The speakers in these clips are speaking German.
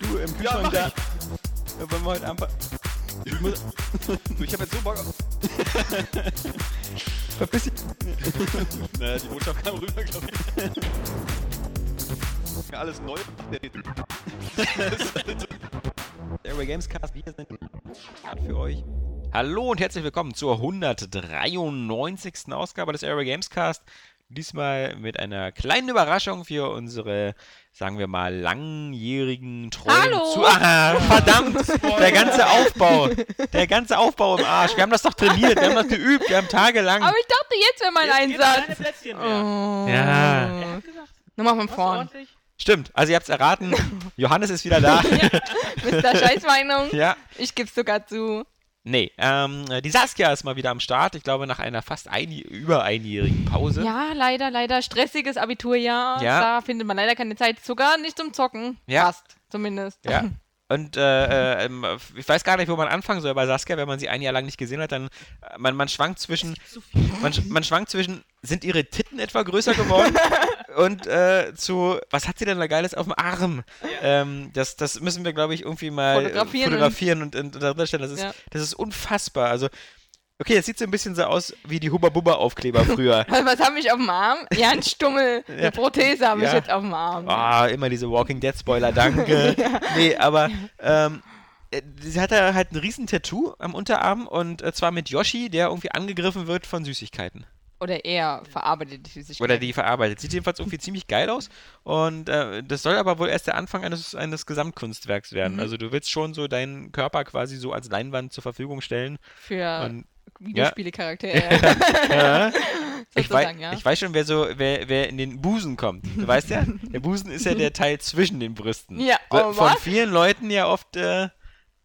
Du im Ja, Kühlschrank mach da. Ja, Wollen wir heute einfach. Ich muss. Ich habe jetzt so Bock auf. Verpiss dich. Naja, die Botschaft kam rüber, glaube ich. Alles neu. Airway Gamescast. Wir sind für euch. Hallo und herzlich willkommen zur 193. Ausgabe des Airway Gamescast. Diesmal mit einer kleinen Überraschung für unsere, sagen wir mal, langjährigen treuen Hallo. Zu ah, verdammt! Der ganze Aufbau, der ganze Aufbau im Arsch. Wir haben das doch trainiert, wir haben das geübt, wir haben tagelang. Aber ich dachte, jetzt wäre mein Einsatz. Plätzchen mehr. Oh. Ja. Nochmal von Was vorn. Stimmt, also ihr habt es erraten, Johannes ist wieder da. Mr. Scheißmeinung. ja. Ich geb's sogar zu. Nee, ähm, die Saskia ist mal wieder am Start. Ich glaube, nach einer fast ein, über einjährigen Pause. Ja, leider, leider. Stressiges Abiturjahr. Ja. Da findet man leider keine Zeit. Sogar nicht zum Zocken. Ja. Fast, zumindest. Ja. Und äh, äh, ich weiß gar nicht, wo man anfangen soll bei Saskia, wenn man sie ein Jahr lang nicht gesehen hat, dann äh, man, man schwankt zwischen man, man schwankt zwischen sind ihre Titten etwa größer geworden und äh, zu was hat sie denn da geiles auf dem Arm? Ähm, das, das müssen wir glaube ich irgendwie mal äh, Fotografieren fotografieren und, und, und darunter stellen. Das ist Ja. das ist unfassbar. Also okay, jetzt sieht so ein bisschen so aus wie die Hubba Bubba Aufkleber früher. Was, habe ich auf dem Arm? Ja, ein Stummel. Ja. Eine Prothese habe ich Ja. jetzt auf dem Arm. Ah, immer diese Walking Dead Spoiler, danke. Nee, aber ähm, äh, sie hat da halt ein riesen Tattoo am Unterarm und äh, zwar mit Yoshi, der irgendwie angegriffen wird von Süßigkeiten. Oder eher verarbeitet die Süßigkeit. Oder die verarbeitet. Sieht jedenfalls irgendwie ziemlich geil aus. Und äh, das soll aber wohl erst der Anfang eines, eines Gesamtkunstwerks werden. Mhm. Also du willst schon so deinen Körper quasi so als Leinwand zur Verfügung stellen. Für Und Videospiele-Charaktere. ja, ich, wei ja. ich weiß schon, wer so, wer, wer in den Busen kommt. Du weißt ja, der Busen ist ja der Teil zwischen den Brüsten. Ja, oh, von was? vielen Leuten ja oft äh,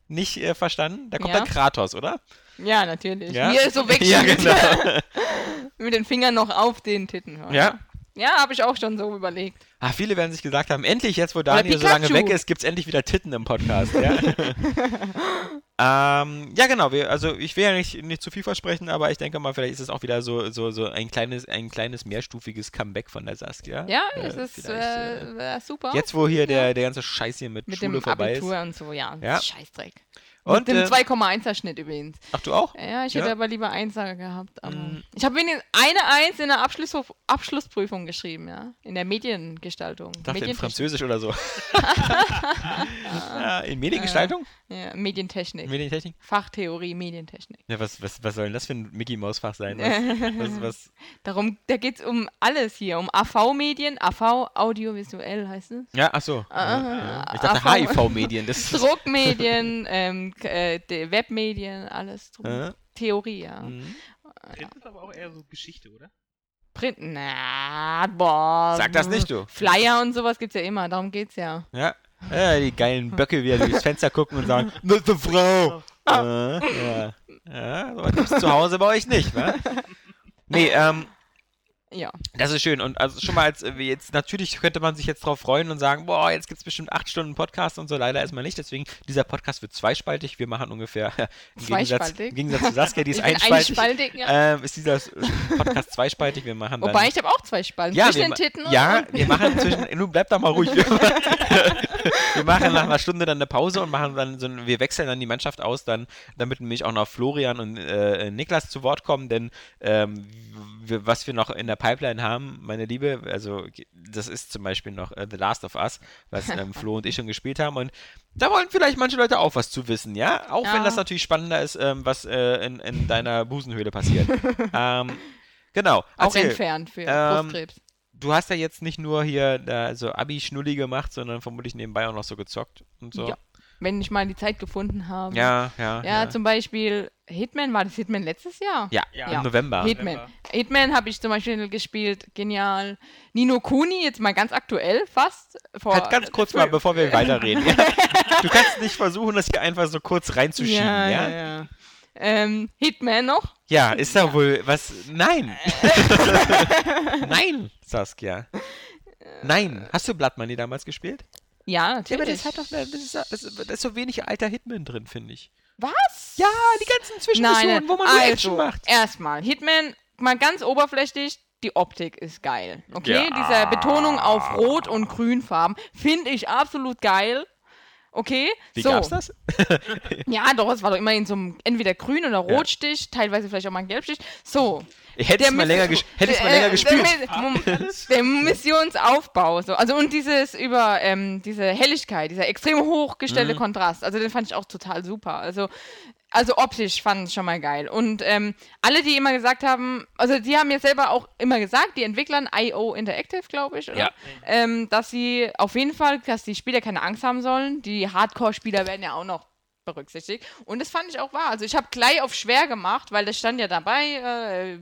nicht äh, verstanden. Da kommt Ja. dann Kratos, oder? Ja, natürlich. Ja? Hier ist so weg Ja, genau. mit den Fingern noch auf den Titten. Ja. Ja, habe ich auch schon so überlegt. Ah, viele werden sich gesagt haben, endlich, jetzt wo Daniel so lange weg ist, gibt es endlich wieder Titten im Podcast. Ja, ähm, ja genau. Wir, also ich will ja nicht, nicht zu viel versprechen, aber ich denke mal, vielleicht ist es auch wieder so, so, so ein kleines, ein kleines mehrstufiges Comeback von der Saskia. Ja, Äh, es ist äh, äh, super. Jetzt, wo hier der, der ganze Scheiß hier mit, mit Schule dem vorbei Abitur ist. und so, ja. Ja. Scheißdreck. Und, mit dem äh, 2,1er Schnitt übrigens. Ach, du auch? Ja, ich Ja. hätte aber lieber 1er gehabt. Aber Mm. Ich habe wenigstens eine Eins in der Abschluss Abschlussprüfung geschrieben, ja. In der Mediengestaltung. Ich dachte in. Französisch oder so. ja, in Mediengestaltung? Ja, Medientechnik. Medientechnik? Fachtheorie, Medientechnik. Ja, was, was, was soll denn das für ein Mickey-Maus-Fach sein? Was, was, was, Darum, da geht es um alles hier, um AV-Medien, AV, audiovisuell heißt es. ja, ach so. Ja, ja. Ich dachte AV. HIV-Medien. Druckmedien, ähm, äh, die Webmedien, alles drum. Äh, Theorie, ja. mhm. Print ist aber auch eher so Geschichte, oder? Print, na, boah. Sag das nicht, du. Flyer und sowas gibt's ja immer, darum geht's ja. Ja. ja, die geilen Böcke wieder durchs Fenster gucken und sagen, das ist eine Frau. Äh, ja, ja, so gibt's zu Hause bei euch nicht, wa? Nee, ähm, Ja. das ist schön. Und also schon mal als äh, jetzt, natürlich könnte man sich jetzt drauf freuen und sagen, boah, jetzt gibt's bestimmt acht Stunden Podcast und so. Leider erstmal nicht. Deswegen, dieser Podcast wird zweispaltig. Wir machen ungefähr im Gegensatz, im Gegensatz zu Saskia, die ist einspaltig. einspaltig, ja. Ähm, ist dieser Podcast zweispaltig. Wir machen dann. Wobei, ich habe auch zwei Spalten. Ja, zwischen wir, den Titten und ja, und- wir machen zwischen. Nun bleib doch mal ruhig. wir machen nach einer Stunde dann eine Pause und machen dann so ein, wir wechseln dann die Mannschaft aus, dann, damit nämlich auch noch Florian und äh, Niklas zu Wort kommen, denn ähm, wir, was wir noch in der Pipeline haben, meine Liebe, also das ist zum Beispiel noch äh, The Last of Us, was ähm, Flo und ich schon gespielt haben und da wollen vielleicht manche Leute auch was zu wissen, ja? Auch wenn Ja. das natürlich spannender ist, ähm, was äh, in, in deiner Busenhöhle passiert. ähm, genau. auch Erzähl. entfernt für Ähm, Brustkrebs. Du hast ja jetzt nicht nur hier da so Abi-Schnulli gemacht, sondern vermutlich nebenbei auch noch so gezockt und so. Ja. wenn ich mal die Zeit gefunden habe. Ja, ja. Ja, zum Beispiel Hitman, war das Hitman letztes Jahr? ja, Ja. im November. Hitman. November. Hitman habe ich zum Beispiel gespielt, genial. Nino Kuni, jetzt mal ganz aktuell fast. Vor Halt ganz kurz mal, bevor wir weiterreden. Ja? Du kannst nicht versuchen, das hier einfach so kurz reinzuschieben, ja? ja, ja, ja. Ähm, Hitman noch? Ja, ist da wohl was. Nein! Nein, Saskia. Nein. Hast du Blood Money damals gespielt? Ja, Ja, natürlich. aber das hat doch. Das ist, das ist, so wenig alter Hitman drin, finde ich. Was? Ja, die ganzen Zwischenmissionen, Nein, wo man nur Action also, macht. erstmal, Hitman, mal ganz oberflächlich, die Optik ist geil. Okay, Ja. diese Betonung auf Rot- und Grünfarben finde ich absolut geil. Okay, Wie so. gab's das? Ja, doch, es war doch immer in so einem entweder Grün- oder Rotstich, teilweise vielleicht auch mal ein Gelbstich. So. Hättest du mal länger, ges hättest mal äh, länger der gespielt. Mi- Der Missionsaufbau, so. Also und dieses über ähm, diese Helligkeit, dieser extrem Mhm. hochgestellte Kontrast, also den fand ich auch total super. Also, also optisch fand ich schon mal geil. Und ähm, alle, die immer gesagt haben, also die haben mir selber auch immer gesagt, die Entwicklern, IO Interactive, glaube ich, oder? Ja. Ähm, dass sie auf jeden Fall, dass die Spieler keine Angst haben sollen. Die Hardcore-Spieler werden ja auch noch berücksichtigt. Und das fand ich auch wahr. Also ich habe gleich auf schwer gemacht, weil das stand ja dabei. Äh,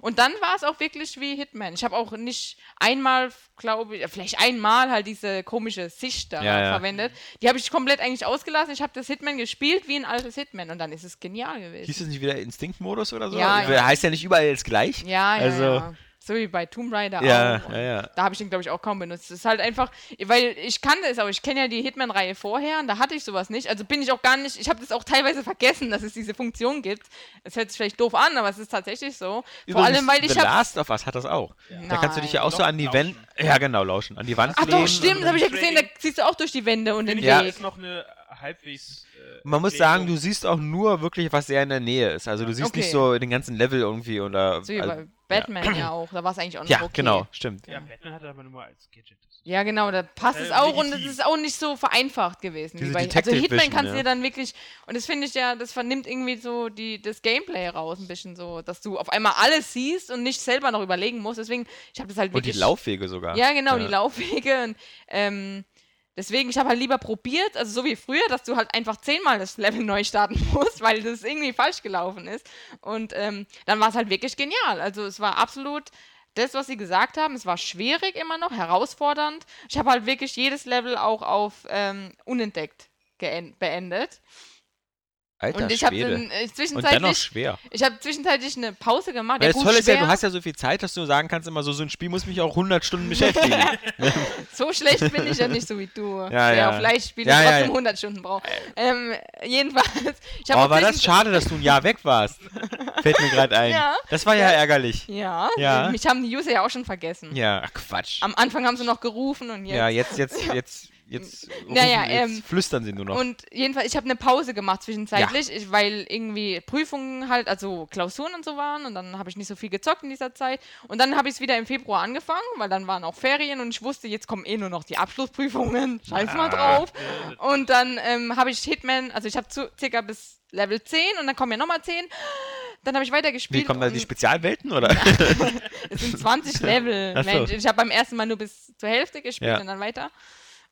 und dann war es auch wirklich wie Hitman. Ich habe auch nicht einmal, glaube ich, vielleicht einmal halt diese komische Sicht da Ja, ja. verwendet. Die habe ich komplett eigentlich ausgelassen. Ich habe das Hitman gespielt wie ein altes Hitman und dann ist es genial gewesen. Hieß es nicht wieder Instinktmodus oder so? Ja, ja. Heißt ja nicht überall jetzt gleich. Ja, ja, Also- ja. So wie bei Tomb Raider Ja, auch. Ja, ja. Da habe ich den, glaube ich, auch kaum benutzt. Es ist halt einfach, weil ich kannte es auch, ich kenne ja die Hitman-Reihe vorher und da hatte ich sowas nicht. Also bin ich auch gar nicht, ich habe das auch teilweise vergessen, dass es diese Funktion gibt. Es hört sich vielleicht doof an, aber es ist tatsächlich so. Vor allem, weil ich habe. Last of Us hat das auch. Da kannst du dich ja auch so an die. Wände. Ja, genau, lauschen. An die Wand Ach lehnen. doch, stimmt, das habe ich ja gesehen, da siehst du auch durch die Wände und den Ja. Weg. ist noch eine halbwegs. Äh, Man muss sagen, du siehst auch nur wirklich, was sehr in der Nähe ist. Also du siehst Okay. nicht so den ganzen Level irgendwie oder. So also- Batman ja, auch, da war es eigentlich auch noch Ja, okay. genau, stimmt. Ja, Batman hat er aber nur als Gadget. Ja, genau, da passt Äh, es auch und es ist auch nicht so vereinfacht gewesen. Diese Wie bei, also Hitman Vision, kannst du ja. dir dann wirklich, und das finde ich ja, das vernimmt irgendwie so die, das Gameplay raus ein bisschen so, dass du auf einmal alles siehst und nicht selber noch überlegen musst. Deswegen, ich habe das halt Und die wirklich. Laufwege sogar. Ja, genau, Ja. die Laufwege. Und, ähm, deswegen, ich habe halt lieber probiert, also so wie früher, dass du halt einfach zehnmal das Level neu starten musst, weil das irgendwie falsch gelaufen ist. Und ähm, dann war es halt wirklich genial. Also es war absolut das, was sie gesagt haben. Es war schwierig immer noch, herausfordernd. Ich habe halt wirklich jedes Level auch auf ähm, unentdeckt beendet. Alter und ich habe äh, zwischenzeitlich, schwer. ich habe zwischenzeitlich eine Pause gemacht. Weil Ja, das Tolle ist ja, du hast ja so viel Zeit, dass du sagen kannst immer so, so ein Spiel muss mich auch 100 Stunden beschäftigen. So schlecht bin ich ja nicht so wie du. Ja, der ja. auf Leichtspiele Ja, trotzdem ja. 100 Stunden braucht. Ähm, jedenfalls. Ich oh, war das schade, dass du ein Jahr weg warst. Fällt mir gerade ein. Ja. Das war ja, ärgerlich. Ja, Ja. mich haben die User ja auch schon vergessen. Ja, ach, Quatsch. Am Anfang haben sie noch gerufen und jetzt. ja, jetzt, jetzt, jetzt, jetzt, Naja, jetzt ähm, flüstern sie nur noch. Und jedenfalls, ich habe eine Pause gemacht zwischenzeitlich, ich, weil irgendwie Prüfungen halt, also Klausuren und so waren und dann habe ich nicht so viel gezockt in dieser Zeit. Und dann habe ich es wieder im Februar angefangen, weil dann waren auch Ferien und ich wusste, jetzt kommen eh nur noch die Abschlussprüfungen. Scheiß Ah. mal drauf. Und dann ähm, habe ich Hitman, also ich habe circa bis Level 10 und dann kommen ja nochmal 10. Dann habe ich weitergespielt. Wie kommen da die Spezialwelten oder? es sind 20 Level. So. Mensch, ich habe beim ersten Mal nur bis zur Hälfte gespielt Ja. und dann weiter.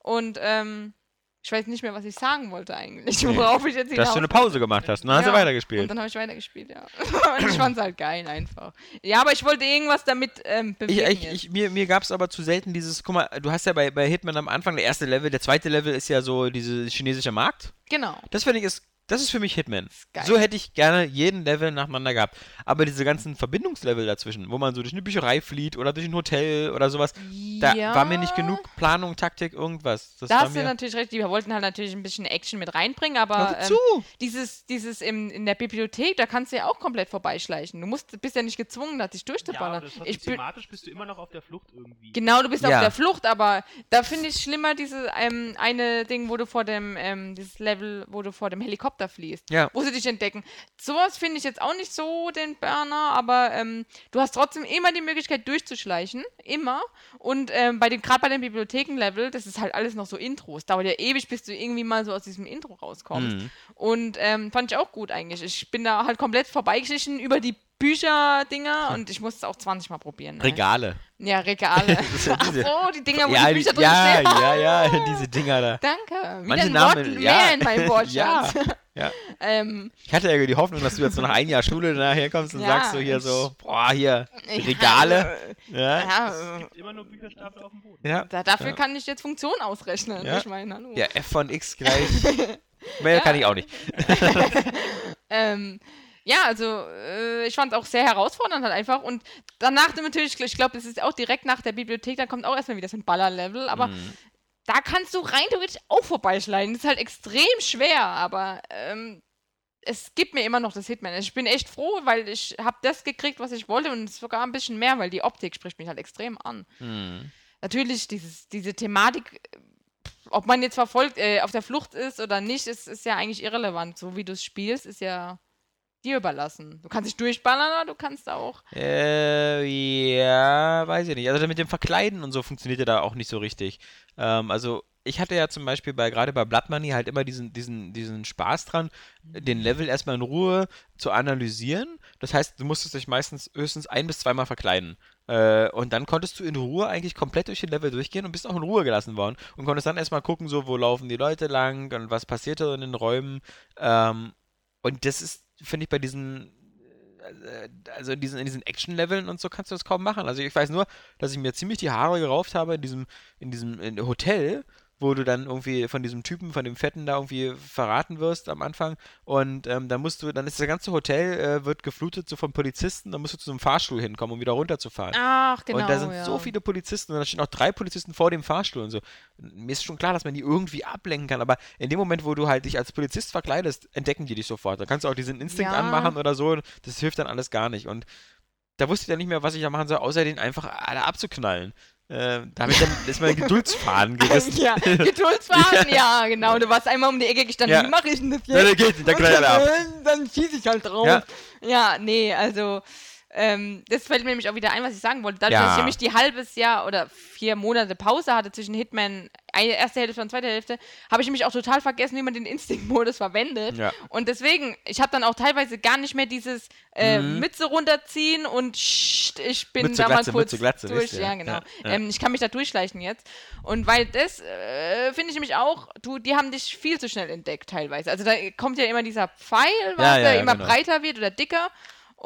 Und ähm, ich weiß nicht mehr, was ich sagen wollte eigentlich, worauf ich jetzt Dass du eine Pause gemacht hast und dann hast du Ja, Und weitergespielt. dann habe ich weitergespielt, ja. und ich fand es halt geil einfach. Ja, aber ich wollte irgendwas damit ähm, Ich, bewegen. ich, ich, mir mir gab es aber zu selten dieses, guck mal, du hast ja bei, bei Hitman am Anfang der erste Level, der zweite Level ist ja so diese chinesische Markt. genau. Das finde ich ist, das ist für mich Hitman. So hätte ich gerne jeden Level nacheinander gehabt. Aber diese ganzen Verbindungslevel dazwischen, wo man so durch eine Bücherei flieht oder durch ein Hotel oder sowas, da ja, war mir nicht genug Planung, Taktik, irgendwas. Das Da war hast du natürlich recht, die wollten halt natürlich ein bisschen Action mit reinbringen, aber ähm, wozu? dieses, dieses im, in der Bibliothek, da kannst du ja auch komplett vorbeischleichen. Du musst, bist ja nicht gezwungen, da dich Ja, durchzuballern. ich bin, thematisch bist du immer noch auf der Flucht irgendwie. Genau, du bist Ja. auf der Flucht, aber da finde ich schlimmer diese ähm, eine Ding, wo du vor dem, ähm, dieses Level, wo du vor dem Helikopter fließt, Ja. wo sie dich entdecken. Sowas finde ich jetzt auch nicht so den Burner, aber ähm, du hast trotzdem immer die Möglichkeit durchzuschleichen, immer. Und ähm, bei dem, gerade bei dem Bibliotheken-Level, das ist halt alles noch so Intros. Dauert ja ewig, bis du irgendwie mal so aus diesem Intro rauskommst. Mhm. Und ähm, fand ich auch gut eigentlich. Ich bin da halt komplett vorbeigeschlichen über die Bücher-Dinger und ich musste es auch 20 Mal probieren. Ne? Regale. Ja, Regale. Ja Ach diese- so, die Dinger, wo ja, die die, Bücher drin ja, stehen. ja, ja, diese Dinger da. Danke. Wieder Manche ein Namen- ja. mehr in meinem Wortschatz. Ja. ähm, Ich hatte ja die Hoffnung, dass du jetzt so nach einem Jahr Schule nachher kommst und Ja, sagst so hier ich- so, boah, hier, Regale. äh, Ja, Ja, äh, Immer nur Bücherstapel auf dem Boden. ja. da, dafür Ja. kann ich jetzt Funktionen ausrechnen. Ja. Ich meine, hallo. Ja, f von x gleich. Mehr kann ich auch nicht. Ähm, ja, also äh, ich fand es auch sehr herausfordernd halt einfach. Und danach natürlich, ich glaube, es ist auch direkt nach der Bibliothek, dann kommt auch erstmal wieder so ein Ballerlevel. Aber Mhm. da kannst du rein theoretisch auch vorbeischleichen. Das ist halt extrem schwer, aber ähm, es gibt mir immer noch das Hitman. Ich bin echt froh, weil ich habe das gekriegt, was ich wollte und sogar ein bisschen mehr, weil die Optik spricht mich halt extrem an. Mhm. Natürlich, dieses, diese Thematik, ob man jetzt verfolgt, äh, auf der Flucht ist oder nicht, ist, ist ja eigentlich irrelevant. So wie du es spielst, ist ja dir überlassen. Du kannst dich durchballern, aber du kannst auch. Äh, ja, weiß ich nicht. Also mit dem Verkleiden und so funktioniert ja da auch nicht so richtig. Ähm, also ich hatte ja zum Beispiel bei gerade bei Blood Money halt immer diesen, diesen, diesen Spaß dran, den Level erstmal in Ruhe zu analysieren. Das heißt, du musstest dich meistens höchstens ein bis zweimal verkleiden. Äh, und dann konntest du in Ruhe eigentlich komplett durch den Level durchgehen und bist auch in Ruhe gelassen worden. Und konntest dann erstmal gucken, so, wo laufen die Leute lang und was passiert da in den Räumen. Ähm, und das ist, finde ich, bei diesen äh, also in diesen, in diesen Action-Leveln und so kannst du das kaum machen. Also ich weiß nur, dass ich mir ziemlich die Haare gerauft habe in diesem, in diesem in Hotel, wo du dann irgendwie von diesem Typen, von dem Fetten da irgendwie verraten wirst am Anfang. Und ähm, dann musst du, dann ist das ganze Hotel äh, wird geflutet so von Polizisten, dann musst du zu so einem Fahrstuhl hinkommen, um wieder runterzufahren. Ach, genau. und da sind ja. so viele Polizisten und da stehen auch drei Polizisten vor dem Fahrstuhl und so. Mir ist schon klar, dass man die irgendwie ablenken kann, aber in dem Moment, wo du halt dich als Polizist verkleidest, entdecken die dich sofort. Da kannst du auch diesen Instinkt Ja. anmachen oder so. Das hilft dann alles gar nicht. Und da wusste ich dann nicht mehr, was ich da machen soll, außer den einfach alle abzuknallen. Äh, da habe ich dann mein Geduldsfaden gerissen. ja, Geduldsfaden, ja. genau. Du warst einmal um die Ecke gestanden. Ja. Wie mache ich denn das Ja, jetzt? der geht nicht, der knallt alle ab. Äh, Dann schieße ich halt drauf. Ja. Ja, nee, also ähm, das fällt mir nämlich auch wieder ein, was ich sagen wollte. Dadurch, Ja. dass ich nämlich die halbes Jahr oder vier Monate Pause hatte zwischen Hitman, eine erste Hälfte und zweite Hälfte, habe ich nämlich auch total vergessen, wie man den Instinct-Modus verwendet. Ja. Und deswegen, ich habe dann auch teilweise gar nicht mehr dieses äh, Mhm. Mütze runterziehen und scht, ich bin Mütze, da Glatze, mal kurz Mütze, Glatze, durch. Ja, genau. Ja. Ähm, ich kann mich da durchschleichen jetzt. Und weil das äh, finde ich nämlich auch, du, die haben dich viel zu schnell entdeckt teilweise. Also da kommt ja immer dieser Pfeil, was ja, immer genau. breiter wird oder dicker.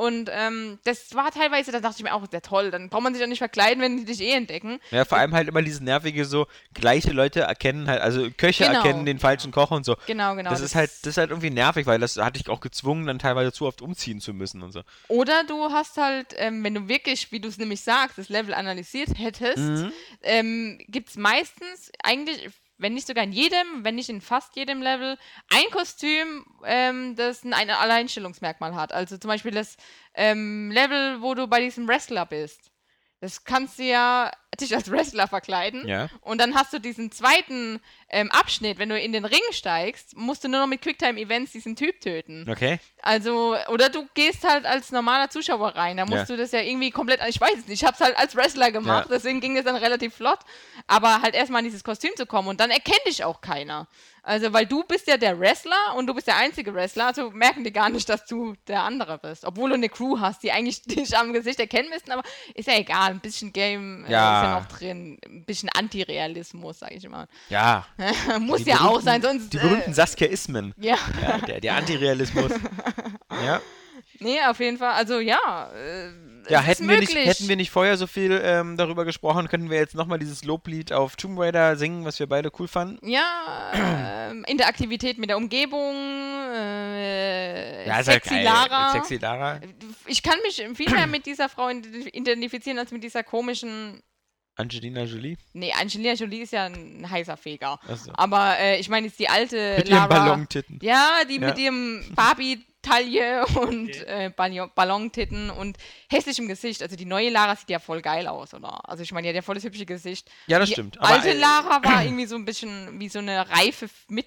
Und ähm, das war teilweise, da dachte ich mir auch, sehr toll, dann braucht man sich auch nicht verkleiden, wenn die dich eh entdecken. Ja, vor allem halt immer dieses nervige so, gleiche Leute erkennen halt, also Köche Genau. erkennen den falschen Koch und so. Genau, genau. das, ist halt, das ist halt irgendwie nervig, weil das hatte ich auch gezwungen, dann teilweise zu oft umziehen zu müssen und so. Oder du hast halt, ähm, wenn du wirklich, wie du es nämlich sagst, das Level analysiert hättest, Mhm. ähm, gibt es meistens eigentlich, wenn nicht sogar in jedem, wenn nicht in fast jedem Level, ein Kostüm, ähm, das ein, ein Alleinstellungsmerkmal hat. Also zum Beispiel das ähm, Level, wo du bei diesem Wrestler bist. Das kannst du ja dich als Wrestler verkleiden. Ja. Und dann hast du diesen zweiten ähm, Abschnitt, wenn du in den Ring steigst, musst du nur noch mit Quicktime-Events diesen Typ töten. Okay. Also, oder du gehst halt als normaler Zuschauer rein. Da musst Ja. du das ja irgendwie komplett. Ich weiß es nicht. Ich hab's halt als Wrestler gemacht, Ja. deswegen ging das dann relativ flott. Aber halt erstmal in dieses Kostüm zu kommen und dann erkennt dich auch keiner. Also, weil du bist ja der Wrestler und du bist der einzige Wrestler, also merken die gar nicht, dass du der andere bist. Obwohl du eine Crew hast, die eigentlich dich am Gesicht erkennen müssten, aber ist ja egal. Ein bisschen Game äh, Ja. ist ja noch drin. Ein bisschen Antirealismus, sag ich immer. Ja. Muss ja auch sein, sonst. Die berühmten Äh, Saskia-Ismen. ja. Ja, der, der Antirealismus. ja. Nee, auf jeden Fall. Also ja. Äh, Ja, hätten ist wir, nicht, hätten wir nicht vorher so viel ähm, darüber gesprochen, könnten wir jetzt nochmal dieses Loblied auf Tomb Raider singen, was wir beide cool fanden. Ja, ähm, Interaktivität mit der Umgebung, äh, Ja, sexy geil. Lara. Sexy Lara. Ich kann mich viel mehr mit dieser Frau ident- identifizieren als mit dieser komischen. Angelina Jolie. Nee, Angelina Jolie ist ja ein heißer Feger. Achso. Aber äh, ich meine jetzt die alte Mit ihren Lara. Ballontitten. Ja, die Ja. mit ihrem Barbie-Taille und Okay. äh, Ballon- Ballontitten und hässlichem Gesicht. Also die neue Lara sieht ja voll geil aus, oder? Also ich meine, die hat ja voll das hübsche Gesicht. Ja, das die stimmt. Aber, alte äh, Lara war irgendwie so ein bisschen wie so eine reife mit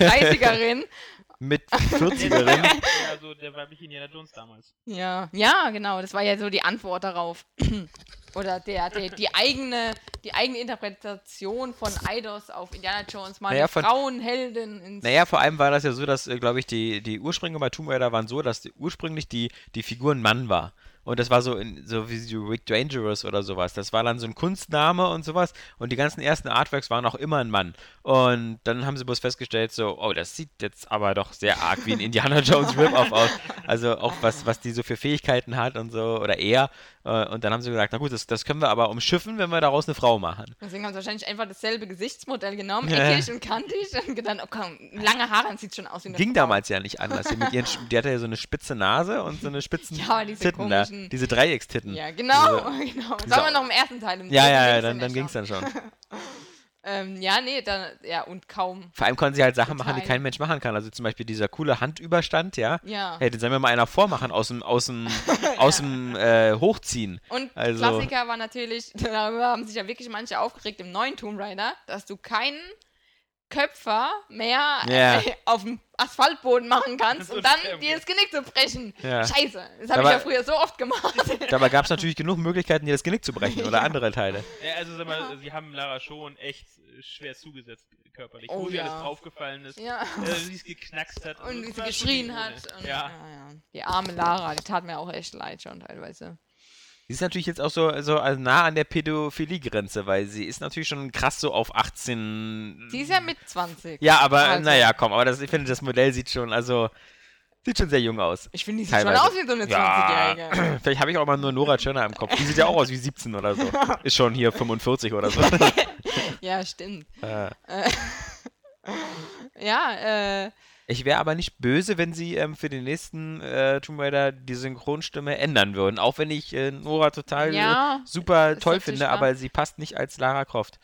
30erin. Mit 40erin. Ja, so der weibliche Indiana Jones damals. ja, ja, genau. Das war ja so die Antwort darauf. Oder der, der, die, eigene, die eigene Interpretation von Eidos auf Indiana Jones, mal Naja, von- Frauenheldin ins Naja, vor allem war das ja so, dass, äh, glaube ich, die, die Ursprünge bei Tomb Raider waren so, dass die, ursprünglich die, die Figur ein Mann war. Und das war so, in, so wie Rick Dangerous oder sowas. Das war dann so ein Kunstname und sowas und die ganzen ersten Artworks waren auch immer ein Mann. Und dann haben sie bloß festgestellt, so, oh, das sieht jetzt aber doch sehr arg wie ein Indiana Jones Rip-Off aus. Also auch was, was die so für Fähigkeiten hat und so, oder er. Äh, Und dann haben sie gesagt, na gut, das, das können wir aber umschiffen, wenn wir daraus eine Frau machen. Deswegen haben sie wahrscheinlich einfach dasselbe Gesichtsmodell genommen, Ja. eckig und kantig und gedacht, oh komm, lange Haare, sieht schon aus wie eine Ging Frau. damals ja nicht anders. Ihren, die hatte ja so eine spitze Nase und so eine spitzen Ja, diese Titten da. Diese Dreieckstitten. Ja, genau, Diese- genau. Das wir noch im ersten Teil. Im Ja, ja, ja, dann, ja dann ging es dann schon. Ähm, ja, nee, dann, ja, und kaum. Vor allem konnten sie halt Sachen machen, die Total. kein Mensch machen kann. Also zum Beispiel dieser coole Handüberstand, ja. Ja. Hey, den soll mir mal einer vormachen aus dem, aus dem, aus dem äh, Hochziehen. Und Also- Klassiker war natürlich, darüber haben sich ja wirklich manche aufgeregt im neuen Tomb Raider, dass du keinen Köpfer mehr Ja. äh, auf dem Asphaltboden machen kannst und dann dir ja. das Genick zu brechen. Ja. Scheiße, das habe ich ja früher so oft gemacht. Dabei gab es natürlich genug Möglichkeiten, dir das Genick zu brechen oder andere Teile. Ja, also sag mal, sie haben Lara schon echt schwer zugesetzt körperlich. Oh wo sie ja. alles draufgefallen ist. ja. Äh, wie es geknackst hat. Und wie es sie geschrien hat. Und, Ja. ja, Die arme Lara, die tat mir auch echt leid schon teilweise. Sie ist natürlich jetzt auch so, so also nah an der Pädophilie-Grenze, weil sie ist natürlich schon krass so auf 18. Sie ist ja mit 20. Ja, aber Also. naja, komm, aber das, ich finde, das Modell sieht schon, also, sieht schon sehr jung aus. Ich finde, die sieht schon aus wie so eine 20-Jährige. Ja, vielleicht habe ich auch mal nur Nora Tschirner im Kopf. Die sieht ja auch aus wie 17 oder so. Ist schon hier 45 oder so. Ja, stimmt. Äh, Ja, äh, ich wäre aber nicht böse, wenn sie ähm, für den nächsten äh, Tomb Raider die Synchronstimme ändern würden. Auch wenn ich äh, Nora total Ja, äh, super toll finde, wahr. aber sie passt nicht als Lara Croft.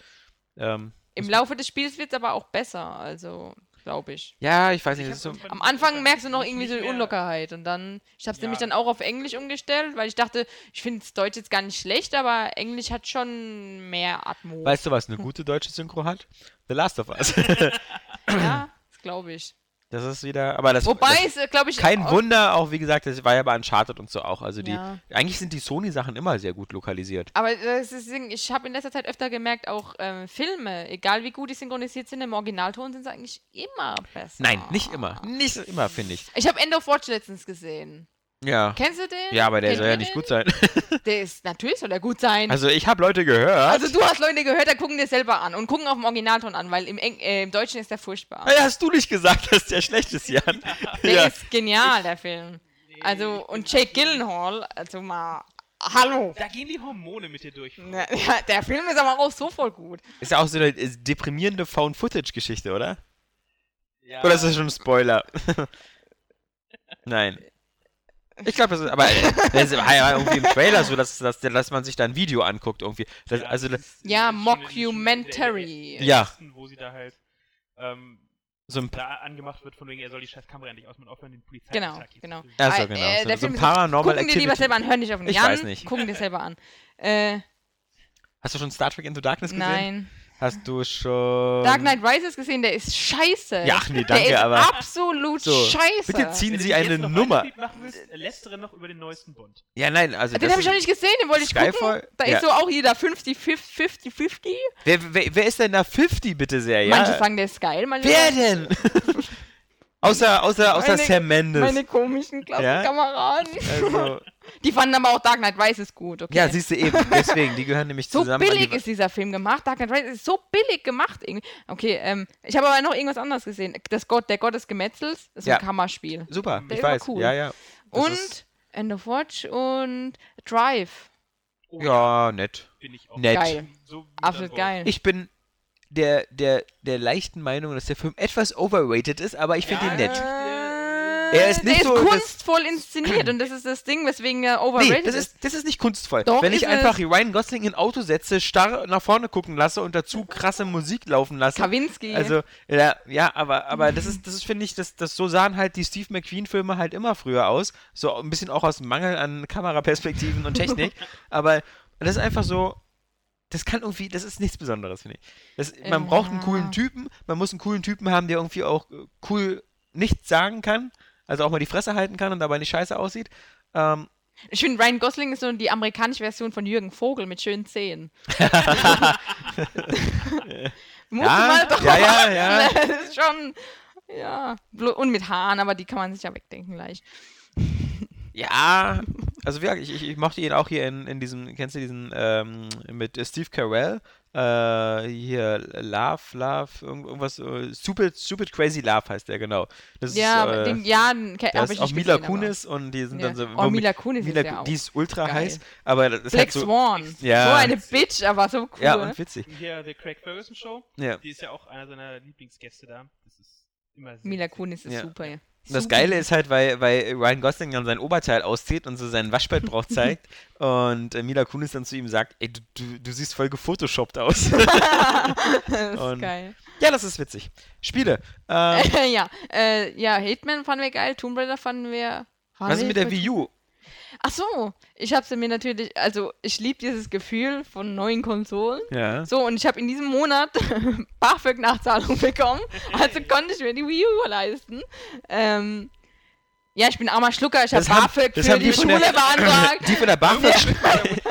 Ähm, im Laufe des Spiels wird es aber auch besser, also glaube ich. ja, ich weiß nicht, Ich so. Am Anfang merkst du noch irgendwie so die Unlockerheit und dann, ich habe es Ja. nämlich dann auch auf Englisch umgestellt, weil ich dachte, ich finde das Deutsch jetzt gar nicht schlecht, aber Englisch hat schon mehr Atmo. Weißt du, was eine gute deutsche Synchro hat? The Last of Us. ja, das glaube ich. Das ist wieder, aber das, Wobei das es, glaube ich, kein Wunder, auch wie gesagt, das war ja bei Uncharted und so auch. Also die, Ja. eigentlich sind die Sony-Sachen immer sehr gut lokalisiert. Aber das ist, ich habe in letzter Zeit öfter gemerkt, auch ähm, Filme, egal wie gut die synchronisiert sind, im Originalton sind sie eigentlich immer besser. Nein, nicht immer. Nicht immer, finde ich. Ich habe End of Watch letztens gesehen. Ja. Kennst du den? Ja, aber der Kennt soll ja nicht den? gut sein. Der ist, natürlich soll er gut sein. Also ich habe Leute gehört. Also du hast Leute gehört, da gucken dir selber an und gucken auf dem Originalton an, weil im, Eng äh, im Deutschen ist der furchtbar. Hey, hast du nicht gesagt, dass der schlecht ist, Jan? Der ja. ist genial, der Film. Also, und Jake Gyllenhaal, also mal, hallo. Da gehen die Hormone mit dir durch. Na, Ja, der Film ist aber auch so voll gut. Ist ja auch so eine deprimierende Found-Footage-Geschichte, oder? Ja, Oder ist das schon ein Spoiler? Nein. Ich glaube, das ist, aber äh, das ja irgendwie im Trailer so, dass, dass, dass man sich da ein Video anguckt irgendwie. Das, ja, also das ist- Ja, ist Mockumentary. der- der ersten, Wo sie da halt ähm, so ein, da angemacht wird, von wegen, er soll die scheiß Kamera nicht ausmachen, aufhören, den Polizei Genau, genau. Achso, Äh, genau. äh, so, der so Film ein ist- Paranormal Gucken dir lieber selber an, hör nicht auf den Ich Jan. weiß nicht. Gucken dir selber an. Äh, Hast du schon Star Trek Into Darkness gesehen? nein. Hast du schon... Dark Knight Rises gesehen, der ist scheiße. Ja, ach nee, der danke, ist aber- absolut So, scheiße. Bitte ziehen Sie eine Nummer. weiter machen willst, lästere noch über den neuesten Bond. Ja, nein, also Den das habe ich noch nicht gesehen, den wollte ich Skyfall? gucken. Da Ja. ist so auch jeder 50, 50, 50, 50. Wer, wer, wer ist denn da 50, bitte sehr? Ja? Manche sagen, der ist geil, manche Wer sagen, denn? außer außer, außer Meine- Sam Mendes. meine komischen Klassenkameraden. also, Die fanden aber auch Dark Knight Rises gut, okay? ja, siehst du eben. Deswegen, die gehören nämlich so zusammen. an billig die, ist dieser Film gemacht. Dark Knight Rises ist so billig gemacht irgendwie. Okay, ähm, ich habe aber noch irgendwas anderes gesehen. Das Gott, der Gott des Gemetzels ist Ja. ein Kammerspiel. Super, Der ich war weiß. cool. Ja, ja. Das ist- Und End of Watch und Drive. Oh, Ja, nett. Bin ich auch. Nett. Geil. So Absolut geil. Ich bin der, der, der leichten Meinung, dass der Film etwas overrated ist, aber ich finde Ja, ihn nett. Äh, Er ist nicht der so ist kunstvoll inszeniert und das ist das Ding, weswegen er Nee, overrated das ist, das ist nicht kunstvoll. Doch, Wenn ich einfach. Ryan Gosling in ein Auto setze, starr nach vorne gucken lasse und dazu krasse Musik laufen lasse. Kawinski. Also, ja, ja aber, aber das ist, das ist, finde ich, das, das so sahen halt die Steve McQueen-Filme halt immer früher aus. So ein bisschen auch aus Mangel an Kameraperspektiven und Technik. aber das ist einfach so. Das kann irgendwie, das ist nichts Besonderes, finde ich. Das, man braucht einen Ja. coolen Typen, man muss einen coolen Typen haben, der irgendwie auch äh, cool nichts sagen kann, also auch mal die Fresse halten kann und dabei nicht scheiße aussieht. Ähm, Ich finde, Ryan Gosling ist so die amerikanische Version von Jürgen Vogel mit schönen Zähnen. Muss Ja, mal doch. ja, ja, ja. Das ist schon. Ja. Und mit Haaren, aber die kann man sich ja wegdenken gleich. ja, Also wirklich, ich, ich, mochte ihn auch hier in, in diesem, kennst du diesen, ähm, mit Steve Carell, äh, hier Love, Love, irgend, irgendwas, äh, Stupid, Stupid Crazy Love heißt der, genau. Das ja, ist, äh, den, ja, den ke- da hab ist ich auch nicht Mila gesehen, aber- Kunis und die sind Ja. dann so. Oh, Mila Kunis Mila ist ja auch Die ist ultra geil. heiß, aber das ist Black halt so. Swan. Ja. So eine Bitch, aber so cool. Ja, und witzig. Hier, der Craig Ferguson Show, Ja. die ist ja auch einer seiner Lieblingsgäste da. Das ist immer sehr Mila. Kunis ist Ja. super, ja. Das. Geile ist halt, weil, weil Ryan Gosling dann sein Oberteil auszieht und so seinen Waschbettbrauch zeigt und äh, Mila Kunis dann zu ihm sagt, ey, du, du, du siehst voll gefotoshoppt aus. das ist Und- geil. ja, das ist witzig. Spiele. Ähm, ja, äh, ja, Hitman fanden wir geil, Tomb Raider fanden wir. was ist mit der Wii U? Ach so, ich habe sie mir natürlich, also ich liebe dieses Gefühl von neuen Konsolen. Ja. So, und ich habe in diesem Monat BAföG-Nachzahlung bekommen, also konnte ich mir die Wii U leisten. Ähm, ja, ich bin armer Schlucker, ich habe haben- BAföG das für haben die die Schule der- beantragt. Die von der BAföG.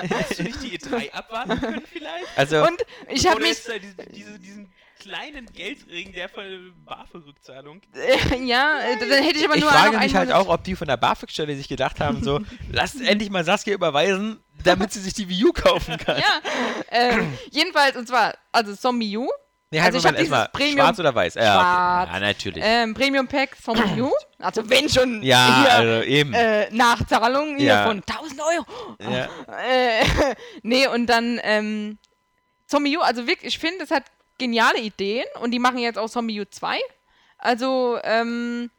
Hättest du nicht die E3 abwarten können vielleicht? Also, Und ich habe mich, diese, diese, diesen kleinen Geldregen der von BAföG-Rückzahlung? äh, ja, äh, dann hätte ich aber ich nur frage noch mich halt auch, ob die von der BAföG-Stelle sich gedacht haben, so, lasst endlich mal Saskia überweisen, damit sie sich die Wii U kaufen kann. Ja, ähm, jedenfalls, und zwar, also Zombie U, Nee, halt Also ich Moment, hab dieses erstmal, Premium- schwarz oder weiß? Ja, Schwarz. ja natürlich. ähm, Premium Pack Zombie U, also wenn schon ja, hier, also eben. äh, Nachzahlung hier Ja. von 1000 Euro. ja. Äh, nee, und dann ähm, Zombie U, also wirklich, ich finde, es hat geniale Ideen und die machen jetzt auch Zombie U 2. Also, ähm,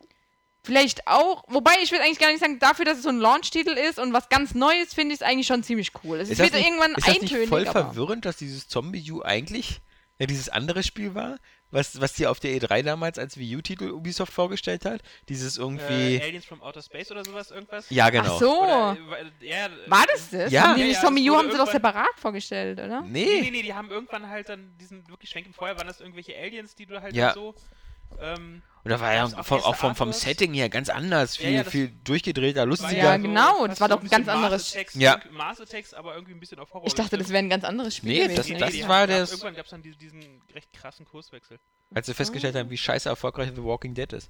vielleicht auch, wobei ich will eigentlich gar nicht sagen, dafür, dass es so ein Launch-Titel ist und was ganz Neues, finde ich es eigentlich schon ziemlich cool. Es Ist wird nicht, irgendwann ist das eintönig. voll aber verwirrend, dass dieses Zombie U eigentlich ja, dieses andere Spiel war, was, was dir auf der E3 damals als Wii U-Titel Ubisoft vorgestellt hat? Dieses irgendwie. Äh, Aliens from Outer Space oder sowas, irgendwas? ja, genau. Ach so. Oder, äh, ja, War das das? Ja. Haben die Ja, nicht ja, das U haben sie doch separat vorgestellt, oder? Nee, nee, Nee. nee, die haben irgendwann halt dann diesen wirklich schwenken. Vorher waren das irgendwelche Aliens, die du halt Ja. so. Ähm, Und da war ja vom, auch vom, vom? Setting her ganz anders, Ja, viel, ja, das viel durchgedrehter, lustiger. Ja, genau, das war doch ein ganz anderes- Attacks, Ja. Attacks, aber irgendwie ein bisschen auf Horror. Ich dachte, das wäre ein ganz anderes Spiel Nee, gewesen. das- Nee, nee, das die war das- Irgendwann gab es dann diesen, diesen recht krassen Kurswechsel. Als sie festgestellt haben, wie scheiße erfolgreich The Walking Dead ist.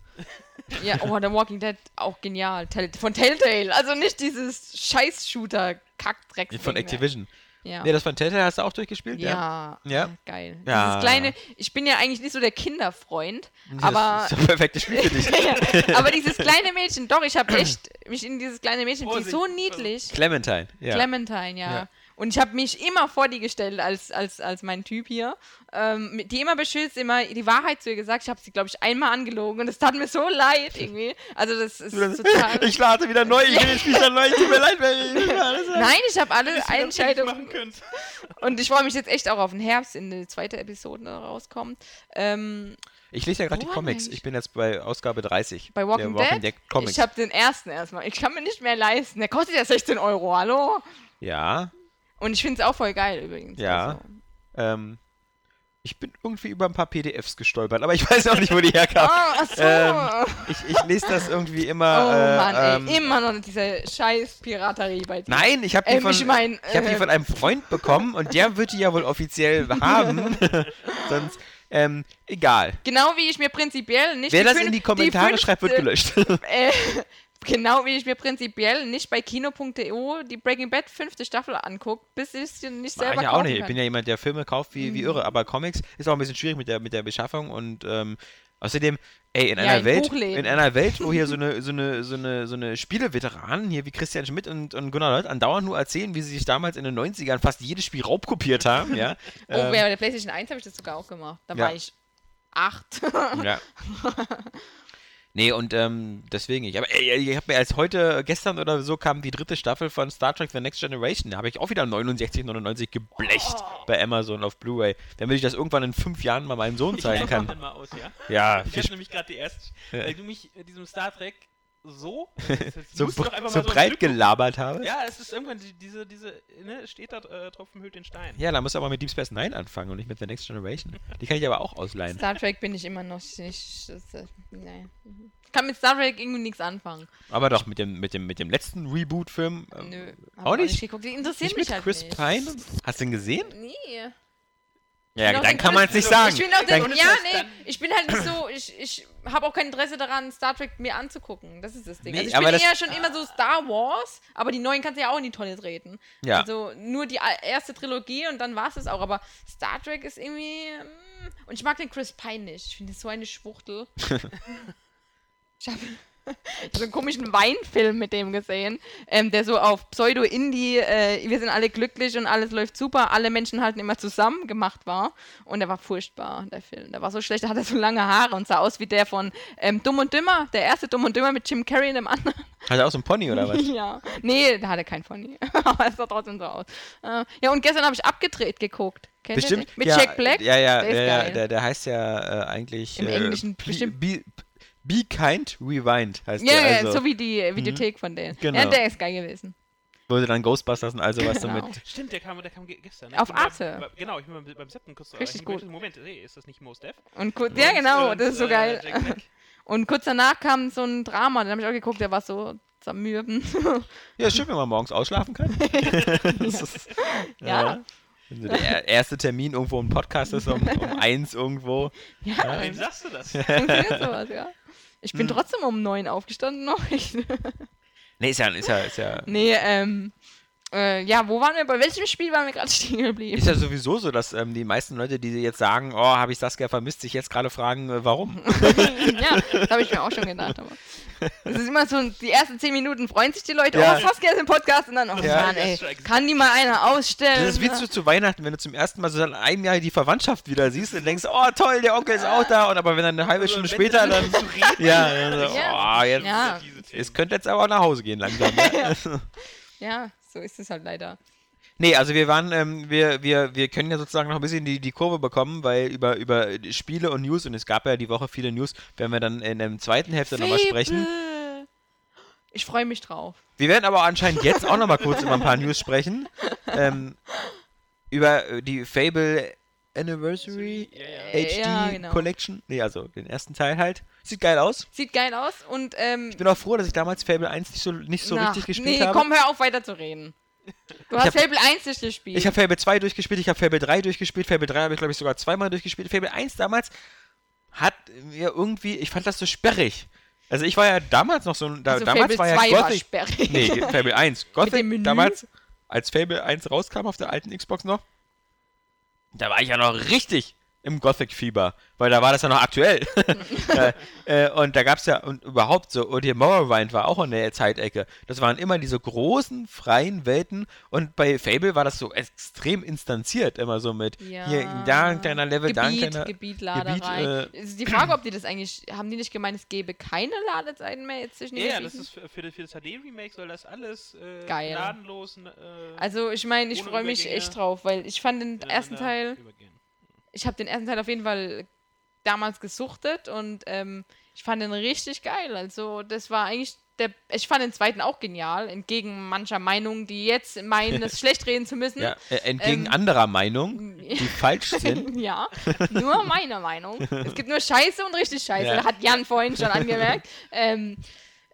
Ja, oh, The Walking Dead, auch genial. Tell von Telltale, also nicht dieses Scheiß-Shooter-Kackdrecks. Von Activision. Ja. Nee, das von Telltale hast du auch durchgespielt? ja. Ja. Geil. Ja. Dieses kleine, ich bin ja eigentlich nicht so der Kinderfreund, Das aber, ist das perfekte Spiel für dich. ja, aber dieses kleine Mädchen, doch, ich habe echt mich in dieses kleine Mädchen, die ist so niedlich. Clementine. Ja. Clementine, ja. Und ich habe mich immer vor die gestellt als, als, als mein Typ hier. Ähm, die immer beschützt, immer die Wahrheit zu ihr gesagt. Ich habe sie, glaube ich, einmal angelogen und es tat mir so leid irgendwie. Also das ist total... ich lade wieder neu, ich will dann neu, tut mir leid, wenn ich alles Nein, ich habe alle könnt. und ich freue mich jetzt echt auch auf den Herbst, in die zweite Episode rauskommt. Ähm, Ich lese ja gerade die Comics. Ich bin jetzt bei Ausgabe 30. bei Walking, der Walking Dead, Dead Comics. ich habe den ersten erstmal. Ich kann mir nicht mehr leisten. Der kostet ja 16 Euro, hallo? ja, Und ich finde es auch voll geil übrigens. Ja. Also. ähm, ich bin irgendwie über ein paar PDFs gestolpert, aber ich weiß auch nicht, wo die herkamen. Oh, ach so. Ähm, ich, ich lese das irgendwie immer. oh äh, Mann, ey. ähm, Immer noch diese scheiß Piraterie bei dir. Nein, ich habe die, Ähm, von, ich mein, ich hab die äh, von einem Freund bekommen und der wird die ja wohl offiziell haben. Sonst, ähm, egal. Genau wie ich mir prinzipiell nicht. Wer das in die Kommentare schreibt, wird gelöscht. Äh, genau wie ich mir prinzipiell nicht bei kino.de die Breaking Bad fünfte Staffel anguckt, bis ich sie nicht selber ich ja auch nicht. Ich kann. bin ja jemand, der Filme kauft wie, wie Mhm. irre, aber Comics ist auch ein bisschen schwierig mit der, mit der Beschaffung und ähm, außerdem, ey, in Ja, einer in Welt, Buchläden. in einer Welt, wo hier so eine, so eine, so eine, so eine Spieleveteranen hier wie Christian Schmidt und, und Gunnar Leuth andauernd nur erzählen, wie sie sich damals in den 90ern fast jedes Spiel raubkopiert haben, ja. Oh, ähm, bei der PlayStation 1 habe ich das sogar auch gemacht. Da Ja. war ich acht. Ja. Nee, und ähm, deswegen, ich habe ich hab mir als heute, gestern oder so kam die dritte Staffel von Star Trek The Next Generation. Da habe ich auch wieder 69,99 geblecht Oh. bei Amazon auf Blu-ray, damit ich das irgendwann in fünf Jahren mal meinem Sohn Ich zeigen mach kann. mal aus, ja? Ja, Ich habe nämlich gerade die erste, Ja. weil du mich in diesem Star Trek so, so, so breit gelabert habe. Ja, es ist irgendwann die, diese, diese, ne, steht da, äh, Tropfen hüllt den Stein. Ja, da musst du aber mit Deep Space Nine anfangen und nicht mit The Next Generation. Die kann ich aber auch ausleihen. Star Trek bin ich immer noch nicht. Das, äh, nee. Ich kann mit Star Trek irgendwie nichts anfangen. Aber doch mit dem, mit dem, mit dem letzten Reboot-Film. ähm, Nö. hab auch nicht? geguckt. Die interessiert Nicht mich mit halt Chris nicht. Pine? Hast du ihn gesehen? Nee. Ja, auch dann kann man es nicht Ich sagen. bin auch den, ja, nee, ich bin halt nicht so, ich, ich habe auch kein Interesse daran, Star Trek mir anzugucken. Das ist das Ding. Nee, also ich bin eher schon immer so Star Wars, aber die neuen kannst du ja auch in die Tonne treten. Ja. Also nur die erste Trilogie und dann war es es auch. Aber Star Trek ist irgendwie. mm, Und ich mag den Chris Pine nicht. Ich finde das so eine Schwuchtel. ich habe so einen komischen Weinfilm mit dem gesehen, ähm, der so auf Pseudo-Indie, äh, wir sind alle glücklich und alles läuft super, alle Menschen halten immer zusammen gemacht war. Und der war furchtbar, der Film. Der war so schlecht, da hatte so lange Haare und sah aus wie der von ähm, Dumm und Dümmer, der erste Dumm und Dümmer mit Jim Carrey in dem anderen. Hat er auch so ein Pony oder was? Ja. Nee, da hat er kein Pony. Aber es sah trotzdem so aus. Äh, ja, und gestern habe ich abgedreht geguckt. Kennt ihr Bestimmt. Mit ja, Jack Black? Ja, ja, Der der, ja, der, der heißt ja äh, eigentlich. Im äh, Englischen Be, bestimmt- Be, Be Kind, Rewind heißt Ja, der. ja, Also, so wie die äh, Videothek von denen. Genau. Ja, der ist geil gewesen. wo sie dann Ghostbusters und all sowas Genau. damit. Stimmt, der kam, der kam ge- gestern. ne? Auf Arte. Beim, genau, ich bin beim, beim Seppen kurz Richtig ich gut. Moment, hey, ist das nicht Mos Def? Und kurz, ja, genau, Und, das ist so äh, geil. Und kurz danach kam so ein Drama, den habe ich auch geguckt, der war so zermürben. Ja, ist schön, wenn man morgens ausschlafen kann. ist, Ja. Wenn so der er- erste Termin irgendwo im Podcast ist um, um eins irgendwo. ja, Wem sagst du das? funktioniert sowas, ja. Ich bin Hm. trotzdem um neun aufgestanden noch. Nee, ist ja, ist ja, ist ja, nee, ähm, äh, ja, wo waren wir? Bei welchem Spiel waren wir gerade stehen geblieben? ist ja sowieso so, dass ähm, die meisten Leute, die jetzt sagen, oh, habe ich Saskia vermisst, sich jetzt gerade fragen, äh, warum. ja, das habe ich mir auch schon gedacht. Aber es ist immer so, die ersten zehn Minuten freuen sich die Leute, Ja. oh, Saskia ist im Podcast und dann, oh Ja. Mann, ey, kann die mal einer ausstellen? Das ist wie zu, zu Weihnachten, wenn du zum ersten Mal so in einem Jahr die Verwandtschaft wieder siehst und denkst, oh toll, der Onkel ist auch da. Und aber wenn dann eine halbe Stunde wenn später dann. reden, Ja, dann so, Ja. oh, jetzt. Ja. diese Themen. Es könnte jetzt aber auch nach Hause gehen langsam. Ne? Ja, so ist es halt leider. nee, also wir waren, ähm, wir, wir, wir können ja sozusagen noch ein bisschen die, die Kurve bekommen, weil über, über Spiele und News, und es gab ja die Woche viele News, werden wir dann in der zweiten Hälfte nochmal sprechen. Ich freue mich drauf. Wir werden aber anscheinend jetzt auch nochmal kurz über ein paar News sprechen. Ähm, über äh, die Fable Anniversary Ja, ja. HD ja, genau. Collection. Nee, also den ersten Teil halt. Sieht geil aus. Sieht geil aus und ähm, Ich bin auch froh, dass ich damals Fable 1 nicht so, nicht so na, richtig gespielt nee, habe. komm, hör auf weiter zu reden. Du hast hab- Fable 1 nicht gespielt. Ich habe Fable 2 durchgespielt, ich habe Fable 3 durchgespielt. Fable 3 habe ich, glaube ich, sogar zweimal durchgespielt. Fable 1 damals hat mir irgendwie, ich fand das so sperrig. Also ich war ja damals noch so ein, da, also damals Fable war ja 2 war Gothic. sperrig. nee, Fable 1. Gothic damals, als Fable 1 rauskam auf der alten Xbox noch, da war ich ja noch richtig im Gothic-Fieber, weil da war das ja noch aktuell. äh, äh, und da gab es ja, und überhaupt so, und hier Morrowind war auch in der Zeitecke. Das waren immer diese großen, freien Welten und bei Fable war das so extrem instanziert, immer so mit Ja. hier, da ein kleiner Level, da ein Gebiet, kleiner... Gebietladerei. Gebiet, äh, Es ist die Frage, ob die das eigentlich, haben die nicht gemeint, es gäbe keine Ladezeiten mehr jetzt zwischen den Ja, das ist für, für, das- HD-Remake soll das alles äh, Geil. gnadenlos. Äh, Also ich meine, ich freue mich echt drauf, weil ich fand den ersten Teil, übergehen. Ich habe den ersten Teil auf jeden Fall damals gesuchtet und ähm, ich fand den richtig geil. Also das war eigentlich der, ich fand den zweiten auch genial, entgegen mancher Meinung, die jetzt meinen, es schlecht reden zu müssen. ja, äh, entgegen Ähm, anderer Meinung, die falsch sind. ja, nur meine Meinung. Es gibt nur Scheiße und richtig Scheiße. Ja. Hat Jan vorhin schon angemerkt. ähm,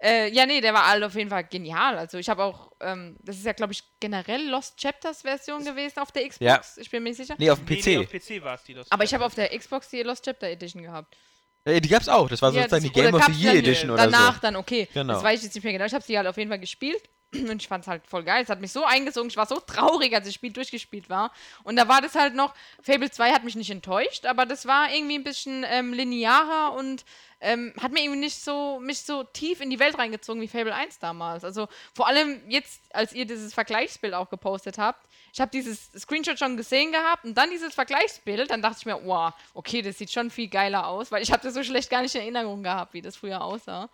äh, ja, nee, der war halt auf jeden Fall genial. Also ich habe auch, ähm, das ist ja, glaube ich, generell Lost Chapters Version gewesen auf der Xbox. Ja. Ich bin mir nicht sicher. Nee, auf dem Nee, nee, auf PC. PC war es die. Lost Aber ich habe auf der Xbox die Lost Chapter Edition gehabt. Äh, die gab's auch, das war Ja, sozusagen das- die Game of the Year Edition oder Danach so. dann, okay. Genau. Das weiß ich jetzt nicht mehr genau. Ich habe sie halt auf jeden Fall gespielt. Und ich fand es halt voll geil. Es hat mich so eingesogen. Ich war so traurig, als das Spiel durchgespielt war. Und da war das halt noch. Fable 2 hat mich nicht enttäuscht, aber das war irgendwie ein bisschen ähm, linearer und ähm, hat mir irgendwie nicht so, mich so tief in die Welt reingezogen wie Fable 1 damals. Also vor allem jetzt, als ihr dieses Vergleichsbild auch gepostet habt. Ich habe dieses Screenshot schon gesehen gehabt und dann dieses Vergleichsbild, dann dachte ich mir, wow, okay, das sieht schon viel geiler aus, weil ich habe das so schlecht gar nicht in Erinnerung gehabt, wie das früher aussah.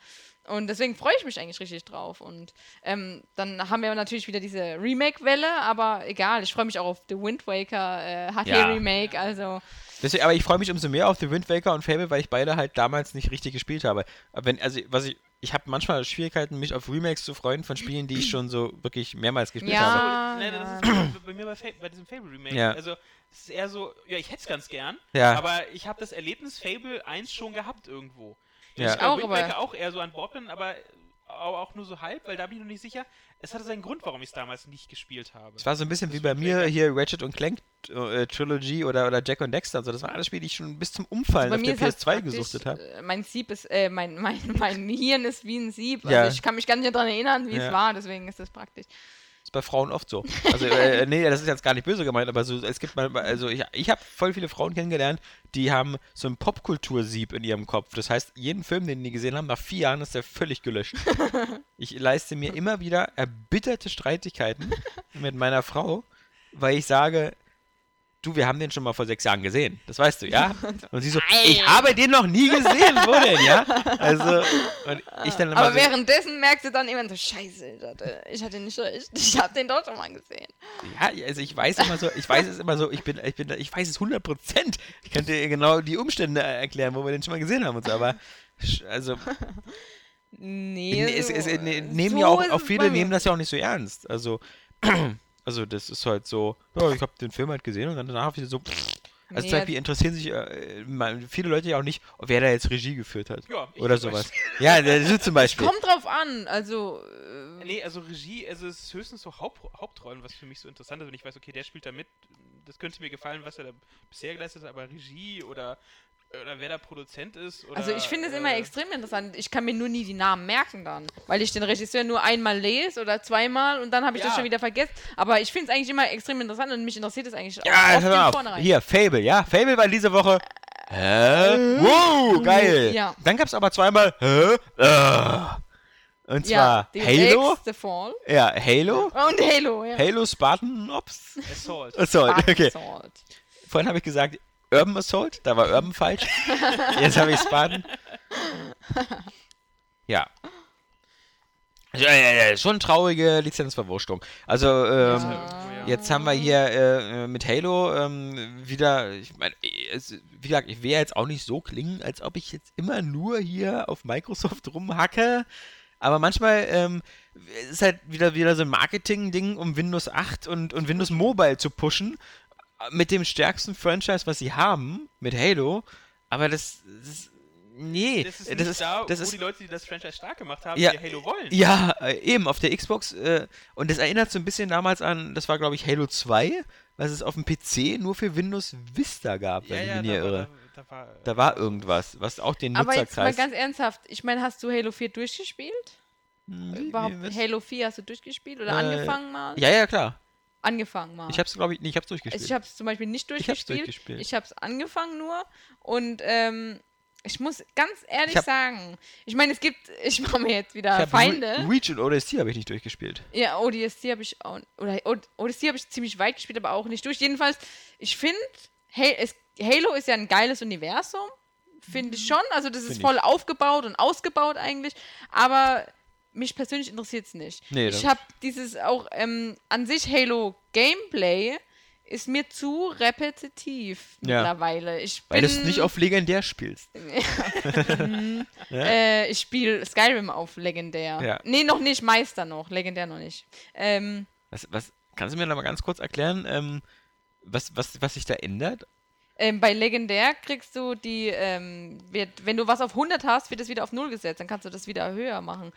Und deswegen freue ich mich eigentlich richtig drauf. Und ähm, dann haben wir natürlich wieder diese Remake-Welle, aber egal, ich freue mich auch auf The Wind Waker äh, HD-Remake. Also, Deswegen, aber ich freue mich umso mehr auf The Wind Waker und Fable, weil ich beide halt damals nicht richtig gespielt habe. Aber wenn, also, was ich, ich habe manchmal Schwierigkeiten, mich auf Remakes zu freuen von Spielen, die ich schon so wirklich mehrmals gespielt Ja. habe. Nee, ja. das ist bei, bei mir bei, Fa bei diesem Fable Remake. Ja. Also, es ist eher so, ja, ich hätte es ganz gern, Ja. aber ich habe das Erlebnis Fable 1 schon gehabt irgendwo. Ja. Ich bei Auch, aber- auch eher so an Bord bin, aber auch nur so halb, weil da bin ich noch nicht sicher. Es hatte seinen Grund, warum ich es damals nicht gespielt habe. Es war so ein bisschen wie Das bei wird mir hier Ratchet und Clank äh, Trilogy oder, oder Jack und Dexter. Also das waren alles Spiele, die ich schon bis zum Umfallen Bei auf mir der ist halt PS2 praktisch, gesuchtet habe. äh, Mein Sieb ist, äh, mein, mein, mein Hirn ist wie ein Sieb. Ja. Also ich kann mich gar nicht daran erinnern, wie Ja. es war, deswegen ist das praktisch. Ist bei Frauen oft so. Also, äh, nee, das ist jetzt gar nicht böse gemeint, aber so, es gibt mal, also ich, ich habe voll viele Frauen kennengelernt, die haben so ein Popkultursieb in ihrem Kopf. Das heißt, jeden Film, den die gesehen haben, nach vier Jahren ist der völlig gelöscht. ich leiste mir immer wieder erbitterte Streitigkeiten mit meiner Frau, weil ich sage, du, wir haben den schon mal vor sechs Jahren gesehen. Das weißt du, ja? Und sie so, ich habe den noch nie gesehen. Wo denn, ja? Also, und ich dann immer Aber so, währenddessen merkst du dann immer so, scheiße, ich hatte, ich nicht recht. Ich habe den doch schon mal gesehen. Ja, also ich weiß immer so, ich weiß es immer so, ich bin, ich bin, ich weiß es 100 Prozent. Ich könnte dir genau die Umstände erklären, wo wir den schon mal gesehen haben und so, aber also Nee, es, es, so- ne, nehmen so ja auch, auch es viele nehmen das ja auch nicht so ernst. Also also das ist halt so, ja, ich habe den Film halt gesehen und dann danach wieder so also Nee, zum Beispiel interessieren sich äh, viele Leute ja auch nicht, wer da jetzt Regie geführt hat. Ja, ich Oder sowas. Ja, das ist zum Beispiel. Kommt drauf an, also. äh, Nee, also Regie, also es ist höchstens so Haupt Hauptrollen, was für mich so interessant ist, wenn ich weiß, okay, der spielt da mit, das könnte mir gefallen, was er da bisher geleistet hat, aber Regie oder, oder wer da Produzent ist oder... Also ich finde es immer äh, extrem interessant. Ich kann mir nur nie die Namen merken dann, weil ich den Regisseur nur einmal lese oder zweimal und dann habe ich das Ja. schon wieder vergessen. Aber ich finde es eigentlich immer extrem interessant und mich interessiert es eigentlich Ja, auch hör auf. Vornherein. Hier, Fable, ja. Fable war diese Woche. Hä? Wow, geil. Ja. Dann gab es aber zweimal. Hä? Ah. Und zwar ja, Halo. The Fall Ja, Halo. und Halo, ja. Halo Spartan Ops. Assault. Assault, okay. Assault. Vorhin habe ich gesagt Urban Assault. Da war Urban falsch. Jetzt habe ich Spartan. Ja. Ja, ja, ja, schon traurige Lizenzverwurstung. Also, ähm, Ja. Jetzt haben wir hier äh, mit Halo ähm, wieder, ich meine, wie gesagt, ich will jetzt auch nicht so klingen, als ob ich jetzt immer nur hier auf Microsoft rumhacke. Aber manchmal ähm, ist halt wieder, wieder so ein Marketing-Ding, um Windows 8 und, und Windows Mobile zu pushen. Mit dem stärksten Franchise, was sie haben, mit Halo. Aber das, das nee, Das ist nicht da, das wo ist die Leute, die das Franchise stark gemacht haben, Ja. die Halo wollen. ja, äh, eben, auf der Xbox. Äh, und das erinnert so ein bisschen damals an, das war, glaube ich, Halo 2, was es auf dem PC nur für Windows Vista gab, wenn ich mich nicht da war- irre. Da, da war, Da war irgendwas, was auch den Aber jetzt mal Nutzerkreis... ganz ernsthaft, ich meine, hast du Halo 4 durchgespielt? Hm, Überhaupt? Halo 4 hast du durchgespielt oder Äh, angefangen mal? Ja, ja, klar. Angefangen mal. Ich hab's, glaube ich, nee, ich hab's durchgespielt. Ich habe es zum Beispiel nicht Ich hab's durchgespielt. Ich habe es angefangen nur. Und ähm, ich muss ganz ehrlich Ich hab- sagen, ich meine, es gibt, ich mache mir jetzt wieder Ich Feinde. Re Reach und ODST habe ich nicht durchgespielt. Ja, ODST habe ich auch, oder ODST habe ich ziemlich weit gespielt, aber auch nicht durch. Jedenfalls, ich finde, Halo ist ja ein geiles Universum, finde ich schon. Also das ist Find voll aufgebaut und ausgebaut eigentlich, aber mich persönlich interessiert es nicht. Nee, ich habe dieses auch ähm, an sich Halo Gameplay ist mir zu repetitiv Ja. mittlerweile. Ich Weil du es nicht auf legendär spielst. äh, ich spiele Skyrim auf legendär. Ja. Nee, noch nicht, Meister noch, legendär noch nicht. Ähm, Was, was, kannst du mir noch mal ganz kurz erklären, ähm, was, was, was sich da ändert? Ähm, bei Legendär kriegst du die, ähm, wird, wenn du was auf 100 hast, wird es wieder auf 0 gesetzt. Dann kannst du das wieder höher machen.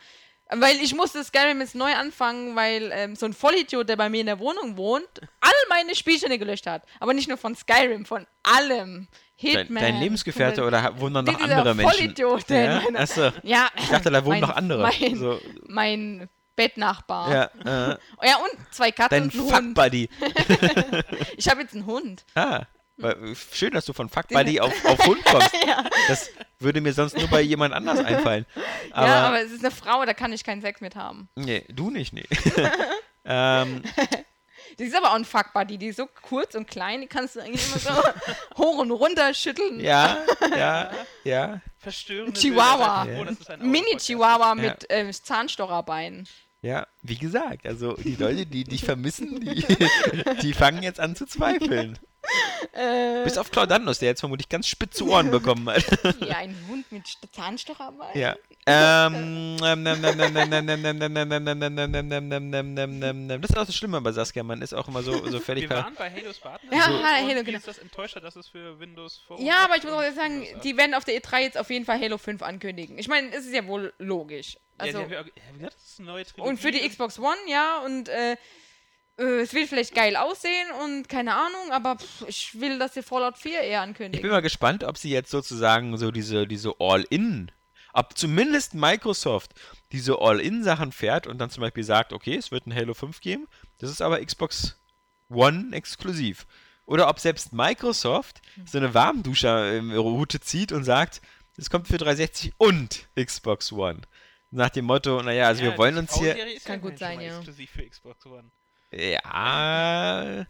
Weil ich musste Skyrim jetzt neu anfangen, weil ähm, so ein Vollidiot, der bei mir in der Wohnung wohnt, all meine Spielstände gelöscht hat. Aber nicht nur von Skyrim, von allem. Dein, Hitman. dein Lebensgefährte oder wohnen da noch andere Menschen? Vollidiot, der Ja? Achso, Ja, ich dachte, da wohnen mein- noch andere. Mein, so, mein Bettnachbar. ja, äh, Ja, und zwei Katzen dein und ein Hund. Fuck-Buddy. Ich habe jetzt einen Hund. Ah, schön, dass du von Fuck Buddy auf, auf Hund kommst. Das würde mir sonst nur bei jemand anders einfallen. Aber, ja, aber es ist eine Frau, da kann ich keinen Sex mit haben. nee, du nicht, nee. ähm, Die ist aber auch ein Fuckbuddy, die ist so kurz und klein, die kannst du eigentlich immer so hoch und runter schütteln. ja, ja, ja, Verstörende Chihuahua. Es ein Mini-Chihuahua Ja. mit ähm, Zahnstocherbeinen. ja. Wie gesagt, also die Leute, die dich vermissen, die, die fangen jetzt an zu zweifeln. Bis auf Claudanus, der jetzt vermutlich ganz spitze Ohren bekommen hat. Ja, ein Hund mit Zahnstocher Ja. Das ist auch das Schlimme bei Saskia, man ist auch immer so, so fertig. Wir waren bei Halo Spartan. Ja, so. Halo, genau. ist das enttäuschter, dass es für Windows Ja, aber ich muss auch sagen, die werden auf der E3 jetzt auf jeden Fall Halo 5 ankündigen. Ich meine, es ist ja wohl logisch. Also, ja, die, das ist eine neue Trilogie. Und für die Xbox One, ja, und äh, äh, es wird vielleicht geil aussehen und keine Ahnung, aber pff, ich will, dass sie Fallout 4 eher Ich bin ankündigen. mal gespannt, ob sie jetzt sozusagen so diese, diese All-In, ob zumindest Microsoft diese All-In-Sachen fährt und dann zum Beispiel sagt, okay, es wird ein Halo 5 geben, das ist aber Xbox One exklusiv. Oder ob selbst Microsoft so eine Warmduscher-Route zieht und sagt, es kommt für 360 und Xbox One. Nach dem Motto, naja, also Ja, wir wollen uns hier. Kann ja gut sein, ja. Exklusiv für Xbox One. Ja.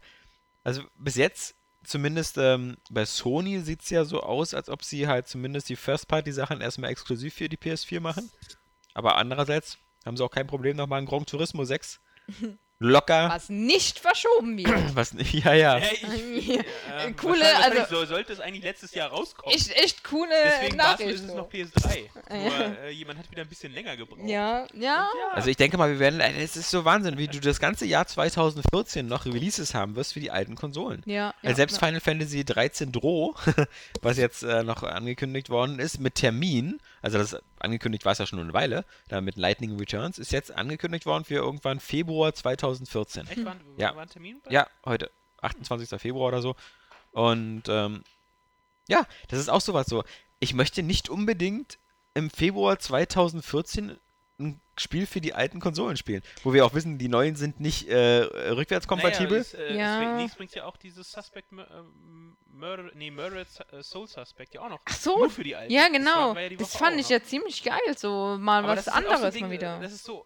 Also bis jetzt, zumindest ähm, bei Sony sieht es ja so aus, als ob sie halt zumindest die First-Party-Sachen erstmal exklusiv für die PS4 machen. Aber andererseits haben sie auch kein Problem, nochmal ein Gran Turismo 6 locker. Was nicht verschoben wird. Was nicht, ja, ja. Äh, ich, Ja, ähm, coole, also- so, sollte es eigentlich letztes Jahr rauskommen. Echt, echt coole Deswegen Nachricht. ist es noch PS3. Nur äh, jemand hat wieder ein bisschen länger gebraucht. Ja, ja. Also ich denke mal, wir werden, äh, es ist so Wahnsinn, wie du das ganze Jahr 2014 noch Releases haben wirst für die alten Konsolen. Ja, Äh, ja, Selbst ja. Final Fantasy 13 Droh, was jetzt äh, noch angekündigt worden ist, mit Termin, also das angekündigt war es ja schon eine Weile, da mit Lightning Returns, ist jetzt angekündigt worden für irgendwann Februar 2014. Echt? War, Ja. war ein Termin? bei- Ja, heute, 28. Februar oder so. Und ähm, ja, das ist auch sowas so. Ich möchte nicht unbedingt im Februar 2014 ein Spiel für die alten Konsolen spielen, wo wir auch wissen, die neuen sind nicht äh, rückwärtskompatibel. Naja, es, äh, Ja. Nächstes bringt ja auch dieses Suspect ähm, Murder, nee, Murdered äh, Soul Suspect ja auch noch. Ach so, Nur für die alten. Ja, Das genau. war- war ja das fand auch ich noch. ja ziemlich geil, so mal Aber was das halt auch so anderes Ding, mal wieder. Das ist so.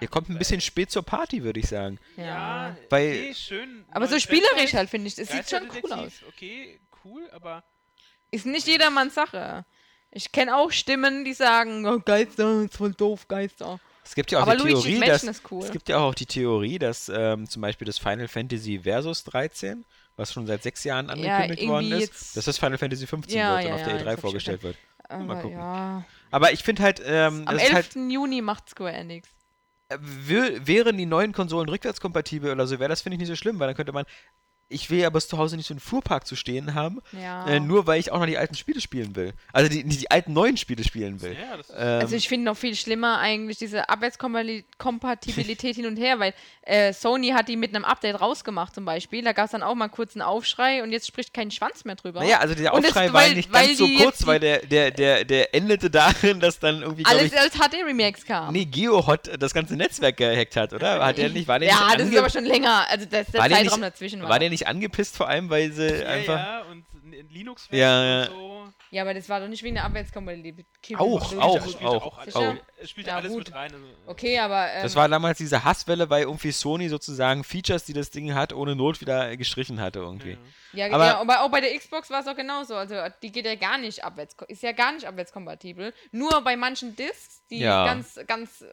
Ihr kommt ein bisschen spät zur Party, würde ich sagen. ja. Weil- okay, schön. Aber so spielerisch halt, finde ich. Das sieht schon cool aus. Okay, cool, aber Ist nicht jedermanns Sache. Ich kenne auch Stimmen, die sagen, oh, Geister, ist voll doof, Geister. Es gibt ja auch Aber die Luigi's Theorie, dass, cool. es gibt ja auch die Theorie, dass ähm, zum Beispiel das Final Fantasy Versus 13, was schon seit sechs Jahren angekündigt worden irgendwie ist, dass das Final Fantasy 15 Ja, wird und ja, auf ja, der das hab E3 ich vorgestellt wird. Aber gucken. ja. Aber ich finde halt, ähm, Am das ist 11. halt, Juni macht Square Enix. äh, wär- wären die neuen Konsolen rückwärtskompatibel oder so, wäre das, finde ich, nicht so schlimm, weil dann könnte man, ich will ja aber zu Hause nicht so einen Fuhrpark zu stehen haben, Ja. äh, nur weil ich auch noch die alten Spiele spielen will. Also die, die, die alten neuen Spiele spielen will. ja, das Ähm, Also ich finde noch viel schlimmer eigentlich diese Abwärtskompatibilität hin und her, weil äh, Sony hat die mit einem Update rausgemacht zum Beispiel. Da gab es dann auch mal kurz einen Aufschrei und jetzt spricht kein Schwanz mehr drüber. Naja, also der Aufschrei war weil- nicht weil ganz so kurz, weil der, der, der, der endete darin, dass dann irgendwie, Alles ich, als HD-Remakes kam. nee, GeoHot das ganze Netzwerk gehackt hat, oder? Hat der nicht, war der ja, nicht das ist aber schon länger. Also das, der war der Zeitraum nicht, dazwischen war. war der nicht angepisst vor allem, weil sie ja, einfach... ja, und in Linux Ja, ja. und so. ja, aber das war doch nicht wegen der Abwärtskompatibilität. Auch, auch, auch, auch alles, auch. Es spielt Ja, alles gut. mit rein. Also, Okay, aber ähm, Das war damals diese Hasswelle, weil irgendwie Sony sozusagen Features, die das Ding hat, ohne Not wieder gestrichen hatte irgendwie. ja. Ja, Aber- ja, aber auch bei der Xbox war es auch genauso. Also die geht ja gar nicht abwärts, ist ja gar nicht abwärtskompatibel. Nur bei manchen Discs, die Ja. ganz, ganz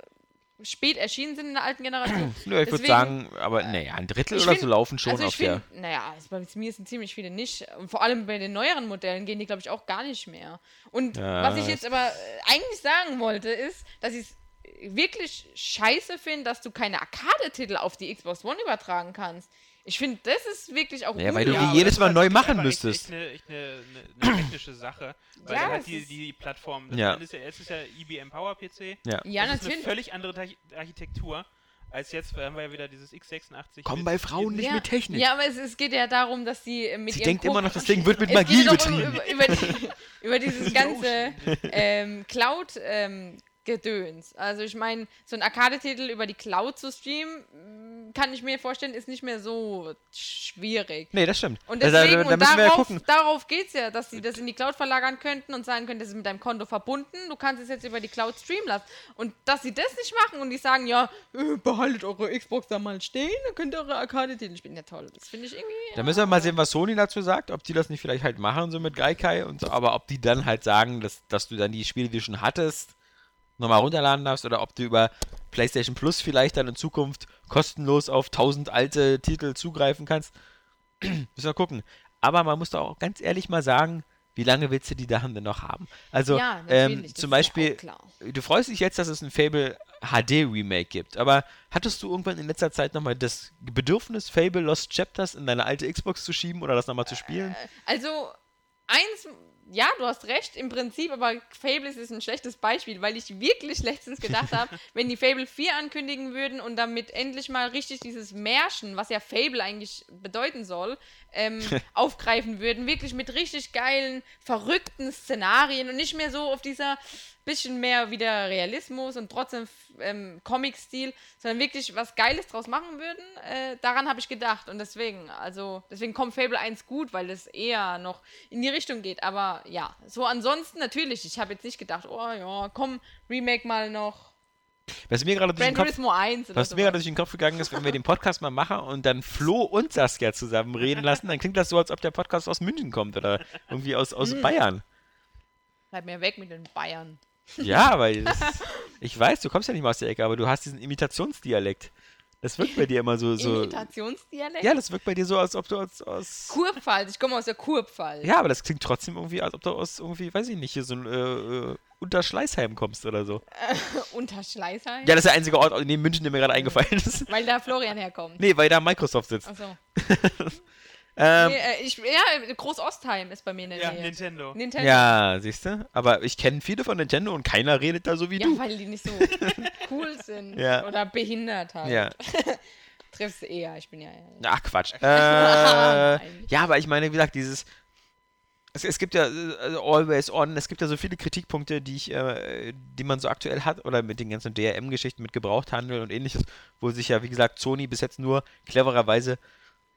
spät erschienen sind in der alten Generation. Nö, ich würde sagen, aber naja, ein Drittel oder find- so laufen schon also auf ich der... naja, es- bei mir sind ziemlich viele nicht. Und vor allem bei den neueren Modellen gehen die, glaube ich, auch gar nicht mehr. Und Ja, was ich jetzt aber äh, eigentlich sagen wollte, ist, dass ich es wirklich scheiße finde, dass du keine Arcade-Titel auf die Xbox One übertragen kannst. Ich finde, das ist wirklich auch Ja, weil du die jedes das Mal ist neu halt machen müsstest. Eine, echt eine, technische Sache. Weil Ja, halt die, ist- die Plattform, das Ja. ist ja, es ist ja IBM Power PC. Ja. Ja, das ist natürlich. eine völlig andere Archi- Architektur. Als jetzt haben wir ja wieder dieses x86. Komm mit- bei Frauen nicht ja, mit Technik. Ja, aber es, es geht ja darum, dass sie äh, mit Sie denkt immer Ko- noch, das Ding wird mit Magie betrieben. Über, über, die, über dieses ganze ähm, Cloud-Gedöns. also ich meine, so ein Arcade-Titel über die Cloud zu streamen, mh, kann ich mir vorstellen, ist nicht mehr so schwierig. Nee, das stimmt. Und Also, deswegen, da und wir ja darauf, darauf geht es ja, dass sie das in die Cloud verlagern könnten und sagen können, das ist mit deinem Konto verbunden, du kannst es jetzt über die Cloud streamen lassen. Und dass sie das nicht machen und die sagen, ja, äh, behaltet eure Xbox da mal stehen, dann könnt ihr eure Arcade-Titel spielen. Ja toll, das finde ich irgendwie... Da müssen wir mal sehen, was Sony dazu sagt, ob die das nicht vielleicht halt machen, so mit Gaikai und so, aber ob die dann halt sagen, dass, dass du dann die Spiele, die du schon hattest, nochmal runterladen darfst oder ob du über PlayStation Plus vielleicht dann in Zukunft kostenlos auf 1000 alte Titel zugreifen kannst. müssen wir gucken. Aber man muss doch auch ganz ehrlich mal sagen, wie lange willst du die Sachen denn noch haben? Also, Ja, ähm, zum ja Beispiel, klar. du freust dich jetzt, dass es ein Fable HD Remake gibt, aber hattest du irgendwann in letzter Zeit nochmal das Bedürfnis, Fable Lost Chapters in deine alte Xbox zu schieben oder das nochmal zu spielen? Also, eins, ja, du hast recht, im Prinzip, aber Fable ist ein schlechtes Beispiel, weil ich wirklich letztens gedacht habe, wenn die Fable 4 ankündigen würden und damit endlich mal richtig dieses Märchen, was ja Fable eigentlich bedeuten soll, ähm, aufgreifen würden, wirklich mit richtig geilen, verrückten Szenarien und nicht mehr so auf dieser bisschen mehr wieder Realismus und trotzdem ähm, Comic-Stil, sondern wirklich was Geiles draus machen würden, äh, daran habe ich gedacht. Und deswegen, also, deswegen kommt Fable 1 gut, weil es eher noch in die Richtung geht. Aber ja, so ansonsten natürlich, ich habe jetzt nicht gedacht, oh ja, komm, Remake mal noch. Was mir gerade durch Gran den Kopf Turismo 1 oder Was mir gerade durch den Kopf gegangen ist, wenn wir den Podcast mal machen und dann Flo und Saskia zusammen reden lassen, dann klingt das so, als ob der Podcast aus München kommt oder irgendwie aus, aus Hm. Bayern. Bleib mir weg mit den Bayern. Ja, weil das, ich weiß, du kommst ja nicht mal aus der Ecke, aber du hast diesen Imitationsdialekt. Das wirkt bei dir immer so. so Imitationsdialekt? ja, das wirkt bei dir so, als ob du aus. aus Kurpfalz, ich komme aus der Kurpfalz. ja, aber das klingt trotzdem irgendwie, als ob du aus irgendwie, weiß ich nicht, hier so ein äh, äh, Unterschleißheim kommst oder so. Unter Schleißheim? Ja, das ist der einzige Ort neben München, der mir gerade eingefallen ist. Weil da Florian herkommt. Nee, weil da Microsoft sitzt. Achso. Ähm, Nee, äh, ich, ja, Groß-Ostheim ist bei mir in der Ja, Nähe. Nintendo. Nintendo. ja, siehst du? Aber ich kenne viele von Nintendo und keiner redet da so wie Ja, du. weil die nicht so cool sind. Ja. Oder behindert halt. Ja. Triffst du eher, ich bin ja. Ach, Quatsch. Äh, ja, aber ich meine, wie gesagt, dieses. Es, es gibt ja also Always On, es gibt ja so viele Kritikpunkte, die ich, äh, die man so aktuell hat, oder mit den ganzen DRM-Geschichten mit Gebrauchthandel und ähnliches, wo sich ja, wie gesagt, Sony bis jetzt nur clevererweise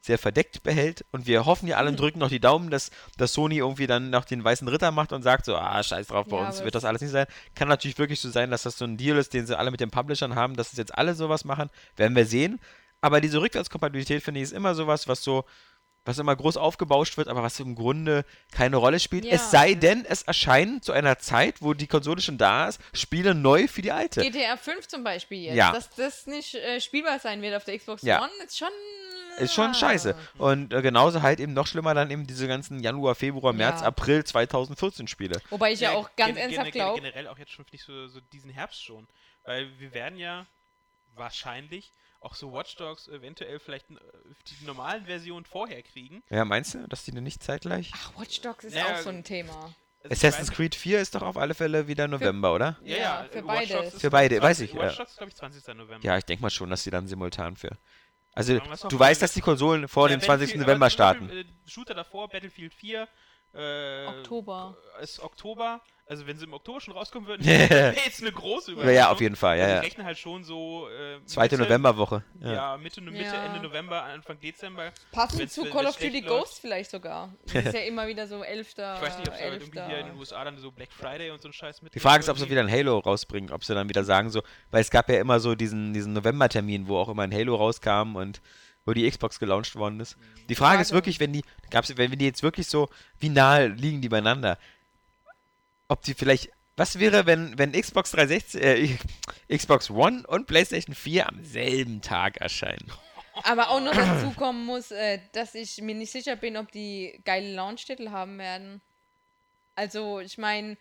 sehr verdeckt behält. Und wir hoffen ja alle und drücken noch die Daumen, dass, dass Sony irgendwie dann noch den weißen Ritter macht und sagt so, ah, scheiß drauf, bei Ja, uns wird das alles nicht sein. Kann natürlich wirklich so sein, dass das so ein Deal ist, den sie alle mit den Publishern haben, dass es jetzt alle sowas machen. Werden wir sehen. Aber diese Rückwärtskompatibilität, finde ich, ist immer sowas, was so, was immer groß aufgebauscht wird, aber was im Grunde keine Rolle spielt. Ja. Es sei denn, es erscheinen zu einer Zeit, wo die Konsole schon da ist, Spiele neu für die alte. GTA 5 zum Beispiel jetzt. Ja. Dass das nicht äh, spielbar sein wird auf der Xbox Ja. One, ist schon. Ist schon scheiße. Und äh, genauso halt eben noch schlimmer dann eben diese ganzen Januar, Februar, März, Ja. April 2014 Spiele. Wobei ich ja, auch ganz gen- ernsthaft glaube. Generell auch jetzt schon nicht so, so diesen Herbst schon. Weil wir werden ja wahrscheinlich auch so Watch Dogs eventuell vielleicht äh, die normalen Versionen vorher kriegen. Ja, meinst du, dass die denn nicht zeitgleich? Ach, Watch Dogs ist Naja, auch so ein Thema. Also ich Assassin's Creed 4 ist doch auf alle Fälle wieder November, oder? Ja, Ja, ja, für ist Für beide, 20 weiß ich, Watch ja. Dogs ist, glaube ich, 20. November. Ja, ich denke mal schon, dass die dann simultan für. Also, du weißt, dass die Konsolen vor Ja, dem 20. Battlefield- November starten. Äh, Shooter davor, Battlefield 4. Äh, Oktober. Ist Oktober. Also wenn sie im Oktober schon rauskommen würden, wäre jetzt eine große Ja, Überraschung. ja, auf jeden Fall, ja, also ja. Ich rechne halt schon so äh, Zweite Novemberwoche. Ja, Ja. Mitte, Mitte Ja. Ende November, Anfang Dezember. Passend Wenn's- zu wenn- Call wenn's of Duty. Ghost vielleicht sogar. Das ist ja immer wieder so 11. Ich weiß nicht, ob sie halt irgendwie 11.. hier in den USA dann so Black Friday und so ein Scheiß mit. Die Frage ist, ob sie wieder ein Halo rausbringen, ob sie dann wieder sagen so, weil es gab ja immer so diesen, diesen November-Termin, wo auch immer ein Halo rauskam und wo die Xbox gelauncht worden ist. Die Frage ist Frage. wirklich, wenn die, gab's, wenn die jetzt wirklich so, wie nahe liegen die beieinander? Ob die vielleicht, was wäre, wenn, wenn Xbox 360, äh, Xbox One und PlayStation 4 am selben Tag erscheinen? Aber auch noch dazu kommen muss, äh, dass ich mir nicht sicher bin, ob die geile Launch-Titel haben werden. Also, ich meine,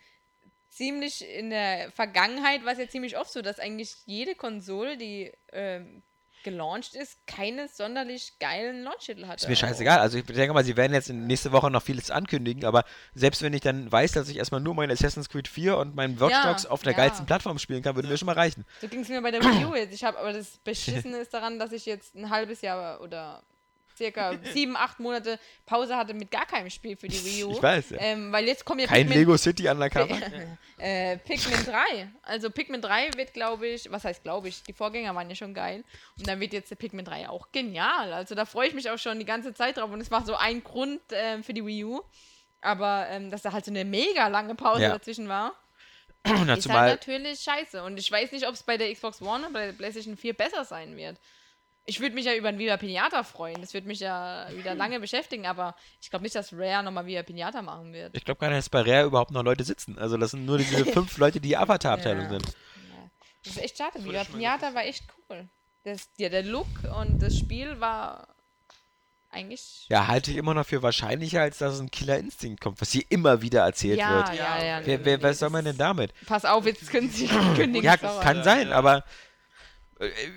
ziemlich in der Vergangenheit war es ja ziemlich oft so, dass eigentlich jede Konsole, die ähm, gelauncht ist, keine sonderlich geilen Launch-Titel hatte. Ist mir scheißegal. Also ich denke mal, sie werden jetzt in nächste Woche noch vieles ankündigen, aber selbst wenn ich dann weiß, dass ich erstmal nur mein Assassin's Creed 4 und meinen Watch Ja, auf der ja. geilsten Plattform spielen kann, würde mir schon mal reichen. So ging es mir bei der U jetzt. Ich habe aber das Beschissene ist daran, dass ich jetzt ein halbes Jahr oder circa sieben, acht Monate Pause hatte mit gar keinem Spiel für die Wii U. Ich weiß, ja. Ähm, weil jetzt kommen ja Kein Pikmin- Lego City Undercover. äh, Pikmin 3. Also Pikmin 3 wird, glaube ich, was heißt glaube ich, die Vorgänger waren ja schon geil. Und dann wird jetzt der Pikmin 3 auch genial. Also da freue ich mich auch schon die ganze Zeit drauf. Und es war so ein Grund ähm, für die Wii U. Aber ähm, dass da halt so eine mega lange Pause Ja. dazwischen war, ist halt natürlich scheiße. Und ich weiß nicht, ob es bei der Xbox One oder bei der PlayStation 4 besser sein wird. Ich würde mich ja über ein Viva Pinata freuen. Das würde mich ja wieder lange beschäftigen, aber ich glaube nicht, dass Rare nochmal Viva Pinata machen wird. ich glaube gar nicht, dass bei Rare überhaupt noch Leute sitzen. Also das sind nur diese fünf Leute, die Avatar-Abteilung Ja. sind. Das ist echt schade. Viva Pinata war echt cool. Das, ja, der Look und das Spiel war eigentlich. Ja, halte ich immer noch für wahrscheinlicher, als dass ein Killer Instinct kommt, was hier immer wieder erzählt ja, wird. ja, ja. Wer, wer, nee, was soll man denn damit? Pass auf, jetzt können sie kündigen. Ja, kann Ja, sein, ja. aber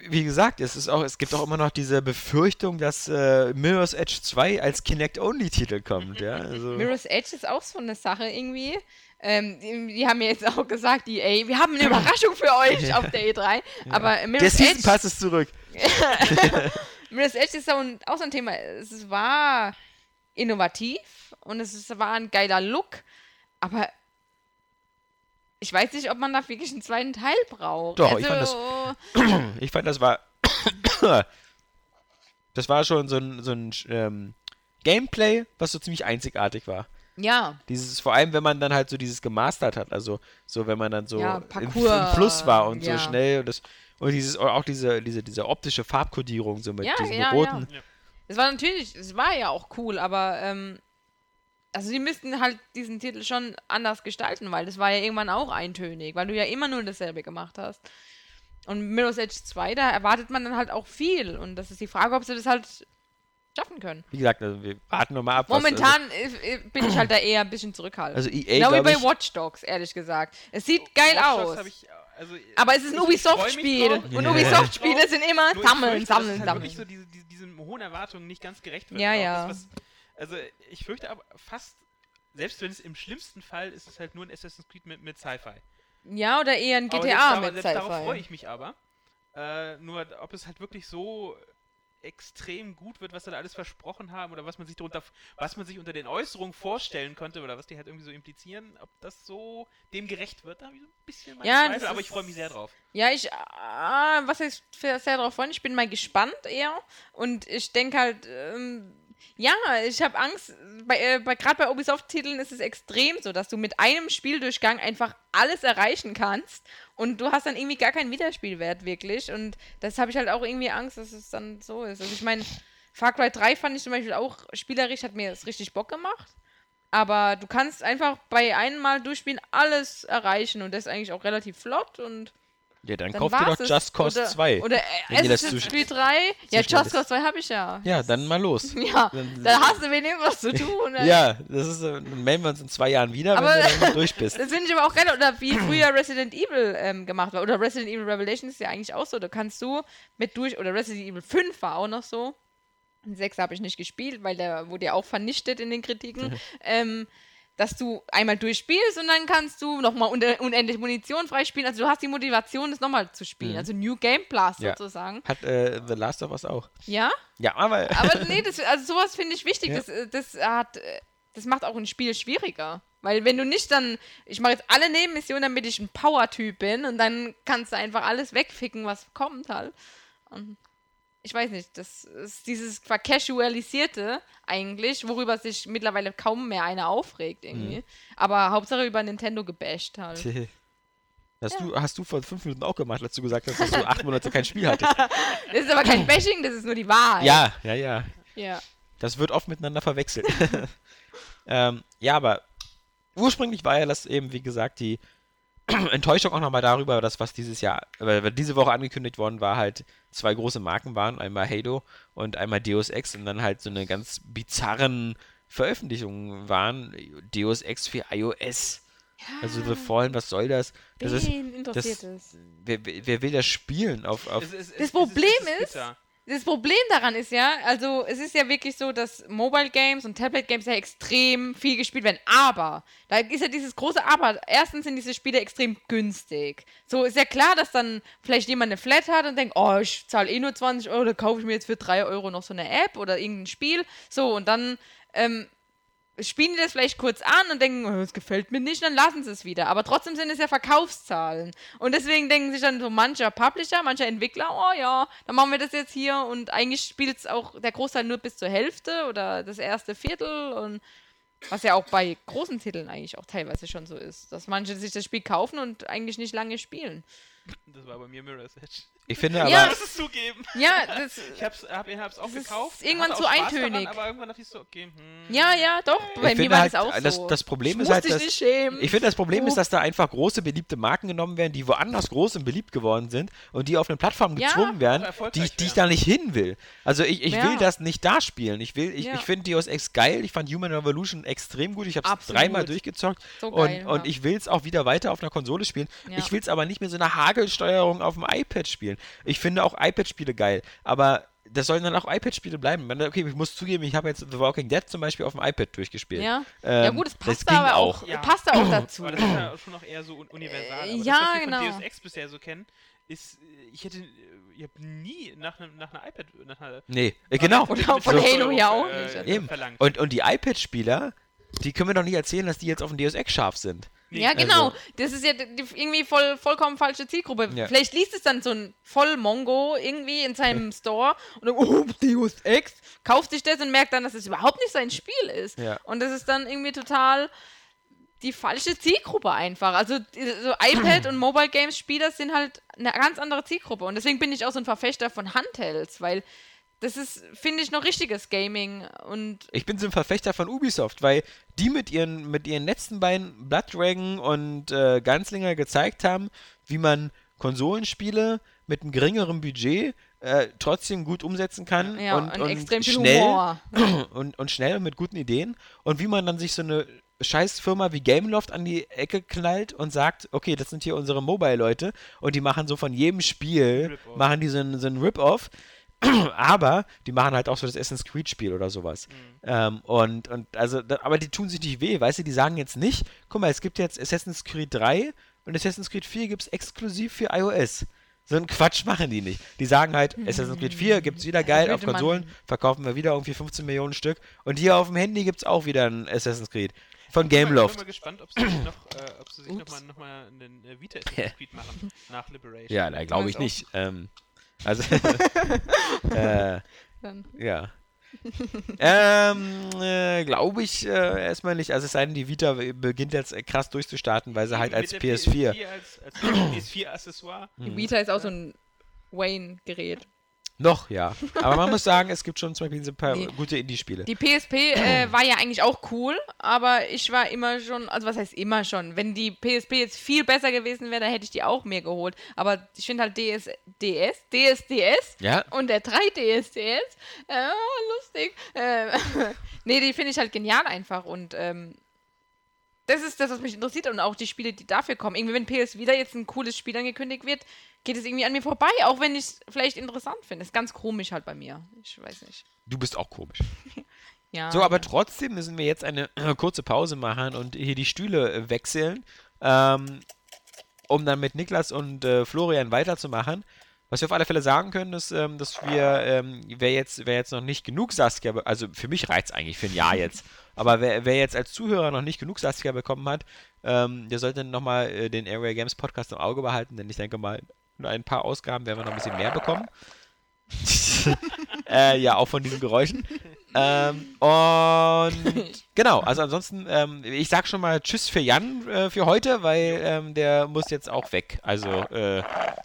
wie gesagt, es ist auch, es gibt auch immer noch diese Befürchtung, dass äh, Mirror's Edge 2 als Kinect-Only-Titel kommt, ja. Also, Mirror's Edge ist auch so eine Sache irgendwie. Ähm, die, die haben mir jetzt auch gesagt, die, ey, wir haben eine Überraschung für euch auf der E3. Aber der Mirror's Season Edge, Pass ist zurück. Mirror's Edge ist ein, auch so ein Thema. Es war innovativ und es war ein geiler Look, aber ich weiß nicht, ob man da wirklich einen zweiten Teil braucht. Doch, also, ich fand das- Ich fand, das war. das war schon so ein, so ein ähm, Gameplay, was so ziemlich einzigartig war. Ja, Dieses, vor allem, wenn man dann halt so dieses gemastert hat, also so, wenn man dann so Ja, im, Parcours, im Fluss war und ja. so schnell und das und dieses auch diese diese diese optische Farbkodierung so mit Ja, diesen ja, roten. ja. es war natürlich, es war ja auch cool, aber ähm, also die müssten halt diesen Titel schon anders gestalten, weil das war ja irgendwann auch eintönig, weil du ja immer nur dasselbe gemacht hast. Und Mirror's Edge 2, da erwartet man dann halt auch viel und das ist die Frage, ob sie das halt schaffen können. Wie gesagt, also wir warten noch mal ab. Momentan äh, äh, bin ich halt da eher ein bisschen zurückhaltend. also, also EA genau wie bei ich, Watch Dogs, ehrlich gesagt. Es sieht geil Watch Dogs aus. Ich, also, Aber es ist ein ich- ich mich Ubisoft-Spiel. Und. Ubisoft-Spiele sind immer ich sammeln, dass sammeln, es halt sammeln. wirklich so diese, diese, diesen hohen Erwartungen nicht ganz gerecht wird. Ja, Auch ja. Das, was, also ich fürchte aber fast, selbst wenn es im schlimmsten Fall ist, es halt nur ein Assassin's Creed mit, mit Sci-Fi. Ja, oder eher ein Aber GTA selbst, mit selbst darauf freue Sci-Fi. ich mich aber. Äh, nur ob es halt wirklich so extrem gut wird, was sie da alles versprochen haben oder was man sich darunter, was man sich unter den Äußerungen vorstellen könnte oder was die halt irgendwie so implizieren, ob das so dem gerecht wird, da habe ich so ein bisschen meine Ja, Zweifel, aber ich freue mich sehr drauf. Ja, ich, ah, was für- sehr darauf freuen? Ich bin mal gespannt eher. Und ich denke halt, ähm, ja, ich habe Angst, bei, äh, bei, gerade bei Ubisoft-Titeln ist es extrem so, dass du mit einem Spieldurchgang einfach alles erreichen kannst und du hast dann irgendwie gar keinen Wiederspielwert wirklich. Und das habe ich halt auch irgendwie Angst, dass es dann so ist. Also ich meine, Far Cry 3 fand ich zum Beispiel auch spielerisch, hat mir das richtig Bock gemacht. Aber du kannst einfach bei einem Mal durchspielen alles erreichen und das ist eigentlich auch relativ flott und ja, dann, dann kauft ihr doch es. Just Cause oder, 2. Oder das Assassin's Creed 3. Ja, Just. Cause 2 habe ich ja. ja, dann mal los. Ja, Dann- da hast du wenigstens was zu tun. Ja, das ist, äh, dann melden wir uns in zwei Jahren wieder, Aber- wenn du dann durch bist. Das finde ich aber auch geil. Oder wie früher Resident Evil ähm, gemacht war. Oder Resident Evil Revelation ist ja eigentlich auch so. Da kannst du mit durch. Oder Resident Evil 5 war auch noch so. Den 6 habe ich nicht gespielt, weil der wurde ja auch vernichtet in den Kritiken. ähm, dass du einmal durchspielst und dann kannst du nochmal unendlich Munition freispielen. Also du hast die Motivation, das nochmal zu spielen. Mhm. Also New Game Plus Ja. sozusagen. Hat äh, The Last of Us auch. Ja? Ja, aber. Aber nee, das, also sowas finde ich wichtig. Ja. Das, äh, das hat, äh, das macht auch ein Spiel schwieriger. Weil wenn du nicht dann, ich mache jetzt alle Nebenmissionen, damit ich ein Power-Typ bin und dann kannst du einfach alles wegficken, was kommt halt. Und ich weiß nicht, das ist dieses vercasualisierte eigentlich, worüber sich mittlerweile kaum mehr einer aufregt irgendwie. Aber Hauptsache über Nintendo gebasht halt. Hast, du, hast du vor fünf Minuten auch gemacht, als du gesagt hast, dass du acht Monate kein Spiel hattest. Das ist aber kein Bashing, das ist nur die Wahrheit. Ja, ja, ja. Ja. Das wird oft miteinander verwechselt. ähm, ja, aber ursprünglich war ja das eben, wie gesagt, die Enttäuschung auch nochmal darüber, dass was dieses Jahr, weil diese Woche angekündigt worden war, halt zwei große Marken waren, einmal Halo und einmal Deus Ex und dann halt so eine ganz bizarren Veröffentlichungen waren. Deus Ex für iOS. Also The Fallen, was soll das? Das ist, Wen interessiert das- es? wer, wer will das spielen auf, auf Es- es- es- Das es Problem es ist- bitter. Das Problem daran ist ja, also es ist ja wirklich so, dass Mobile Games und Tablet Games ja extrem viel gespielt werden. Aber, da ist ja dieses große Aber. Erstens sind diese Spiele extrem günstig. So ist ja klar, dass dann vielleicht jemand eine Flat hat und denkt, oh, ich zahle eh nur 20 Euro, da kaufe ich mir jetzt für 3 Euro noch so eine App oder irgendein Spiel. So, und dann ähm, spielen die das vielleicht kurz an und denken, oh, das gefällt mir nicht, dann lassen sie es wieder. Aber trotzdem sind es ja Verkaufszahlen. Und deswegen denken sich dann so mancher Publisher, mancher Entwickler, oh ja, dann machen wir das jetzt hier und eigentlich spielt es auch der Großteil nur bis zur Hälfte oder das erste Viertel und was ja auch bei großen Titeln eigentlich auch teilweise schon so ist, dass manche sich das Spiel kaufen und eigentlich nicht lange spielen. Das war bei mir Mirror's Edge. Ich finde aber, Ja, Ich muss es zugeben. Ja, das, Ich hab's, hab, hab's auch Das ist gekauft. irgendwann zu eintönig. Daran, aber irgendwann dachte ich so, okay, hm. ja, ja, doch, bei ich mir finde war halt, das auch das, so. das Problem ich ist halt, dich dass, nicht schämen. Ich finde, das Problem Oh. ist, dass da einfach große, beliebte Marken genommen werden, die woanders groß und beliebt geworden sind und die auf eine Plattform Ja, gezwungen werden, die, ich- die ich werden. da nicht hin will. Also ich, ich Ja. will das nicht da spielen. Ich will, ich, Ja. ich finde Deus Ex geil. Ich fand Human Revolution extrem gut. Ich habe es dreimal durchgezockt So und, geil, und ja. ich will es auch wieder weiter auf einer Konsole spielen. Ja. Ich will es aber nicht mit so einer Nagelsteuerung auf dem iPad spielen. Ich finde auch iPad-Spiele geil, aber das sollen dann auch iPad-Spiele bleiben. Man- Okay, ich muss zugeben, ich habe jetzt The Walking Dead zum Beispiel auf dem iPad durchgespielt. Ja, ja Ähm, gut, es passt ging aber auch, Ja. passt auch dazu. Aber das ist ja schon noch eher so un universal. Äh, Aber ja, das, was wir genau. von Deus Ex bisher so kennen, ist, äh, ich hätte, äh, ich habe nie nach einem nach einer iPad, nach einer Nee, äh, genau. Auch von Halo ja auch äh, nicht. Eben. verlangt. Und, und die iPad-Spieler, die können mir doch nicht erzählen, dass die jetzt auf dem Deus Ex scharf sind. Ja, genau. Also- das ist ja irgendwie voll, vollkommen falsche Zielgruppe. Ja. Vielleicht liest es dann so ein Voll-Mongo irgendwie in seinem Store und dann, oh, Deus Ex, kauft sich das und merkt dann, dass es überhaupt nicht sein Spiel ist. Ja. Und das ist dann irgendwie total die falsche Zielgruppe einfach. Also so iPad und Mobile Games Spieler sind halt eine ganz andere Zielgruppe und deswegen bin ich auch so ein Verfechter von Handhelds, weil das ist, finde ich, noch richtiges Gaming und Ich bin so ein Verfechter von Ubisoft, weil die mit ihren, mit ihren letzten beiden Blood Dragon und äh, Gunslinger gezeigt haben, wie man Konsolenspiele mit einem geringeren Budget äh, trotzdem gut umsetzen kann ja, und, und, und extrem viel schnell Humor. und, und schnell und mit guten Ideen und wie man dann sich so eine scheiß Firma wie Gameloft an die Ecke knallt und sagt, okay, das sind hier unsere Mobile-Leute und die machen so von jedem Spiel, machen die so ein, so ein Rip-Off, aber die machen halt auch so das Assassin's Creed-Spiel oder sowas. Ähm, und, und also, da, aber die tun sich nicht weh, weißt du, die sagen jetzt nicht, guck mal, es gibt jetzt Assassin's Creed 3 und Assassin's Creed 4 gibt es exklusiv für iOS. So einen Quatsch machen die nicht. Die sagen halt, Assassin's Creed 4 gibt es wieder geil auf Konsolen, verkaufen wir wieder irgendwie 15 Millionen Stück. Und hier auf dem Handy gibt es auch wieder ein Assassin's Creed. Von Ich bin Gameloft. mal gespannt, ob sie sich noch, äh, ob sie sich noch Ups. mal, noch mal einen äh, Vita Assassin's Creed machen nach Liberation. Ja, da glaube ich nicht. Ähm, also, äh, Dann. ja. ähm, äh, glaube ich äh, erstmal nicht. Also es sei denn, die Vita beginnt jetzt äh, krass durchzustarten, weil sie halt als der PS4. als, als PS4-Accessoire. Die Vita ist auch so ein Wayne-Gerät. Noch, ja. Aber man muss sagen, es gibt schon zum Beispiel ein paar Nee. gute Indie-Spiele. Die PSP äh, war ja eigentlich auch cool, aber ich war immer schon, also was heißt immer schon? Wenn die PSP jetzt viel besser gewesen wäre, dann hätte ich die auch mir geholt. Aber ich finde halt DS, DS, DSDS Ja, und der 3DSDS, äh, lustig. Äh, nee, die finde ich halt genial einfach und ähm, das ist das, was mich interessiert und auch die Spiele, die dafür kommen. Irgendwie, wenn PS wieder jetzt ein cooles Spiel angekündigt wird, geht es irgendwie an mir vorbei, auch wenn ich es vielleicht interessant finde. Ist ganz komisch halt bei mir. Ich weiß nicht. du bist auch komisch. Ja. So, aber trotzdem müssen wir jetzt eine äh, kurze Pause machen und hier die Stühle äh, wechseln, ähm, um dann mit Niklas und äh, Florian weiterzumachen. Was wir auf alle Fälle sagen können, ist, ähm, dass wir, ähm, wer, jetzt, wer jetzt noch nicht genug Saskia, also für mich reizt eigentlich für ein Jahr jetzt, aber wer, wer jetzt als Zuhörer noch nicht genug Saskia bekommen hat, ähm, der sollte nochmal äh, den Area Games Podcast im Auge behalten, denn ich denke mal, in ein paar Ausgaben werden wir noch ein bisschen mehr bekommen. äh, ja, auch von diesen Geräuschen. ähm, und genau, also ansonsten, ähm, ich sag schon mal Tschüss für Jan äh, für heute, weil ähm, der muss jetzt auch weg. Also, äh,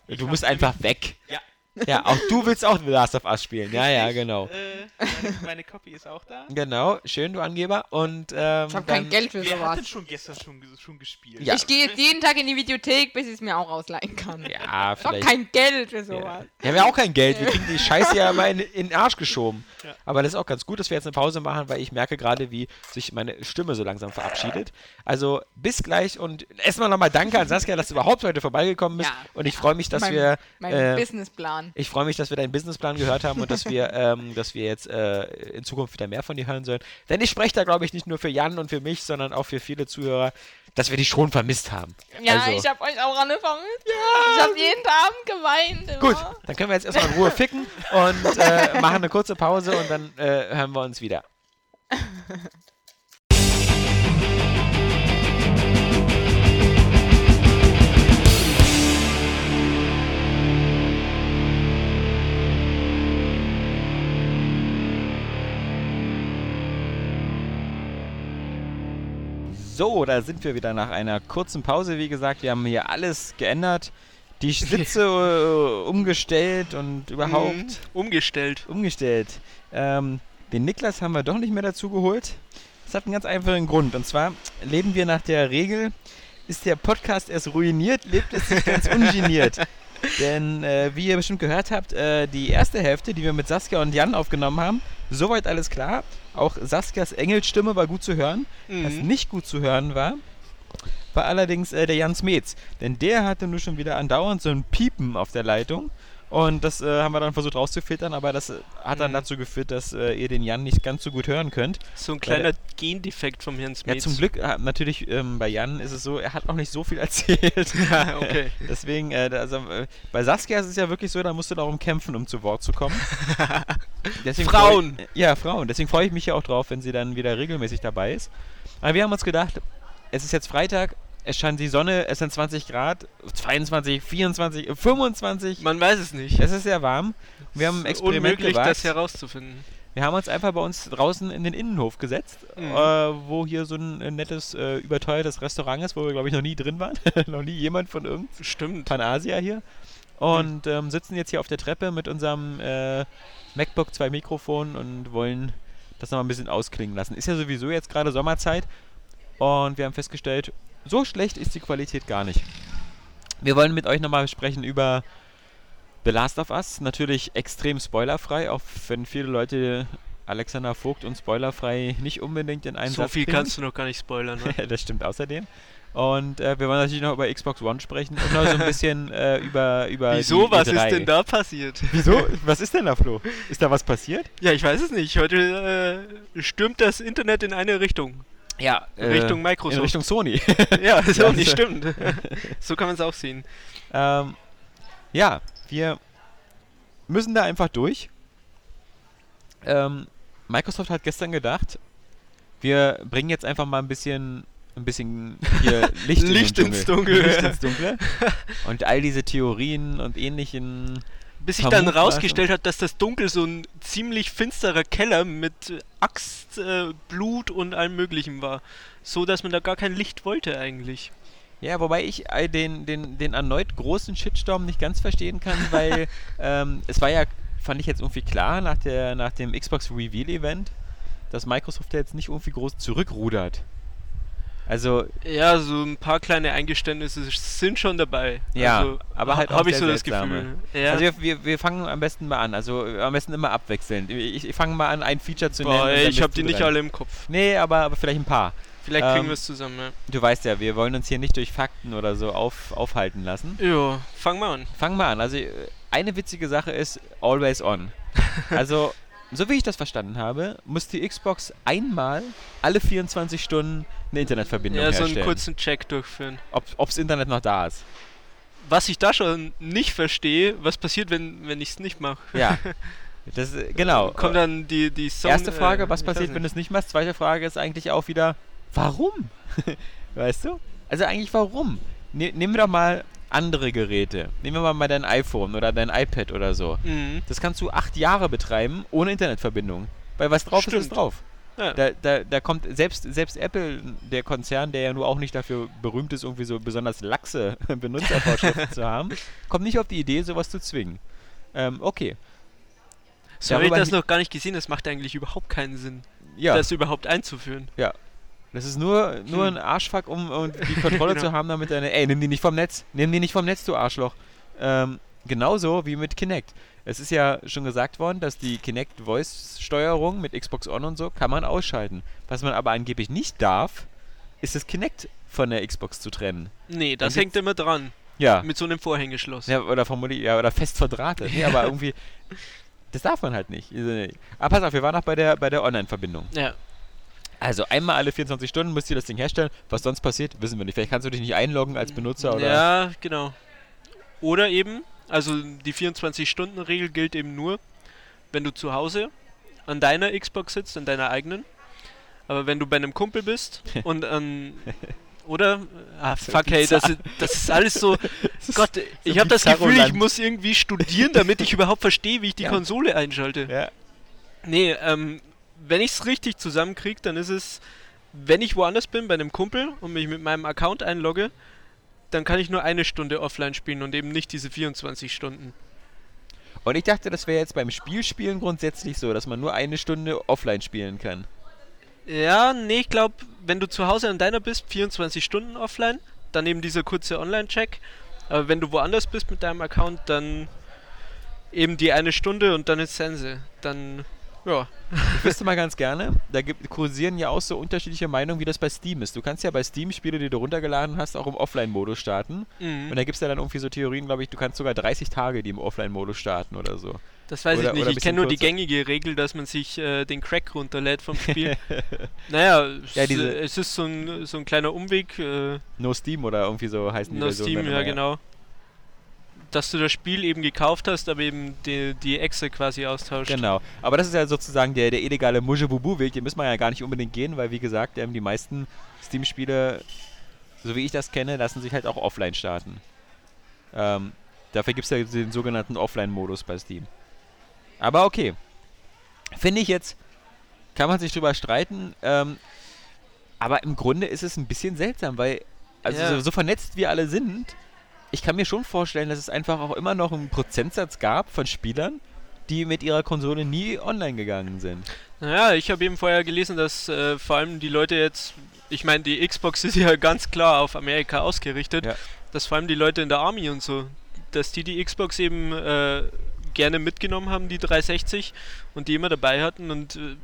du musst einfach weg. Ja. Ja, auch du willst auch The Last of Us spielen. Ja, ja, genau. Äh, meine, meine Copy ist auch da. Genau, schön, du Angeber. Und ähm, ich habe kein Geld für sowas. schon gestern schon, schon gespielt? Ja. Ich gehe jetzt jeden Tag in die Videothek, bis ich es mir auch ausleihen kann. Ja, ich habe vielleicht. kein Geld für Ja. sowas. Wir haben ja auch kein Geld. Wir kriegen die Scheiße ja immer in, in den Arsch geschoben. Ja. Aber das ist auch ganz gut, dass wir jetzt eine Pause machen, weil ich merke gerade, wie sich meine Stimme so langsam verabschiedet. Also bis gleich und erstmal nochmal danke an Saskia, dass du überhaupt heute vorbeigekommen bist. Ja. Und ich freue mich, dass mein, wir. Mein äh, Businessplan. Ich freue mich, dass wir deinen Businessplan gehört haben und dass wir, ähm, dass wir jetzt äh, in Zukunft wieder mehr von dir hören sollen. Denn ich spreche da, glaube ich, nicht nur für Jan und für mich, sondern auch für viele Zuhörer, dass wir dich schon vermisst haben. Ja, also- ich habe euch auch alle vermisst. ich habe jeden Abend geweint. Immer. Gut, dann können wir jetzt erstmal in Ruhe ficken und äh, machen eine kurze Pause und dann äh, hören wir uns wieder. So, da sind wir wieder nach einer kurzen Pause. Wie gesagt, wir haben hier alles geändert. Die Sitze äh, umgestellt und überhaupt Mhm. Umgestellt. umgestellt. Ähm, den Niklas haben wir doch nicht mehr dazu geholt. Das hat einen ganz einfachen Grund. Und zwar leben wir nach der Regel, ist der Podcast erst ruiniert, lebt es sich ganz ungeniert. Denn, äh, wie ihr bestimmt gehört habt, äh, die erste Hälfte, die wir mit Saskia und Jan aufgenommen haben, soweit alles klar. Auch Saskias Engelsstimme war gut zu hören. Was Mhm. nicht gut zu hören war, war allerdings äh, der Jan Smets. Denn der hatte nur schon wieder andauernd so ein Piepen auf der Leitung. Und das äh, haben wir dann versucht rauszufiltern, aber das äh, hat dann Mhm. dazu geführt, dass äh, ihr den Jan nicht ganz so gut hören könnt. So ein kleiner Gendefekt vom Herrn Ja, Smith. zum Glück, äh, natürlich ähm, bei Jan ist es so, er hat noch nicht so viel erzählt. Ja, okay. Deswegen, äh, also, äh, bei Saskia ist es ja wirklich so, da musst du darum kämpfen, um zu Wort zu kommen. Frauen. Freu, ja, Frauen. Deswegen freue ich mich ja auch drauf, wenn sie dann wieder regelmäßig dabei ist. Aber wir haben uns gedacht, es ist jetzt Freitag, es scheint die Sonne, es sind 20 Grad, 22, 24, 25. Man weiß es nicht. Es ist sehr warm. Wir haben ein Experiment unmöglich, gewagt. das herauszufinden. Wir haben uns einfach bei uns draußen in den Innenhof gesetzt, Mhm. äh, wo hier so ein nettes, äh, überteuertes Restaurant ist, wo wir, glaube ich, noch nie drin waren. noch nie jemand von irgendeinem Stimmt. Panasia hier. Und ähm, sitzen jetzt hier auf der Treppe mit unserem äh, MacBook, zwei Mikrofonen und wollen das nochmal ein bisschen ausklingen lassen. Ist ja sowieso jetzt gerade Sommerzeit und wir haben festgestellt, so schlecht ist die Qualität gar nicht. Wir wollen mit euch nochmal sprechen über The Last of Us. Natürlich extrem spoilerfrei, auch wenn viele Leute Alexander Vogt und spoilerfrei nicht unbedingt in einen So Satz viel bringen. kannst du noch gar nicht spoilern. Ne? das stimmt außerdem. Und äh, wir wollen natürlich noch über Xbox One sprechen und noch so ein bisschen äh, über, über Wieso? Was E3. ist denn da passiert? Wieso? Was ist denn da, Flo? Ist da was passiert? Ja, ich weiß es nicht. Heute äh, stürmt das Internet in eine Richtung. Ja, äh, Richtung Microsoft. In Richtung Sony. Ja, so Ja, nicht so- stimmt. so kann man es auch sehen. ähm, ja, wir müssen da einfach durch. Ähm, Microsoft hat gestern gedacht, wir bringen jetzt einfach mal ein bisschen, ein bisschen hier Licht, in Licht den ins. Dunkel. Licht ins Dunkle. Und all diese Theorien und ähnlichen Bis sich dann rausgestellt hat, dass das Dunkel so ein ziemlich finsterer Keller mit Axt, äh, Blut und allem Möglichen war. So, dass man da gar kein Licht wollte eigentlich. Ja, wobei ich äh, den, den, den erneut großen Shitstorm nicht ganz verstehen kann, weil ähm, es war ja, fand ich jetzt irgendwie klar nach, der, nach dem Xbox Reveal Event, dass Microsoft ja jetzt nicht irgendwie groß zurückrudert. Also, Ja, so ein paar kleine Eingeständnisse sind schon dabei. Ja, also, aber halt habe ich so das seltsame. Gefühl. Ja. also wir, wir, wir fangen am besten mal an. Also am besten immer abwechselnd. Ich, ich fange mal an, ein Feature zu Boah, nennen. ey, ich habe die du nicht dran. alle im Kopf. Nee, aber, aber vielleicht ein paar. Vielleicht kriegen Ähm, wir es zusammen, ja. Du weißt ja, wir wollen uns hier nicht durch Fakten oder so auf, aufhalten lassen. Ja, fang mal an. Fangen wir an. Also eine witzige Sache ist Always On. Also, so wie ich das verstanden habe, muss die Xbox einmal alle 24 Stunden eine Internetverbindung Ja, so einen herstellen. kurzen Check durchführen. ob, ob's Internet noch da ist. Was ich da schon nicht verstehe, was passiert, wenn, wenn ich es nicht mache? Ja. Das, genau. Kommt dann die, die Song, Erste Frage, äh, was passiert, wenn du nicht. es nicht machst? Zweite Frage ist eigentlich auch wieder, warum? weißt du? Also eigentlich warum? Ne, nehmen wir doch mal andere Geräte. Nehmen wir mal, mal dein iPhone oder dein iPad oder so. Mhm. Das kannst du acht Jahre betreiben ohne Internetverbindung. Weil was drauf ist, ist Stimmt. drauf. Ja. Da, da, da kommt selbst, selbst Apple, der Konzern, der ja nur auch nicht dafür berühmt ist, irgendwie so besonders laxe Benutzervorschriften zu haben, kommt nicht auf die Idee, sowas zu zwingen. Ähm, okay. So habe ich das noch gar nicht gesehen, das macht eigentlich überhaupt keinen Sinn, Ja, das überhaupt einzuführen. das ist nur, nur Hm. ein Arschfuck, um, um die Kontrolle Genau. zu haben, damit deine, ey, nimm die nicht vom Netz, nimm die nicht vom Netz, du Arschloch. Ähm, genauso wie mit Kinect. Es ist ja schon gesagt worden, dass die Kinect Voice-Steuerung mit Xbox On und so kann man ausschalten. Was man aber angeblich nicht darf, ist das Kinect von der Xbox zu trennen. Nee, das hängt immer dran, Ja. mit so einem Vorhängeschloss. Ja, oder vermutlich, ja, oder fest verdrahtet. Nee, aber irgendwie, das darf man halt nicht. Aber pass auf, wir waren noch bei der, bei der Online-Verbindung. Ja. Also einmal alle 24 Stunden müsst ihr das Ding herstellen. Was sonst passiert, wissen wir nicht. Vielleicht kannst du dich nicht einloggen als Benutzer oder. Ja, genau. Oder eben, also die 24-Stunden-Regel gilt eben nur, wenn du zu Hause an deiner Xbox sitzt, an deiner eigenen. Aber wenn du bei einem Kumpel bist und an. Oder? Ah, fuck, hey, das ist, das ist alles so. Gott, ich habe das Gefühl, ich muss irgendwie studieren, damit ich überhaupt verstehe, wie ich die Ja. Konsole einschalte. Ja. Nee, ähm, wenn ich es richtig zusammenkriege, dann ist es, wenn ich woanders bin, bei einem Kumpel und mich mit meinem Account einlogge, dann kann ich nur eine Stunde offline spielen und eben nicht diese 24 Stunden. Und ich dachte, das wäre jetzt beim Spielspielen grundsätzlich so, dass man nur eine Stunde offline spielen kann. Ja, nee, ich glaube, wenn du zu Hause an deiner bist, 24 Stunden offline, dann eben dieser kurze Online-Check. Aber wenn du woanders bist mit deinem Account, dann eben die eine Stunde und dann ist Sense. Dann, Ja. Ich wüsste mal ganz gerne, da gibt, kursieren ja auch so unterschiedliche Meinungen, wie das bei Steam ist. Du kannst ja bei Steam Spiele, die du runtergeladen hast, auch im Offline-Modus starten. Mhm. Und da gibt es ja dann irgendwie so Theorien, glaube ich, du kannst sogar 30 Tage die im Offline-Modus starten oder so. Das weiß Oder- ich nicht. Ich kenne nur die gängige Regel, dass man sich äh, den Crack runterlädt vom Spiel. naja, es, Ja, diese- es ist so ein, so ein kleiner Umweg. Äh, No Steam oder irgendwie so heißen die nur Versionen Steam, ja genau. Dass du das Spiel eben gekauft hast, aber eben die, die Exe quasi austauscht. Genau. Aber das ist ja sozusagen der, der illegale Mujebubu-Weg, den müssen wir ja gar nicht unbedingt gehen, weil wie gesagt, ähm, die meisten Steam-Spiele, so wie ich das kenne, lassen sich halt auch offline starten. Ähm, dafür gibt es ja den sogenannten Offline-Modus bei Steam. Aber okay. Finde ich jetzt, kann man sich drüber streiten, ähm, aber im Grunde ist es ein bisschen seltsam, weil, also Ja. so, so vernetzt wir alle sind, ich kann mir schon vorstellen, dass es einfach auch immer noch einen Prozentsatz gab von Spielern, die mit ihrer Konsole nie online gegangen sind. Naja, ich habe eben vorher gelesen, dass äh, vor allem die Leute jetzt, ich meine, die Xbox ist ja ganz klar auf Amerika ausgerichtet, Ja. dass vor allem die Leute in der Army und so, dass die die Xbox eben äh, gerne mitgenommen haben, die 360, und die immer dabei hatten und äh,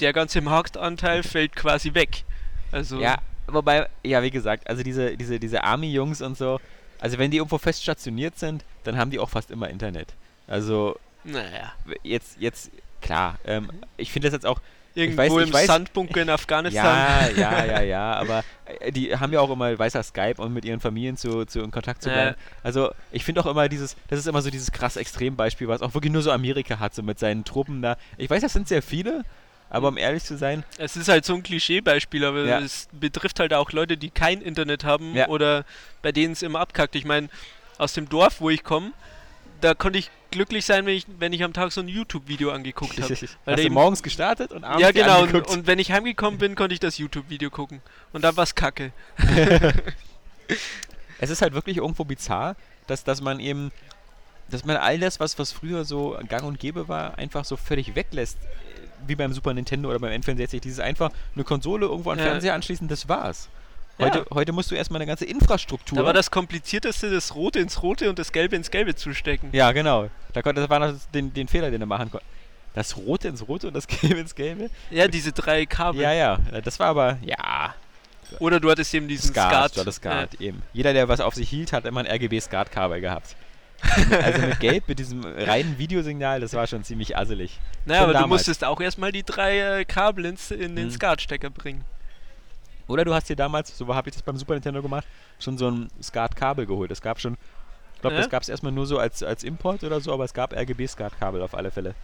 der ganze Marktanteil fällt quasi weg. Also, Ja, wobei, ja, wie gesagt, also diese, diese, diese Army-Jungs und so, also wenn die irgendwo fest stationiert sind, dann haben die auch fast immer Internet. Also naja, jetzt, jetzt, klar, ähm, ich finde das jetzt auch, irgendwo weiß- ich im weiß- Sandbunker in Afghanistan. ja, ja, ja, ja, aber äh, die haben ja auch immer, weißer Skype und mit ihren Familien zu, zu in Kontakt zu bleiben. Also ich finde auch immer dieses, das ist immer so dieses krass Extrembeispiel, was auch wirklich nur so Amerika hat, so mit seinen Truppen da. Ich weiß, das sind sehr viele, aber um ehrlich zu sein, Es ist halt so ein Klischeebeispiel, aber Ja. es betrifft halt auch Leute, die kein Internet haben Ja. oder bei denen es immer abkackt. Ich meine, aus dem Dorf, wo ich komme, da konnte ich glücklich sein, wenn ich, wenn ich am Tag so ein YouTube-Video angeguckt habe. hast Weil du morgens gestartet und abends Ja, genau. Und, angeguckt. und wenn ich heimgekommen bin, konnte ich das YouTube-Video gucken. Und dann war's kacke. es ist halt wirklich irgendwo bizarr, dass, dass man eben, dass man all das, was, was früher so gang und gäbe war, einfach so völlig weglässt. Wie beim Super Nintendo oder beim N64. Dieses einfach eine Konsole irgendwo an den Ja. Fernseher anschließen, das war's. Ja. Heute, heute musst du erstmal eine ganze Infrastruktur. Da war das Komplizierteste, das Rote ins Rote und das Gelbe ins Gelbe zu stecken. ja, genau. Da konnte, das war noch den, den Fehler, den er machen konnte. Das Rote ins Rote und das Gelbe ins Gelbe? Ja, diese drei Kabel. Ja, ja. Das war aber, ja, Oder du hattest eben diesen Skat. Skat. du hattest Skat, eben. Jeder, der was auf sich hielt, hat immer ein RGB-Skat-Kabel gehabt. Also mit Gelb, mit diesem reinen Videosignal, das war schon ziemlich asselig. Naja, Schon aber du damals. musstest auch erstmal die drei äh, Kabel ins, in den Mhm. Skatstecker bringen. Oder du hast dir damals, so habe ich das beim Super Nintendo gemacht, schon so ein SCART-Kabel geholt. Es gab schon, ich glaube, Ja? das gab es erstmal nur so als, als Import oder so, aber es gab RGB-SCART-Kabel auf alle Fälle.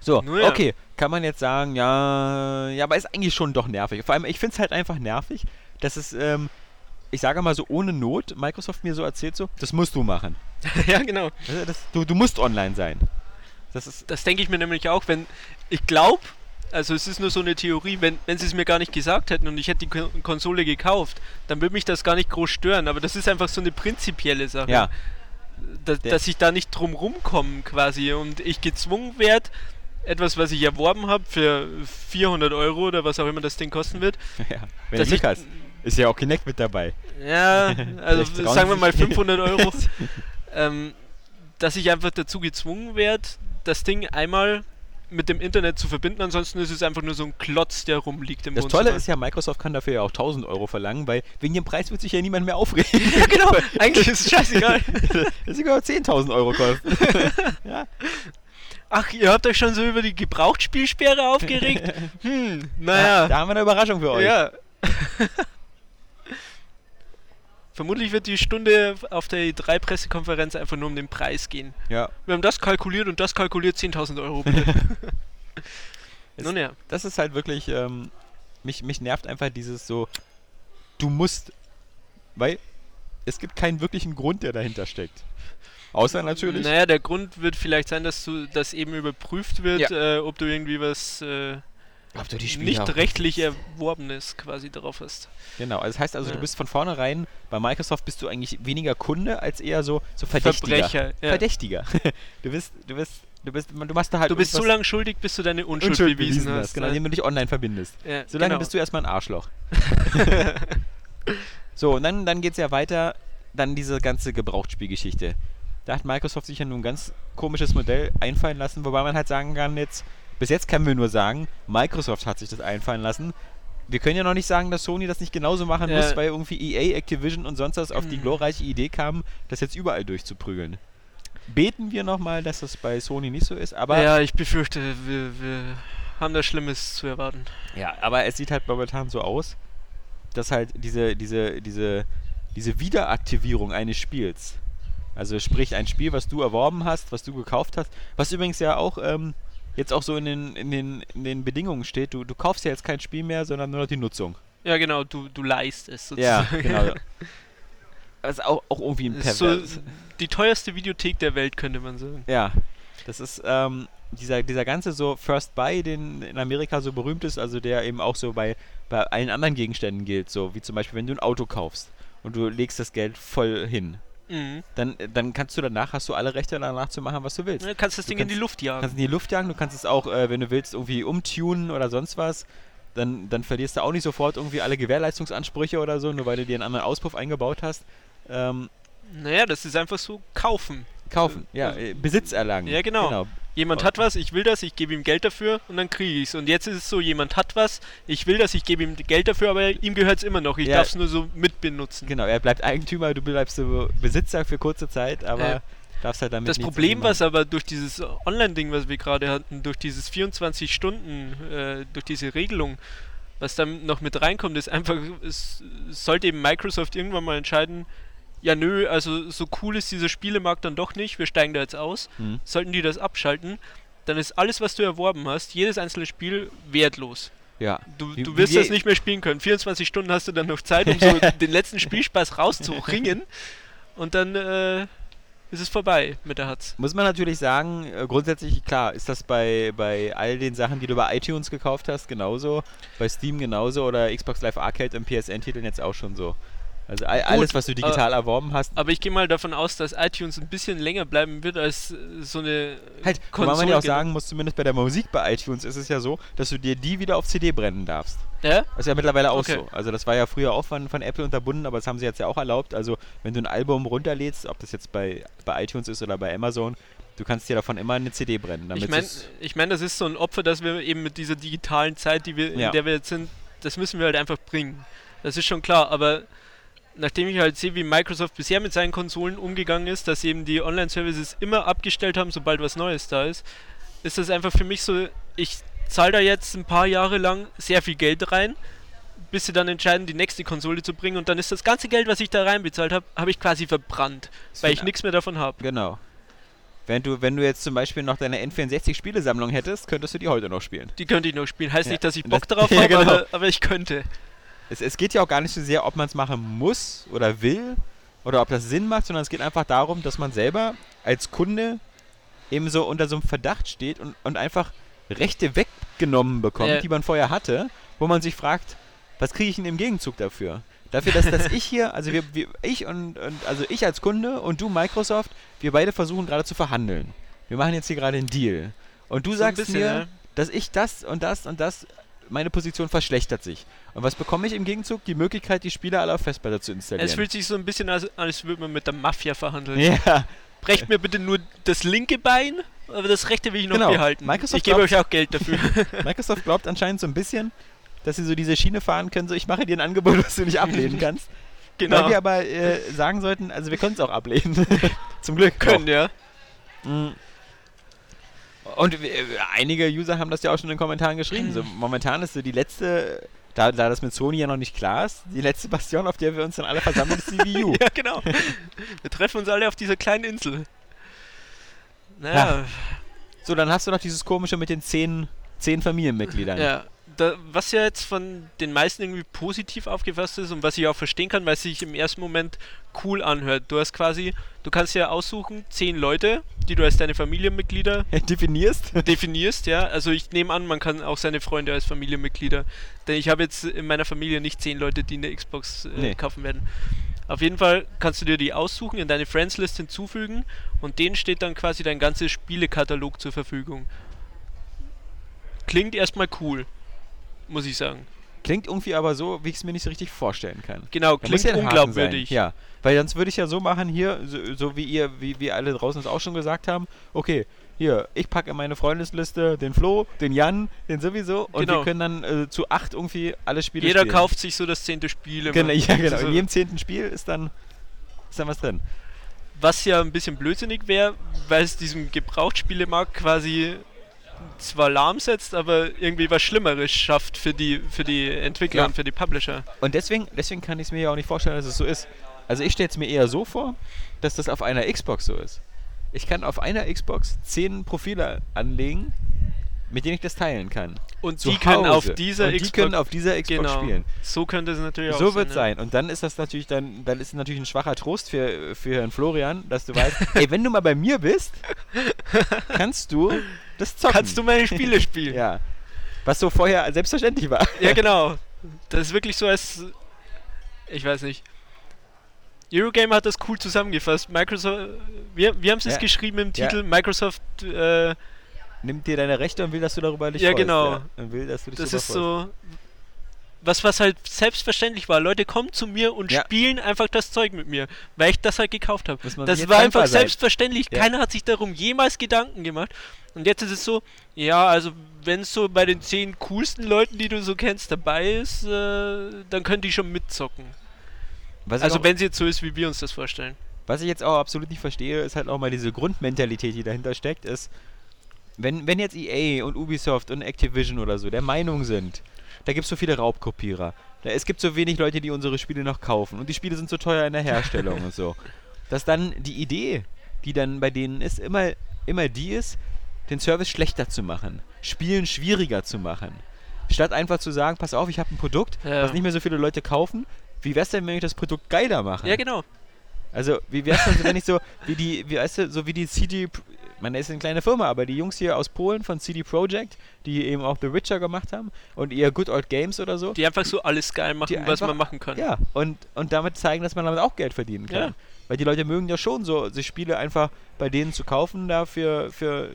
So, ja. okay, kann man jetzt sagen, ja, ja, aber ist eigentlich schon doch nervig. Vor allem, ich finde es halt einfach nervig, dass es, ähm, ich sage mal so ohne Not, Microsoft mir so erzählt so, das musst du machen. ja, genau. Das, das, du, du musst online sein. Das ist, Das denke ich mir nämlich auch, wenn ich glaube, also es ist nur so eine Theorie, wenn, wenn sie es mir gar nicht gesagt hätten und ich hätte die Ko Konsole gekauft, dann würde mich das gar nicht groß stören, aber das ist einfach so eine prinzipielle Sache. ja, Da, dass ich da nicht drum rumkomme quasi und ich gezwungen werde, etwas, was ich erworben habe für 400 Euro oder was auch immer das Ding kosten wird, ja. Wenn dass ich, hast, ist ja auch Kinect mit dabei. ja, also sagen wir mal sich- 500 Euro, ähm, dass ich einfach dazu gezwungen werde, das Ding einmal mit dem Internet zu verbinden, ansonsten ist es einfach nur so ein Klotz, der rumliegt im Das Wohnzimmer. Tolle ist ja, Microsoft kann dafür ja auch 1000 Euro verlangen, weil wegen dem Preis wird sich ja niemand mehr aufregen. ja, genau, eigentlich ist es scheißegal. das sogar 10.000 Euro kosten. ja. Ach, ihr habt euch schon so über die Gebrauchtspielsperre aufgeregt? Hm, Da naja. haben wir eine Überraschung für euch. Ja. Vermutlich wird die Stunde auf der E3-Pressekonferenz einfach nur um den Preis gehen. ja. Wir haben das kalkuliert und das kalkuliert 10.000 Euro. Es- Nun ja. Das ist halt wirklich, ähm, mich, mich nervt einfach dieses so, du musst, weil es gibt keinen wirklichen Grund, der dahinter steckt. Außer natürlich, Naja, der Grund wird vielleicht sein, dass du das eben überprüft wird, äh, ob du irgendwie was äh, ob du die nicht rechtlich Erworbenes quasi drauf hast. Genau, also das heißt also, du Ja. bist von vornherein, bei Microsoft bist du eigentlich weniger Kunde als eher so, so Verdächtiger. Verbrecher. Ja. Verdächtiger. du bist, du bist, du bist, du machst da halt Du bist so lange schuldig, bis du deine Unschuld, Unschuld bewiesen, hast. genau, ne? indem du dich online verbindest. Ja, Solange genau. bist du erstmal ein Arschloch. so, und dann, dann geht es ja weiter, dann diese ganze Gebrauchtspielgeschichte. Da hat Microsoft sich ja nun ein ganz komisches Modell einfallen lassen, wobei man halt sagen kann jetzt, bis jetzt können wir nur sagen, Microsoft hat sich das einfallen lassen. Wir können ja noch nicht sagen, dass Sony das nicht genauso machen Ja. muss, weil irgendwie EA, Activision und sonst was auf die Mhm. glorreiche Idee kamen, das jetzt überall durchzuprügeln. Beten wir nochmal, dass das bei Sony nicht so ist, aber ja, ich befürchte, wir, wir haben da Schlimmes zu erwarten. Ja, aber es sieht halt momentan so aus, dass halt diese, diese, diese, diese Wiederaktivierung eines Spiels, also sprich ein Spiel, was du erworben hast, was du gekauft hast, was übrigens ja auch ähm, jetzt auch so in den, in den, in den Bedingungen steht, du, du kaufst ja jetzt kein Spiel mehr, sondern nur noch die Nutzung. Ja, genau, du, du leist es Ja, sozusagen. genau. Das ist auch, auch irgendwie ein ist so pervers. die teuerste Videothek der Welt, könnte man sagen. Ja, das ist ähm, dieser, dieser ganze so First Buy, den in Amerika so berühmt ist, also der eben auch so bei, bei allen anderen Gegenständen gilt, so wie zum Beispiel, wenn du ein Auto kaufst und du legst das Geld voll hin, Mhm. dann, dann kannst du danach, hast du alle Rechte danach zu machen, was du willst. Du kannst das Ding in die kannst- Luft jagen. Du kannst in die Luft jagen, du kannst es auch, äh, wenn du willst, irgendwie umtunen oder sonst was. Dann, dann verlierst du auch nicht sofort irgendwie alle Gewährleistungsansprüche oder so, nur weil du dir einen anderen Auspuff eingebaut hast. Ähm, Naja, das ist einfach so kaufen. kaufen, ja, Also- äh, Besitz erlangen. Ja, genau. genau. Jemand hat was, ich will das, ich gebe ihm Geld dafür und dann kriege ich es. Und jetzt ist es so, jemand hat was, ich will das, ich gebe ihm Geld dafür, aber ihm gehört es immer noch. Ich Ja. darf es nur so mitbenutzen. Genau, er bleibt Eigentümer, du bleibst so Besitzer für kurze Zeit, aber Äh, darfst halt damit Das Problem, was aber durch dieses Online-Ding, was wir gerade hatten, durch dieses 24 Stunden, äh, durch diese Regelung, was dann noch mit reinkommt, ist einfach, es sollte eben Microsoft irgendwann mal entscheiden, ja nö, also so cool ist dieser Spielemarkt dann doch nicht, wir steigen da jetzt aus. Hm. Sollten die das abschalten, dann ist alles, was du erworben hast, jedes einzelne Spiel wertlos. Ja. Du, du wirst wir- das nicht mehr spielen können. 24 Stunden hast du dann noch Zeit, um so den letzten Spielspaß rauszuringen. Und dann äh, ist es vorbei mit der Hatz. Muss man natürlich sagen, äh, grundsätzlich, klar, ist das bei, bei all den Sachen, die du bei iTunes gekauft hast, genauso, bei Steam genauso oder Xbox Live Arcade und PSN-Titeln jetzt auch schon so. Also all, alles, was du digital erworben hast, Aber ich gehe mal davon aus, dass iTunes ein bisschen länger bleiben wird als äh, so eine halt, wobei man ja auch Konsole- sagen muss, zumindest bei der Musik bei iTunes ist es ja so, dass du dir die wieder auf CD brennen darfst. Ja? Das ist ja mittlerweile auch Okay. so. Also das war ja früher auch von, von Apple unterbunden, aber das haben sie jetzt ja auch erlaubt. Also wenn du ein Album runterlädst, ob das jetzt bei, bei iTunes ist oder bei Amazon, du kannst dir davon immer eine CD brennen. Ich meine, ich mein, das ist so ein Opfer, dass wir eben mit dieser digitalen Zeit, die wir, Ja. in der wir jetzt sind, das müssen wir halt einfach bringen. Das ist schon klar, aber nachdem ich halt sehe, wie Microsoft bisher mit seinen Konsolen umgegangen ist, dass sie eben die Online-Services immer abgestellt haben, sobald was Neues da ist, ist das einfach für mich so, ich zahle da jetzt ein paar Jahre lang sehr viel Geld rein, bis sie dann entscheiden, die nächste Konsole zu bringen und dann ist das ganze Geld, was ich da reinbezahlt habe, habe ich quasi verbrannt, weil ich nichts mehr davon habe. Genau. Wenn du, wenn du jetzt zum Beispiel noch deine N64-Spielesammlung hättest, könntest du die heute noch spielen. Die könnte ich noch spielen. Heißt Ja, nicht, dass ich Bock das- drauf Ja, habe, genau. aber, aber ich könnte. Es, es geht ja auch gar nicht so sehr, ob man es machen muss oder will oder ob das Sinn macht, sondern es geht einfach darum, dass man selber als Kunde eben so unter so einem Verdacht steht und, und einfach Rechte weggenommen bekommt, Ja. die man vorher hatte, wo man sich fragt, was kriege ich denn im Gegenzug dafür? Dafür, dass, dass ich hier, also wir, wir, ich und, und also ich als Kunde und du Microsoft, wir beide versuchen gerade zu verhandeln. Wir machen jetzt hier gerade einen Deal. Und du So sagst bisschen, mir, ja. dass ich das und das und das, meine Position verschlechtert sich. Und was bekomme ich im Gegenzug? Die Möglichkeit, die Spiele alle auf Festplatte zu installieren. Es fühlt sich so ein bisschen an, als würde man mit der Mafia verhandeln. ja, Brecht mir bitte nur das linke Bein, aber das rechte will ich noch Genau. behalten. Microsoft ich gebe glaubt- euch auch Geld dafür. Microsoft glaubt anscheinend so ein bisschen, dass sie so diese Schiene fahren können, so ich mache dir ein Angebot, was du nicht ablehnen kannst. genau. Weil wir aber äh, sagen sollten, also wir können es auch ablehnen. Zum Glück. können, ja. Mm. Und wir- einige User haben das ja auch schon in den Kommentaren geschrieben. So, momentan ist so die letzte, da, da das mit Sony ja noch nicht klar ist, die letzte Bastion, auf der wir uns dann alle versammeln, ist die Wii U. Ja, genau. Wir treffen uns alle auf dieser kleinen Insel. Naja, So, dann hast du noch dieses komische mit den zehn, zehn Familienmitgliedern. ja. Da, was ja jetzt von den meisten irgendwie positiv aufgefasst ist und was ich auch verstehen kann, weil es sich im ersten Moment cool anhört. Du hast quasi, du kannst ja aussuchen, zehn Leute, die du als deine Familienmitglieder Definierst? definierst, ja. Also ich nehme an, man kann auch seine Freunde als Familienmitglieder. Denn ich habe jetzt in meiner Familie nicht zehn Leute, die eine Xbox äh, Nee. kaufen werden. Auf jeden Fall kannst du dir die aussuchen, in deine Friends-List hinzufügen und denen steht dann quasi dein ganzes Spielekatalog zur Verfügung. Klingt erstmal cool, muss ich sagen. Klingt irgendwie aber so, wie ich es mir nicht so richtig vorstellen kann. Genau, Da klingt ja unglaubwürdig. Ja, weil sonst würde ich ja so machen hier, so, so wie ihr, wie wir alle draußen es auch schon gesagt haben, okay, hier, ich packe in meine Freundesliste den Flo, den Jan, den sowieso und Genau. wir können dann äh, zu acht irgendwie alle Spiele Jeder spielen. kauft sich so das zehnte Spiel. immer. Genau, ja, genau. Also, In jedem zehnten Spiel ist dann, ist dann was drin. was ja ein bisschen blödsinnig wäre, weil es diesem Gebrauchtspielemarkt quasi zwar lahmsetzt, aber irgendwie was Schlimmeres schafft für die, für die Entwickler Ja. und für die Publisher. Und deswegen, deswegen kann ich es mir ja auch nicht vorstellen, dass es so ist. Also ich stelle es mir eher so vor, dass das auf einer Xbox so ist. Ich kann auf einer Xbox zehn Profile anlegen, mit denen ich das teilen kann. Und Zu die können auf dieser und die Xbox können auf dieser Xbox genau. spielen. So könnte es natürlich auch So sein. wird es ja. sein. Und dann ist das natürlich dann, dann ist es natürlich ein schwacher Trost für, für Herrn Florian, dass du weißt, ey, wenn du mal bei mir bist, kannst du das zocken. Kannst du meine Spiele spielen? Ja. Was so vorher selbstverständlich war. Ja, genau. Das ist wirklich so, als. Ich weiß nicht. Eurogamer hat das cool zusammengefasst. Microsoft. Wir, wir haben es Ja. geschrieben im Ja. Titel. Microsoft. Äh, Nimmt dir deine Rechte und will, dass du darüber dich Ja, freust. genau. Ja. Und will, dass du dich das ist freust. so. Was, was halt selbstverständlich war. Leute kommen zu mir und Ja. spielen einfach das Zeug mit mir, weil ich das halt gekauft habe. Das war einfach sein. selbstverständlich. Ja. Keiner hat sich darum jemals Gedanken gemacht. Und jetzt ist es so, ja, also wenn es so bei den zehn coolsten Leuten, die du so kennst, dabei ist, äh, dann können die schon mitzocken. Was Also wenn sie jetzt so ist, wie wir uns das vorstellen. Was ich jetzt auch absolut nicht verstehe, ist halt auch mal diese Grundmentalität, die dahinter steckt, ist, wenn, wenn jetzt EA und Ubisoft und Activision oder so der Meinung sind, da gibt es so viele Raubkopierer, da, es gibt so wenig Leute, die unsere Spiele noch kaufen und die Spiele sind so teuer in der Herstellung und so, dass dann die Idee, die dann bei denen ist, immer, immer die ist, den Service schlechter zu machen, Spielen schwieriger zu machen. Statt einfach zu sagen, pass auf, ich habe ein Produkt, Ja. was nicht mehr so viele Leute kaufen, wie wär's denn, wenn ich das Produkt geiler mache? Ja, genau. Also, wie wär's denn, wenn ich so, wie die, wie weißt du, so wie die CD, man ist eine kleine Firma, aber die Jungs hier aus Polen von CD Projekt, die eben auch The Witcher gemacht haben und ihr Good Old Games oder so. Die einfach so alles geil machen, was einfach- man machen kann. Ja, und, und damit zeigen, dass man damit auch Geld verdienen kann. Ja. Weil die Leute mögen ja schon so, sich Spiele einfach bei denen zu kaufen, da für, für,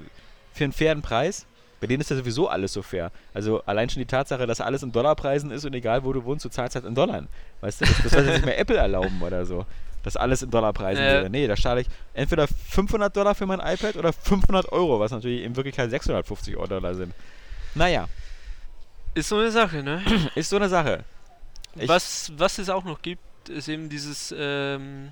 für einen fairen Preis. Bei denen ist ja sowieso alles so fair. Also allein schon die Tatsache, dass alles in Dollarpreisen ist und egal wo du wohnst, du zahlst halt in Dollar. Weißt du, das, das soll sich nicht mehr Apple erlauben oder so. Dass alles in Dollarpreisen Äh. wäre. Nee, da zahle ich entweder 500 Dollar für mein iPad oder 500 Euro, was natürlich in Wirklichkeit 650 Euro Dollar sind. Naja, Ist so eine Sache, ne? ist so eine Sache. Ich- was, was es auch noch gibt, ist eben dieses, ähm,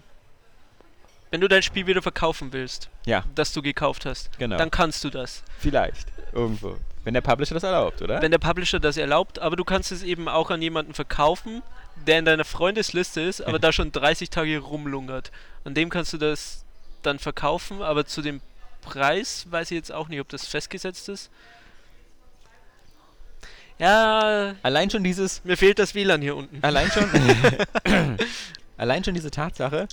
wenn du dein Spiel wieder verkaufen willst, Ja, das du gekauft hast, genau. dann kannst du das. Vielleicht. Irgendwo. Wenn der Publisher das erlaubt, oder? Wenn der Publisher das erlaubt, aber du kannst es eben auch an jemanden verkaufen, der in deiner Freundesliste ist, aber da schon 30 Tage rumlungert. An dem kannst du das dann verkaufen, aber zu dem Preis weiß ich jetzt auch nicht, ob das festgesetzt ist. Ja, Allein schon dieses, mir fehlt das WLAN hier unten. allein schon, allein schon diese Tatsache,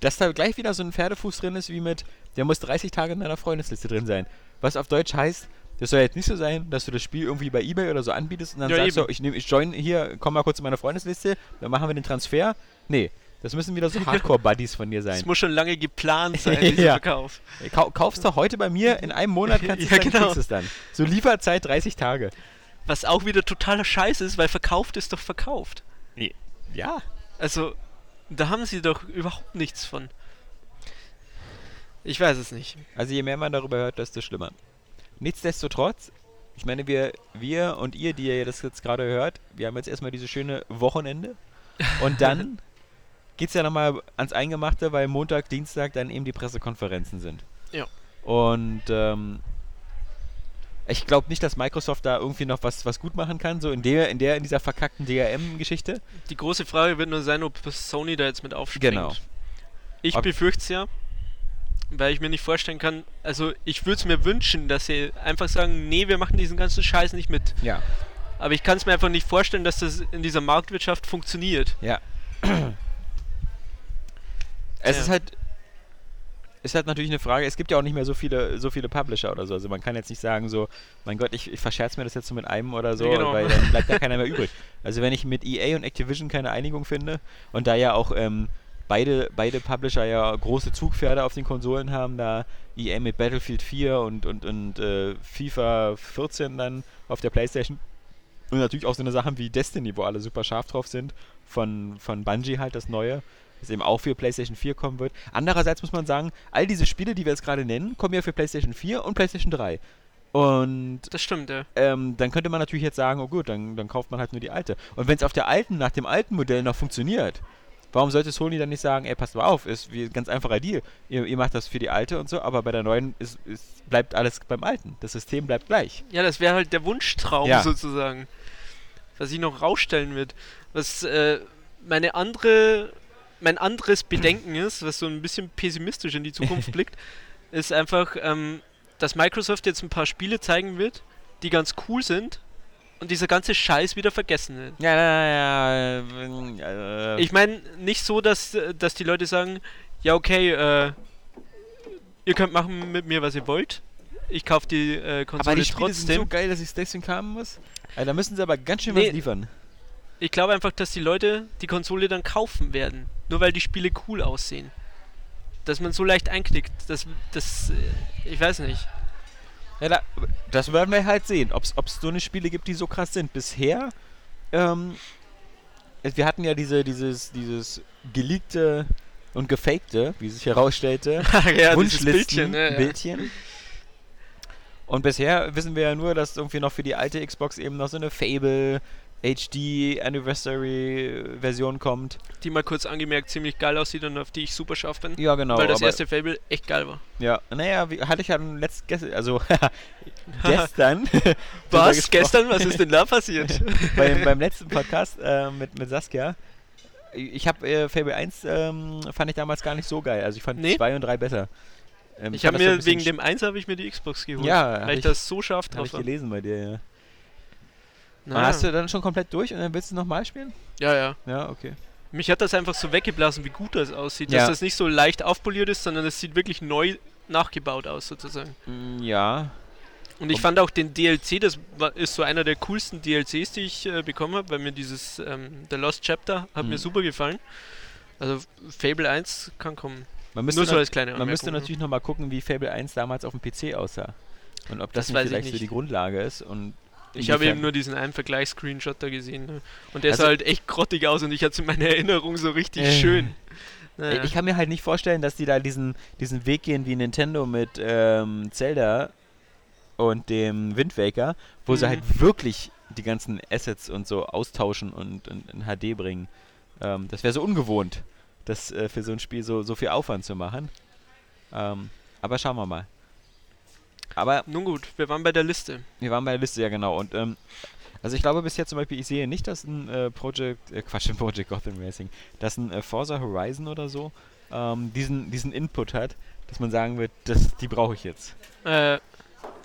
dass da gleich wieder so ein Pferdefuß drin ist, wie mit, der muss 30 Tage in deiner Freundesliste drin sein. Was auf Deutsch heißt, das soll jetzt nicht so sein, dass du das Spiel irgendwie bei Ebay oder so anbietest und dann Ja, sagst eben. du, ich, nehm, ich join hier, komm mal kurz in meine Freundesliste, dann machen wir den Transfer. Nee, das müssen wieder so Hardcore-Buddies von dir sein. Es muss schon lange geplant sein, dieser Ja. Verkauf. Kau kaufst du heute bei mir, in einem Monat kannst du Ja, es dann, genau. es dann. So Lieferzeit 30 Tage. Was auch wieder totaler Scheiß ist, weil verkauft ist doch verkauft. Ja. Also, da haben sie doch überhaupt nichts von. Ich weiß es nicht. Also je mehr man darüber hört, desto schlimmer. Nichtsdestotrotz, ich meine, wir, wir und ihr, die ihr das jetzt gerade hört, wir haben jetzt erstmal dieses schöne Wochenende. Und dann geht es ja nochmal ans Eingemachte, weil Montag, Dienstag dann eben die Pressekonferenzen sind. Ja. Und ähm, ich glaube nicht, dass Microsoft da irgendwie noch was, was gut machen kann, so in der, in der, in dieser verkackten DRM-Geschichte. Die große Frage wird nur sein, ob Sony da jetzt mit aufspringt. Genau. Ich befürchte es ja, weil ich mir nicht vorstellen kann, also ich würde es mir wünschen, dass sie einfach sagen, nee, wir machen diesen ganzen Scheiß nicht mit. Ja. Aber ich kann es mir einfach nicht vorstellen, dass das in dieser Marktwirtschaft funktioniert. Ja. es Ja. ist halt ist halt natürlich eine Frage, es gibt ja auch nicht mehr so viele, so viele Publisher oder so. Also man kann jetzt nicht sagen so, mein Gott, ich, ich verscherze mir das jetzt so mit einem oder so, genau. weil dann bleibt ja keiner mehr übrig. Also wenn ich mit EA und Activision keine Einigung finde und da ja auch ähm, beide, beide Publisher ja große Zugpferde auf den Konsolen haben, da EA mit Battlefield 4 und, und, und äh, FIFA 14 dann auf der Playstation und natürlich auch so eine Sachen wie Destiny, wo alle super scharf drauf sind, von, von Bungie halt das neue. das eben auch für PlayStation 4 kommen wird. Andererseits muss man sagen, all diese Spiele, die wir jetzt gerade nennen, kommen ja für PlayStation 4 und PlayStation 3. Und Das stimmt, ja. ähm, dann könnte man natürlich jetzt sagen, oh gut, dann, dann kauft man halt nur die alte. Und wenn es auf der alten, nach dem alten Modell noch funktioniert, warum sollte Sony dann nicht sagen, ey, passt mal auf, ist wie ganz einfacher Deal. Ihr, ihr macht das für die alte und so, aber bei der neuen ist, ist, bleibt alles beim alten. Das System bleibt gleich. Ja, das wäre halt der Wunschtraum Ja. sozusagen. Was sich noch rausstellen wird. Was äh, meine andere, mein anderes Bedenken ist, was so ein bisschen pessimistisch in die Zukunft blickt, ist einfach, ähm, dass Microsoft jetzt ein paar Spiele zeigen wird, die ganz cool sind und dieser ganze Scheiß wieder vergessen wird. Ja, ja, ja. Äh, Ich meine, nicht so, dass, dass die Leute sagen, ja okay, äh, ihr könnt machen mit mir, was ihr wollt. Ich kaufe die äh, Konsole aber die Spiele trotzdem. sind so geil, dass ich es deswegen haben muss. Also, da müssen sie aber ganz schön Nee. was liefern. Ich glaube einfach, dass die Leute die Konsole dann kaufen werden. Nur weil die Spiele cool aussehen. Dass man so leicht einknickt. Das, das, äh, ich weiß nicht. Ja, da, das werden wir halt sehen, ob es so eine Spiele gibt, die so krass sind. Bisher, ähm, wir hatten ja diese, dieses, dieses geleakte und gefakte, wie sich herausstellte, ja, Wunschlisten, ja, ja. Bildchen. Und bisher wissen wir ja nur, dass irgendwie noch für die alte Xbox eben noch so eine Fable HD Anniversary Version kommt. Die mal kurz angemerkt ziemlich geil aussieht und auf die ich super scharf bin. Ja, genau. weil das erste Fable echt geil war. Ja, naja, wie, hatte ich ja letzt, gest, also gestern. Was? Gestern? Was ist denn da passiert? beim, beim letzten Podcast äh, mit, mit Saskia. Ich habe äh, Fable 1 ähm, fand ich damals gar nicht so geil. Also ich fand Nee? 2 und 3 besser. Ähm, ich habe mir wegen dem 1 habe ich mir die Xbox geholt. Ja, weil ich, ich- das so scharf Hab drauf ich war. gelesen bei dir, ja. Na, Hast du dann schon komplett durch und dann willst du nochmal spielen? ja, ja. Ja, okay. Mich hat das einfach so weggeblasen, wie gut das aussieht. Ja. Dass das nicht so leicht aufpoliert ist, sondern es sieht wirklich neu nachgebaut aus, sozusagen. Mm, Ja. Und ich fand auch den DLC, das war, ist so einer der coolsten DLCs, die ich äh, bekommen habe, weil mir dieses ähm, The Lost Chapter hat Mhm. mir super gefallen. Also Fable 1 kann kommen. Man müsste, Nur so als kleine man müsste Anmerkung, natürlich nochmal gucken, wie Fable 1 damals auf dem PC aussah. Und ob das, Das nicht vielleicht so die Grundlage ist. Und Ich habe eben nur diesen einen Vergleichs-Screenshot da gesehen. Ne? Und der Also- sah halt echt grottig aus und ich hatte es in meiner Erinnerung so richtig Äh. schön. Naja. Ich kann mir halt nicht vorstellen, dass die da diesen, diesen Weg gehen wie Nintendo mit ähm, Zelda und dem Wind Waker, wo sie Mhm. halt wirklich die ganzen Assets und so austauschen und, und in HD bringen. Ähm, das wäre so ungewohnt, das äh, für so ein Spiel so, so viel Aufwand zu machen. Ähm, aber schauen wir mal. Aber Nun gut, wir waren bei der Liste. wir waren bei der Liste, ja genau. Und ähm, also ich glaube bis jetzt zum Beispiel, ich sehe nicht, dass ein äh, Project, äh, Quatsch, ein Project Gotham Racing, dass ein äh, Forza Horizon oder so ähm, diesen, diesen Input hat, dass man sagen wird, das, die brauche ich jetzt. Äh,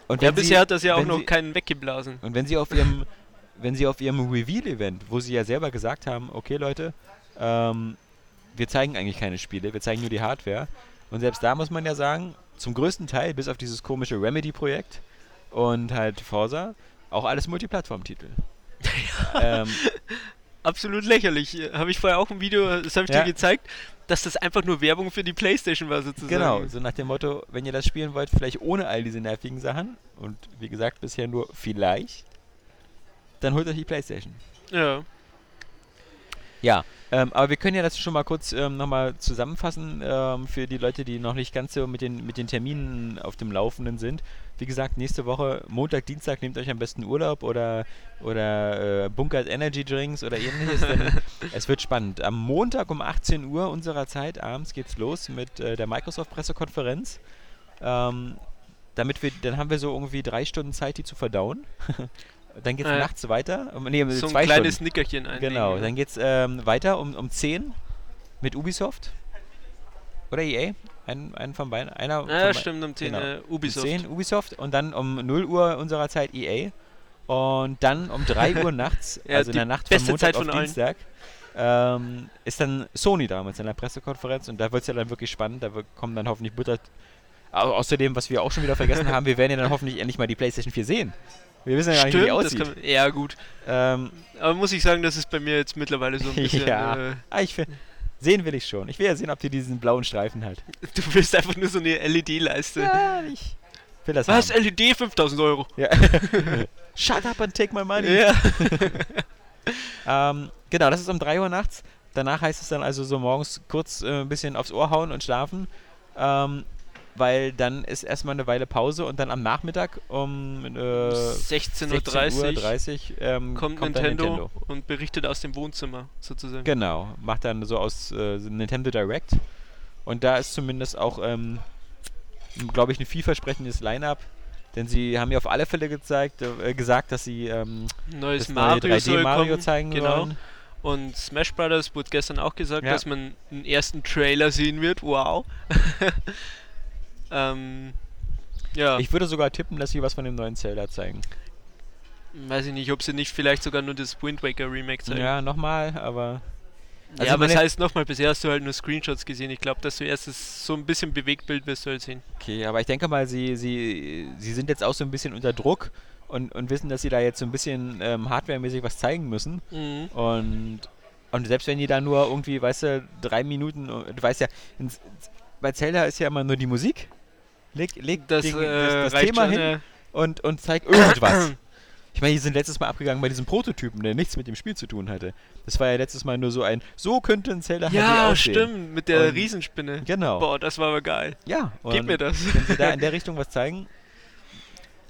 Und ja, wenn sie- bisher hat das ja auch noch sie- keinen weggeblasen. Und wenn sie auf ihrem, wenn sie auf ihrem Reveal-Event, wo sie ja selber gesagt haben, okay Leute, ähm, wir zeigen eigentlich keine Spiele, wir zeigen nur die Hardware. Und selbst da muss man ja sagen, zum größten Teil, bis auf dieses komische Remedy-Projekt und halt Forza, auch alles Multiplattform-Titel. ähm, Absolut lächerlich. Habe ich vorher auch ein Video, das habe ich Ja. dir gezeigt, dass das einfach nur Werbung für die Playstation war sozusagen. genau, so nach dem Motto, wenn ihr das spielen wollt, vielleicht ohne all diese nervigen Sachen und wie gesagt, bisher nur vielleicht, dann holt euch die Playstation. Ja. Ja, ähm, aber wir können ja das schon mal kurz ähm, nochmal zusammenfassen ähm, für die Leute, die noch nicht ganz so mit den, mit den Terminen auf dem Laufenden sind. Wie gesagt, nächste Woche, Montag, Dienstag, nehmt euch am besten Urlaub oder, oder äh, bunkert Energy Drinks oder ähnliches, denn es wird spannend. Am Montag um 18 Uhr unserer Zeit abends geht's los mit äh, der Microsoft-Pressekonferenz. Ähm, damit wir, dann haben wir so irgendwie drei Stunden Zeit, die zu verdauen. dann geht's Äh, nachts weiter. Um, nee, So ein kleines Stunden. Nickerchen einlegen. Genau, dann geht's ähm, weiter um, um 10 mit Ubisoft. Oder EA? Ein, einen von beiden. Einer Ja, von ja bei- stimmt, um 10 genau. äh, um Ubisoft. 10 Ubisoft und dann um 0 Uhr unserer Zeit EA. Und dann um 3 Uhr nachts, Ja, also in der Nacht von Montag Zeit auf von allen. Dienstag, ähm, ist dann Sony da mit seiner Pressekonferenz und da wird es ja dann wirklich spannend. Da kommen dann hoffentlich Butter. Au außerdem, was wir auch schon wieder vergessen haben, wir werden ja dann hoffentlich endlich mal die PlayStation 4 sehen. Wir wissen ja gar nicht, wie die aussieht. kann, ja gut. Ähm, Aber muss ich sagen, das ist bei mir jetzt mittlerweile so ein bisschen. Ja. Äh, ah, ich find, sehen will ich schon. Ich will ja sehen, ob die diesen blauen Streifen halt. du willst einfach nur so eine LED-Leiste. Ja, ich will das Was? haben. LED 5000 Euro? Ja. Shut up and take my money. Ja. Ähm, genau, das ist um 3 Uhr nachts. danach heißt es dann also so morgens kurz äh, ein bisschen aufs Ohr hauen und schlafen. Ähm, weil dann ist erstmal eine Weile Pause und dann am Nachmittag um äh, 16.30 Uhr 16.30 Uhr ähm, kommt, dann Nintendo, Nintendo. und berichtet aus dem Wohnzimmer sozusagen. Genau, macht dann so aus äh, Nintendo Direct. Und da ist zumindest auch, ähm, glaube ich, ein vielversprechendes Line-Up. Denn sie haben mir auf alle Fälle gezeigt, äh, gesagt, dass sie ähm, Neues das neue Mario 3D soll Mario kommen. zeigen genau. wollen. Und Smash Brothers wurde gestern auch gesagt, Ja. dass man einen ersten Trailer sehen wird. Wow. ähm, ja, Ich würde sogar tippen, dass sie was von dem neuen Zelda zeigen. weiß ich nicht, ob sie nicht vielleicht sogar nur das Wind Waker Remake zeigen. Ja, nochmal, aber. ja Also aber das heißt nochmal, bisher hast du halt nur Screenshots gesehen. Ich glaube, dass du erst das- so ein bisschen Bewegtbild wirst du halt sehen. Okay, aber ich denke mal, sie, sie, sie sind jetzt auch so ein bisschen unter Druck und, und wissen, dass sie da jetzt so ein bisschen ähm, hardwaremäßig was zeigen müssen. Mhm. Und, und selbst wenn die da nur irgendwie, weißt du, drei Minuten, du weißt ja, bei Zelda ist ja immer nur die Musik. Leg, leg Das, den, äh, das, das Thema schon, hin und, und zeig irgendwas. Ich meine, die sind letztes Mal abgegangen bei diesem Prototypen, der nichts mit dem Spiel zu tun hatte. Das war ja letztes Mal nur so ein, so könnte ein Zelda HD Ja, aussehen. stimmt, mit der Und- Riesenspinne. Genau. Boah, das war aber geil. Ja, Gib mir das. Wenn sie da in der Richtung was zeigen.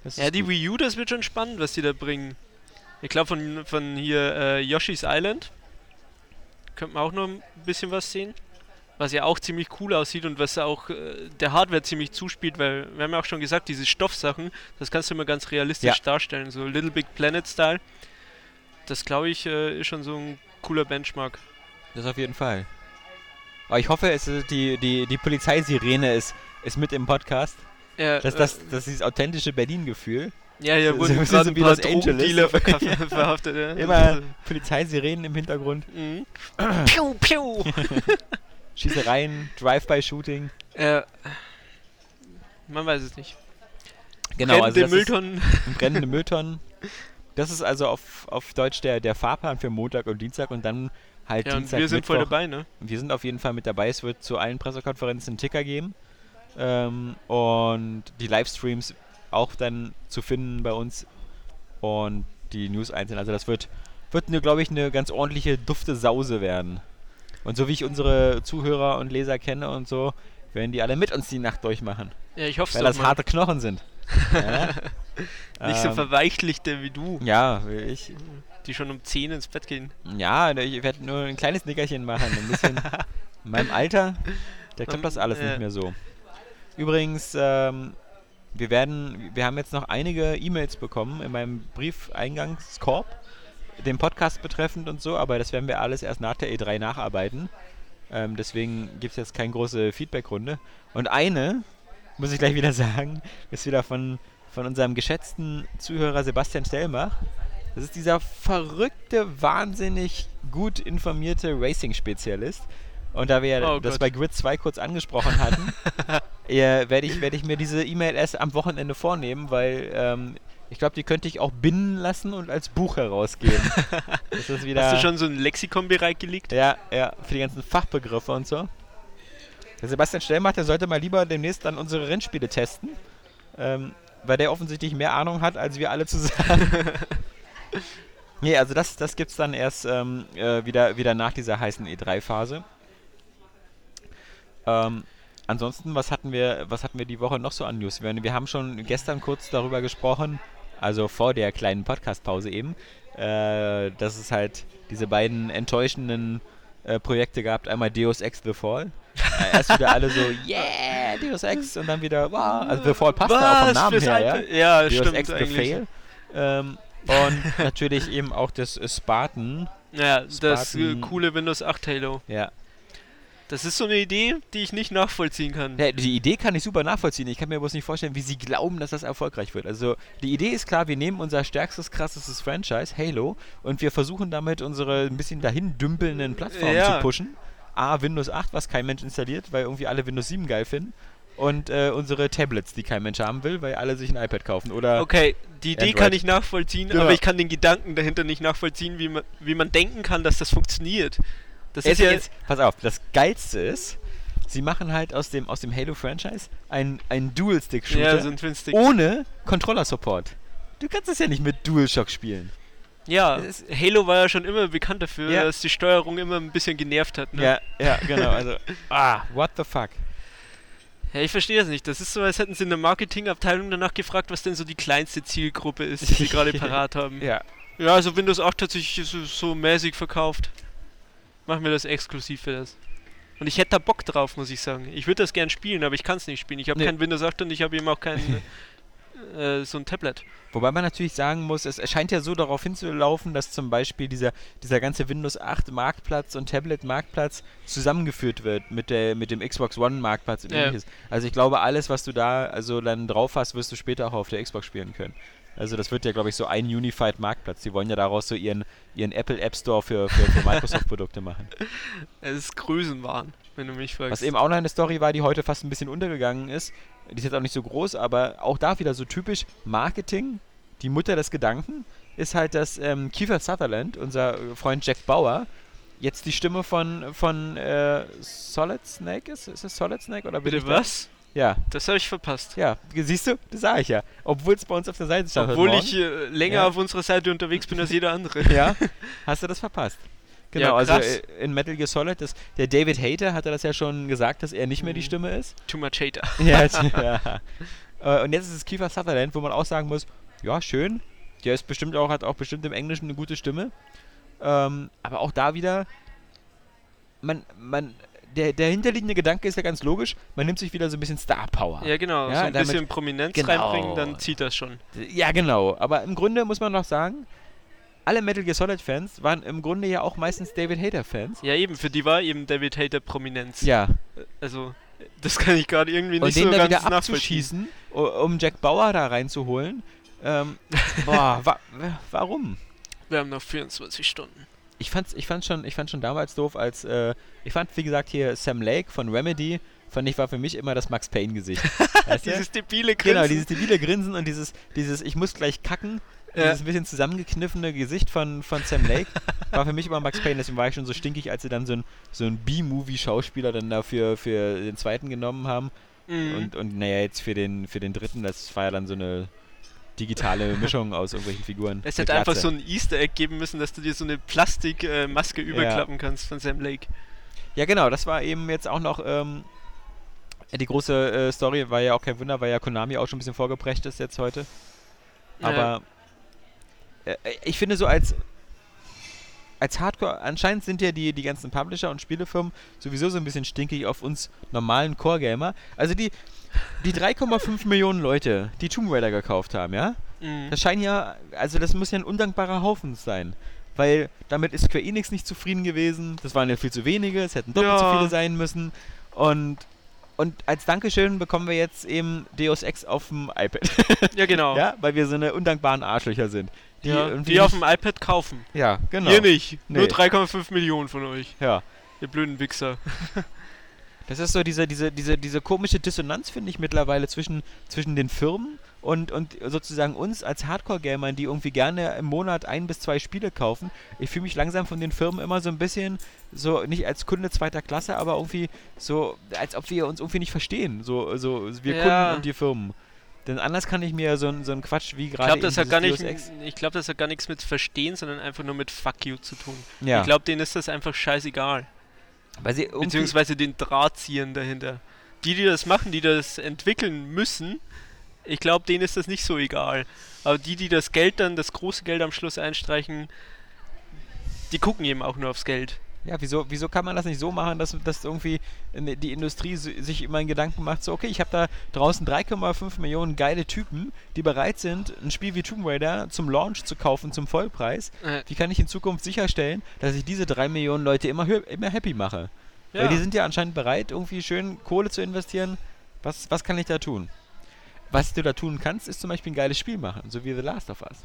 das Ja, die gut. Wii U, das wird schon spannend, was die da bringen. Ich glaube, von, von hier äh, Yoshi's Island könnte man auch noch ein bisschen was sehen. Was ja auch ziemlich cool aussieht und was auch äh, der Hardware ziemlich zuspielt, weil wir haben ja auch schon gesagt, diese Stoffsachen, das kannst du immer ganz realistisch Ja. darstellen, so Little Big Planet Style. Das glaube ich äh, ist schon so ein cooler Benchmark. Das auf jeden Fall. Aber ich hoffe, es ist die, die, die Polizeisirene ist, ist mit im Podcast. Ja, Das, äh, das, das ist dieses authentische Berlin-Gefühl. ja, so- wurden so gerade ein wie Los Angeles. Verhaftet. Ja. Immer Polizeisirenen im Hintergrund. Mhm. piu, piu. Schießereien, Drive-by-Shooting. Äh, man weiß es nicht. Genau, also Brennende das Mülltonnen. ist brennende Mülltonnen. Das ist also auf, auf Deutsch der, der Fahrplan für Montag und Dienstag und dann halt Ja, und Dienstag, wir sind voll Mittwoch. dabei, ne? Wir sind auf jeden Fall mit dabei. Es wird zu allen Pressekonferenzen einen Ticker geben. Ähm, und die Livestreams auch dann zu finden bei uns. Und die News einzeln. Also das wird, wird eine, glaube ich, eine ganz ordentliche dufte Sause werden. Und so wie ich unsere Zuhörer und Leser kenne und so, werden die alle mit uns die Nacht durchmachen. Ja, ich hoffe Weil das mal. harte Knochen sind. ja? Nicht so Ähm, verweichlichte wie du, Ja, ich, die schon um 10 ins Bett gehen. ja, ich werde nur ein kleines Nickerchen machen. Ein bisschen in meinem Alter, da klappt das alles Ja. nicht mehr so. Übrigens, ähm, wir werden, wir haben jetzt noch einige E-Mails bekommen in meinem Briefeingangskorb, den Podcast betreffend und so, aber das werden wir alles erst nach der E3 nacharbeiten. Ähm, deswegen gibt es jetzt keine große Feedbackrunde. Und eine, muss ich gleich wieder sagen, ist wieder von, von unserem geschätzten Zuhörer Sebastian Stellmach. Das ist dieser verrückte, wahnsinnig gut informierte Racing-Spezialist. Und da wir Oh das Gott. bei Grid 2 kurz angesprochen hatten, äh, werde ich, werd ich mir diese E-Mail erst am Wochenende vornehmen, weil ähm, ich glaube, die könnte ich auch binden lassen und als Buch herausgeben. Hast du schon so ein Lexikon bereitgelegt? ja, ja, für die ganzen Fachbegriffe und so. Der Sebastian Stellmacher, der sollte mal lieber demnächst dann unsere Rennspiele testen, ähm, weil der offensichtlich mehr Ahnung hat als wir alle zusammen. nee, also das, das gibt's dann erst ähm, äh, wieder, wieder nach dieser heißen E3-Phase. Ähm, ansonsten, was hatten wir, was hatten wir die Woche noch so an News? Wir, wir haben schon gestern kurz darüber gesprochen, also vor der kleinen Podcast-Pause eben, äh, dass es halt diese beiden enttäuschenden äh, Projekte gab. Einmal Deus Ex The Fall. Äh, erst wieder alle so, yeah, Deus Ex und dann wieder, wow. Also The Fall passt ja auch vom Namen her, ja. Ja, Deus stimmt Ex The eigentlich. Fail. Ähm, und natürlich eben auch das Spartan. Ja, das äh, Spartan- coole Windows 8 Halo. Ja. Das ist so eine Idee, die ich nicht nachvollziehen kann. Ja, die Idee kann ich super nachvollziehen. Ich kann mir bloß nicht vorstellen, wie sie glauben, dass das erfolgreich wird. Also, die Idee ist klar, wir nehmen unser stärkstes, krassestes Franchise, Halo, und wir versuchen damit unsere ein bisschen dahin dümpelnden Plattformen Ja. zu pushen. A, Windows 8, was kein Mensch installiert, weil irgendwie alle Windows 7 geil finden. Und äh, unsere Tablets, die kein Mensch haben will, weil alle sich ein iPad kaufen. Oder Okay, die Idee Android. kann ich nachvollziehen, Ja. aber ich kann den Gedanken dahinter nicht nachvollziehen, wie man, wie man denken kann, dass das funktioniert. Das ist ja. jetzt, pass auf, das Geilste ist, sie machen halt aus dem, aus dem Halo-Franchise einen, einen Dual-Stick-Shooter Ja, so ein ohne Controller-Support. Du kannst es ja nicht mit DualShock spielen. Ja, Halo war ja schon immer bekannt dafür, Ja. dass die Steuerung immer ein bisschen genervt hat. Ne? Ja, ja, genau. Also, ah, what the fuck. Ja, ich verstehe das nicht. Das ist so, als hätten sie in der Marketingabteilung danach gefragt, was denn so die kleinste Zielgruppe ist, die sie gerade parat haben. Ja, Ja, also Windows 8 tatsächlich so, so mäßig verkauft. Machen wir das exklusiv für das. Und ich hätte da Bock drauf, muss ich sagen. Ich würde das gern spielen, aber ich kann es nicht spielen. Ich habe Nee. kein Windows 8 und ich habe eben auch kein äh, so ein Tablet. Wobei man natürlich sagen muss, es scheint ja so darauf hinzulaufen, dass zum Beispiel dieser, dieser ganze Windows 8 Marktplatz und Tablet Marktplatz zusammengeführt wird mit, der, mit dem Xbox One Marktplatz und Ja. ähnliches. Also ich glaube, alles, was du da also dann drauf hast, wirst du später auch auf der Xbox spielen können. Also das wird ja, glaube ich, so ein Unified Marktplatz. Die wollen ja daraus so ihren, ihren Apple App Store für, für, für Microsoft-Produkte machen. Es ist Größenwahn, wenn du mich fragst. Was eben auch noch eine Story war, die heute fast ein bisschen untergegangen ist. Die ist jetzt auch nicht so groß, aber auch da wieder so typisch Marketing. Die Mutter des Gedanken ist halt, dass ähm, Kiefer Sutherland, unser äh, Freund Jack Bauer, jetzt die Stimme von, von äh, Solid Snake ist. Ist es Solid Snake oder Bitte was? Ja, Das habe ich verpasst. ja. Siehst du? Das sage ich ja. Obwohl es bei uns auf der Seite stand. Obwohl ich äh, länger Ja. auf unserer Seite unterwegs bin als jeder andere. Ja, hast du das verpasst? Genau, Ja, also krass. äh, in Metal Gear Solid, das, der David Hater hatte das ja schon gesagt, dass er nicht mehr die Mhm. Stimme ist. Too much hater. Ja, ja. Äh, Und jetzt ist es Kiefer Sutherland, wo man auch sagen muss, ja, schön. Der ist bestimmt auch, hat auch bestimmt im Englischen eine gute Stimme. Ähm, aber auch da wieder, man, man, der, der hinterliegende Gedanke ist ja ganz logisch, man nimmt sich wieder so ein bisschen Star Power. Ja, genau. Ja, so ein damit- bisschen Prominenz Genau. reinbringen, dann zieht das schon. Ja, genau. Aber im Grunde muss man noch sagen, alle Metal Gear Solid Fans waren im Grunde ja auch meistens David Hater Fans. Ja, eben, für die war eben David Hater Prominenz. Ja, Also, das kann ich gerade irgendwie und nicht den so da ganz wieder nachvollziehen. abzuschießen, um Jack Bauer da reinzuholen. Ähm, boah, wa- warum? Wir haben noch 24 Stunden. Ich fand's, ich fand's schon, ich fand schon damals doof, als äh, ich fand, wie gesagt, hier Sam Lake von Remedy, fand ich, war für mich immer das Max Payne-Gesicht. Dieses debile Grinsen. Genau, dieses debile Grinsen und dieses, dieses, ich muss gleich kacken, Ja. dieses ein bisschen zusammengekniffene Gesicht von, von Sam Lake, war für mich immer Max Payne, deswegen war ich schon so stinkig, als sie dann so ein, so ein B-Movie-Schauspieler dann dafür für den zweiten genommen haben. Mhm. Und, und naja, jetzt für den, für den dritten, das war ja dann so eine digitale Mischung aus irgendwelchen Figuren. es hätte einfach so ein Easter Egg geben müssen, dass du dir so eine Plastikmaske überklappen kannst von Sam Lake. Ja, genau, das war eben jetzt auch noch ähm, die große äh, Story, war ja auch kein Wunder, weil ja Konami auch schon ein bisschen vorgeprägt ist jetzt heute. Aber äh, ich finde so als als Hardcore, anscheinend sind ja die, die ganzen Publisher und Spielefirmen sowieso so ein bisschen stinkig auf uns normalen Core-Gamer. Also die, die 3,5 Millionen Leute, die Tomb Raider gekauft haben, ja? Mhm. Das scheint ja, also das muss ja ein undankbarer Haufen sein. Weil damit ist Square Enix nicht zufrieden gewesen. Das waren ja viel zu wenige, es hätten doppelt so Ja. viele sein müssen. Und, und als Dankeschön bekommen wir jetzt eben Deus Ex auf dem iPad. Ja, genau. ja, weil wir so eine undankbaren Arschlöcher sind. Die, ja, irgendwie die auf dem iPad kaufen. Ja, genau. Ihr nicht. Nur Nee. 3,5 Millionen von euch. Ja. Ihr blöden Wichser. Das ist so diese, diese, diese, diese komische Dissonanz, finde ich, mittlerweile zwischen, zwischen den Firmen und, und sozusagen uns als Hardcore-Gamern, die irgendwie gerne im Monat ein bis zwei Spiele kaufen. Ich fühle mich langsam von den Firmen immer so ein bisschen so, nicht als Kunde zweiter Klasse, aber irgendwie so, als ob wir uns irgendwie nicht verstehen. So, so wir Ja. Kunden und die Firmen. Denn anders kann ich mir so, ein- so einen Quatsch wie Ich gerade. glaube, das, hat gar nicht- ich glaub, das hat gar nichts mit Verstehen, sondern einfach nur mit Fuck you zu tun. Ja, Ich glaube, denen ist das einfach scheißegal. Beziehungsweise den Drahtziehern dahinter. Die, die das machen, die das entwickeln müssen, ich glaube, denen ist das nicht so egal. Aber die, die das Geld dann, das große Geld am Schluss einstreichen, die gucken eben auch nur aufs Geld. Ja, wieso, wieso kann man das nicht so machen, dass, dass irgendwie die Industrie si- sich immer einen Gedanken macht, so okay, ich habe da draußen 3,5 Millionen geile Typen, die bereit sind, ein Spiel wie Tomb Raider zum Launch zu kaufen, zum Vollpreis. Äh, Wie kann ich in Zukunft sicherstellen, dass ich diese 3 Millionen Leute immer, immer happy mache? Weil die sind ja anscheinend bereit, irgendwie schön Kohle zu investieren. Was, was kann ich da tun? Was du da tun kannst, ist zum Beispiel ein geiles Spiel machen, so wie The Last of Us.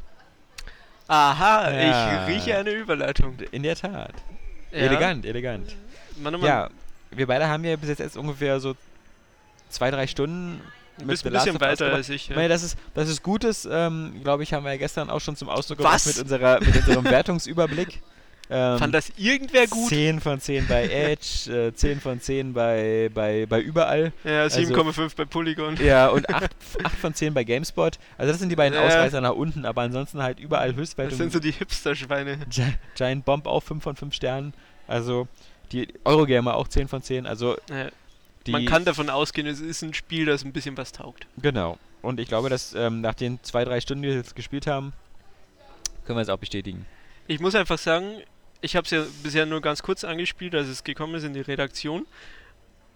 Aha, Ja. ich rieche eine Überleitung. In der Tat. Ja. Elegant, elegant. Mann, oh Mann, Ja, wir beide haben ja bis jetzt erst ungefähr so zwei, drei Stunden mit bist ein bisschen weiter als ich. Ja. meine, das ist, das ist Gutes, ähm, glaube ich, haben wir ja gestern auch schon zum Ausdruck gebracht mit, unserer, mit unserem Wertungsüberblick. Ähm, Fand das irgendwer gut? 10 von 10 bei Edge, äh, 10 von 10 bei, bei, bei überall. Ja, Also- 7,5 bei Polygon. Ja, und 8, 8 von 10 bei GameSpot. Also das sind die beiden Ja. Ausreißer nach unten, aber ansonsten halt überall Das Höchstwertung. sind so die Hipster-Schweine. Gi Giant Bomb auch 5 von 5 Sternen. Also die Eurogamer auch 10 von 10. Also Ja, Man kann davon ausgehen, es ist ein Spiel, das ein bisschen was taugt. Genau. Und ich glaube, dass ähm, nach den zwei, drei Stunden, die wir jetzt gespielt haben, können wir es auch bestätigen. Ich muss einfach sagen, ich habe es ja bisher nur ganz kurz angespielt, als es gekommen ist in die Redaktion.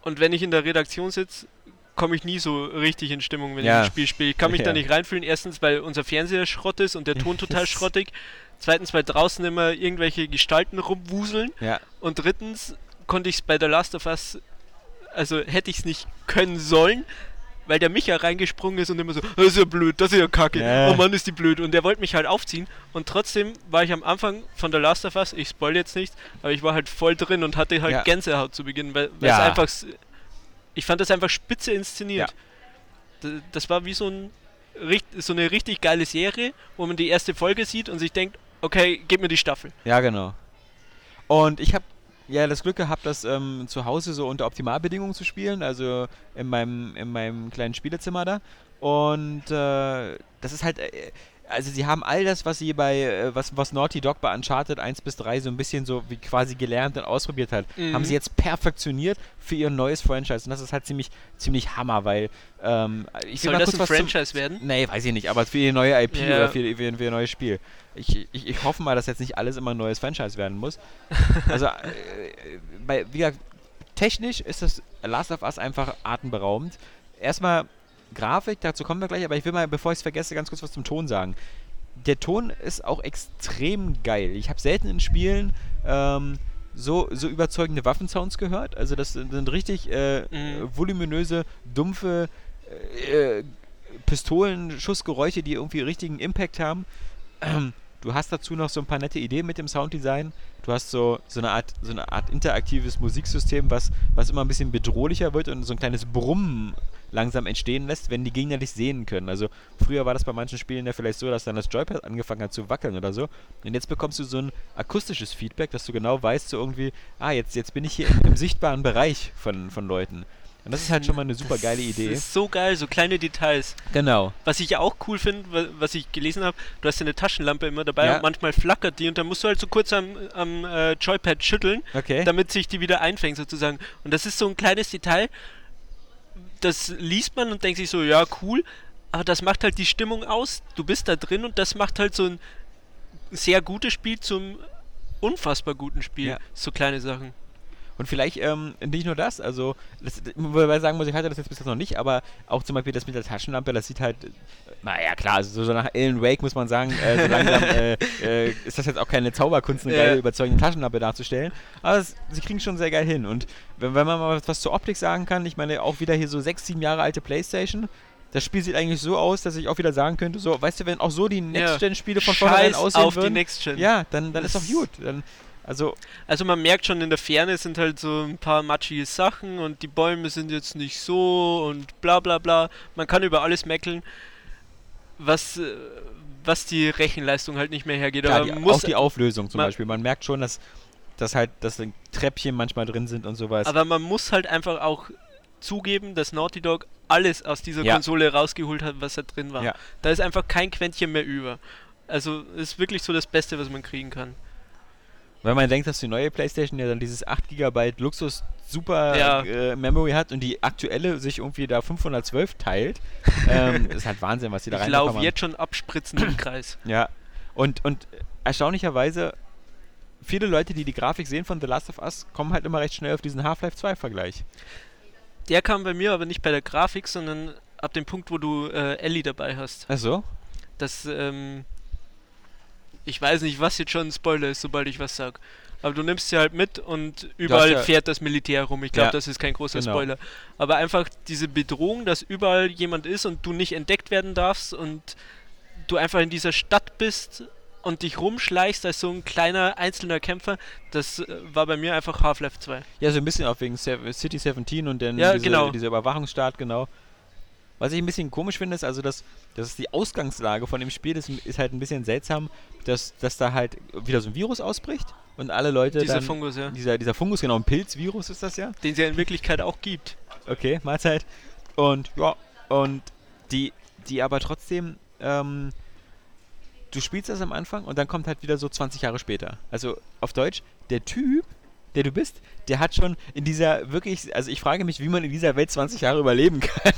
Und wenn ich in der Redaktion sitze, komme ich nie so richtig in Stimmung, wenn Ja. ich ein Spiel spiele. Ich kann mich da Ja. nicht reinfühlen. Erstens, weil unser Fernseher Schrott ist und der Ton total schrottig. Zweitens, weil draußen immer irgendwelche Gestalten rumwuseln. Ja. Und drittens konnte ich es bei The Last of Us, also hätte ich es nicht können sollen, weil der Micha reingesprungen ist und immer so, das ist ja blöd, das ist ja kacke, Ja. oh Mann, ist die blöd. Und der wollte mich halt aufziehen. Und trotzdem war ich am Anfang von The Last of Us, ich spoil jetzt nicht, aber ich war halt voll drin und hatte halt Ja. Gänsehaut zu Beginn, weil weil Ja. es einfach, ich fand das einfach spitze inszeniert. D- Das war wie so ein so eine richtig geile Serie, wo man die erste Folge sieht und sich denkt, okay, gib mir die Staffel. Ja, genau. Und ich habe ja das Glück gehabt, das ähm, zu Hause so unter Optimalbedingungen zu spielen, also in meinem, in meinem kleinen Spielezimmer da. Und äh, das ist halt, äh, also sie haben all das, was sie bei, äh, was, was Naughty Dog bei Uncharted 1 bis 3 so ein bisschen so wie quasi gelernt und ausprobiert hat, Mhm. haben sie jetzt perfektioniert für ihr neues Franchise. Und das ist halt ziemlich, ziemlich Hammer, weil ähm, ich Soll mal das ein Franchise werden? Nee, weiß ich nicht, aber für die neue IP Ja. oder für, für, für ihr neues Spiel. Ich, ich, ich hoffe mal, dass jetzt nicht alles immer ein neues Franchise werden muss. Also, äh, bei, wie gesagt, technisch ist das Last of Us einfach atemberaubend. Erstmal Grafik, dazu kommen wir gleich, aber ich will mal, bevor ich es vergesse, ganz kurz was zum Ton sagen. Der Ton ist auch extrem geil. Ich habe selten in Spielen ähm, so, so überzeugende Waffensounds gehört. Also das sind, richtig äh, Mhm. voluminöse, dumpfe äh, Pistolenschussgeräusche, die irgendwie richtigen Impact haben. Ähm, du hast dazu noch so ein paar nette Ideen mit dem Sounddesign. Du hast so, so, eine, Art, so eine Art interaktives Musiksystem, was, was immer ein bisschen bedrohlicher wird und so ein kleines Brummen langsam entstehen lässt, wenn die Gegner dich sehen können. Also früher war das bei manchen Spielen ja vielleicht so, dass dann das Joypad angefangen hat zu wackeln oder so. Und jetzt bekommst du so ein akustisches Feedback, dass du genau weißt, so irgendwie, ah, jetzt, jetzt bin ich hier im, im sichtbaren Bereich von, von Leuten. Und das ist halt schon mal eine super geile Idee. Das ist so geil, so kleine Details. Genau. Was ich ja auch cool finde, wa- was ich gelesen habe, du hast ja eine Taschenlampe immer dabei Ja. und manchmal flackert die und dann musst du halt so kurz am, am äh, Joypad schütteln, Okay. damit sich die wieder einfängt sozusagen. Und das ist so ein kleines Detail, das liest man und denkt sich so, ja cool, aber das macht halt die Stimmung aus. Du bist da drin und das macht halt so ein sehr gutes Spiel zum unfassbar guten Spiel. Ja. So kleine Sachen. Und vielleicht ähm, nicht nur das, also, das, wobei sagen muss, ich hatte das jetzt bis jetzt noch nicht, aber auch zum Beispiel das mit der Taschenlampe, das sieht halt, naja, klar, also so, nach Alan Wake muss man sagen, äh, so langsam äh, äh, ist das jetzt auch keine Zauberkunst, eine geile, überzeugende Taschenlampe darzustellen, aber es, sie kriegen schon sehr geil hin. Und wenn, wenn man mal was, zur Optik sagen kann, ich meine, auch wieder hier so sechs, sieben Jahre alte Playstation, das Spiel sieht eigentlich so aus, dass ich auch wieder sagen könnte, so, weißt du, wenn auch so die Next-Gen-Spiele von vornherein aussehen auf die würden, Next Gen. ja, dann, dann ist doch Das- gut. Dann, also, Also man merkt schon in der Ferne sind halt so ein paar matschige Sachen und die Bäume sind jetzt nicht so und bla bla bla. Man kann über alles meckern, was, äh, was die Rechenleistung halt nicht mehr hergeht. Klar, Aber die, man muss, auch die Auflösung zum man- Beispiel. Man merkt schon, dass, dass halt dass Treppchen manchmal drin sind und sowas. aber man muss halt einfach auch zugeben, dass Naughty Dog alles aus dieser Ja. Konsole rausgeholt hat, was da drin war. Ja. Da ist einfach kein Quäntchen mehr über. Also ist wirklich so das Beste, was man kriegen kann. Wenn man denkt, dass die neue Playstation ja dann dieses 8 GB Luxus super Ja. äh, Memory hat und die aktuelle sich irgendwie da 512 teilt, ähm, ist halt Wahnsinn, was die da Ich reinbekommen laufe jetzt schon abspritzend im Kreis. Ja. Und, und erstaunlicherweise, viele Leute, die die Grafik sehen von The Last of Us, kommen halt immer recht schnell auf diesen Half-Life 2-Vergleich. Der kam bei mir aber nicht bei der Grafik, sondern ab dem Punkt, wo du äh, Ellie dabei hast. Ach so? Das, ähm, ich weiß nicht, was jetzt schon ein Spoiler ist, sobald ich was sag. Aber du nimmst sie halt mit und überall ja- fährt das Militär rum. Ich glaube, Ja, das ist kein großer genau. Spoiler. Aber einfach diese Bedrohung, dass überall jemand ist und du nicht entdeckt werden darfst und du einfach in dieser Stadt bist und dich rumschleichst als so ein kleiner einzelner Kämpfer, das äh, war bei mir einfach Half-Life 2. Ja, so ein bisschen auch wegen Sev City 17 und dann Ja, diese, genau. dieser Überwachungsstaat, genau. Was ich ein bisschen komisch finde, ist also, dass, das ist die Ausgangslage von dem Spiel das ist halt ein bisschen seltsam, dass, dass da halt wieder so ein Virus ausbricht und alle Leute Dieser dann, Fungus, ja. Dieser, dieser Fungus, genau, ein Pilzvirus ist das ja. Den es ja in Wirklichkeit auch gibt. Okay, Mahlzeit. Und ja, und die, die aber trotzdem, ähm, du spielst das am Anfang und dann kommt halt wieder so 20 Jahre später. Also auf Deutsch, der Typ, der du bist, der hat schon in dieser wirklich, also ich frage mich, wie man in dieser Welt 20 Jahre überleben kann.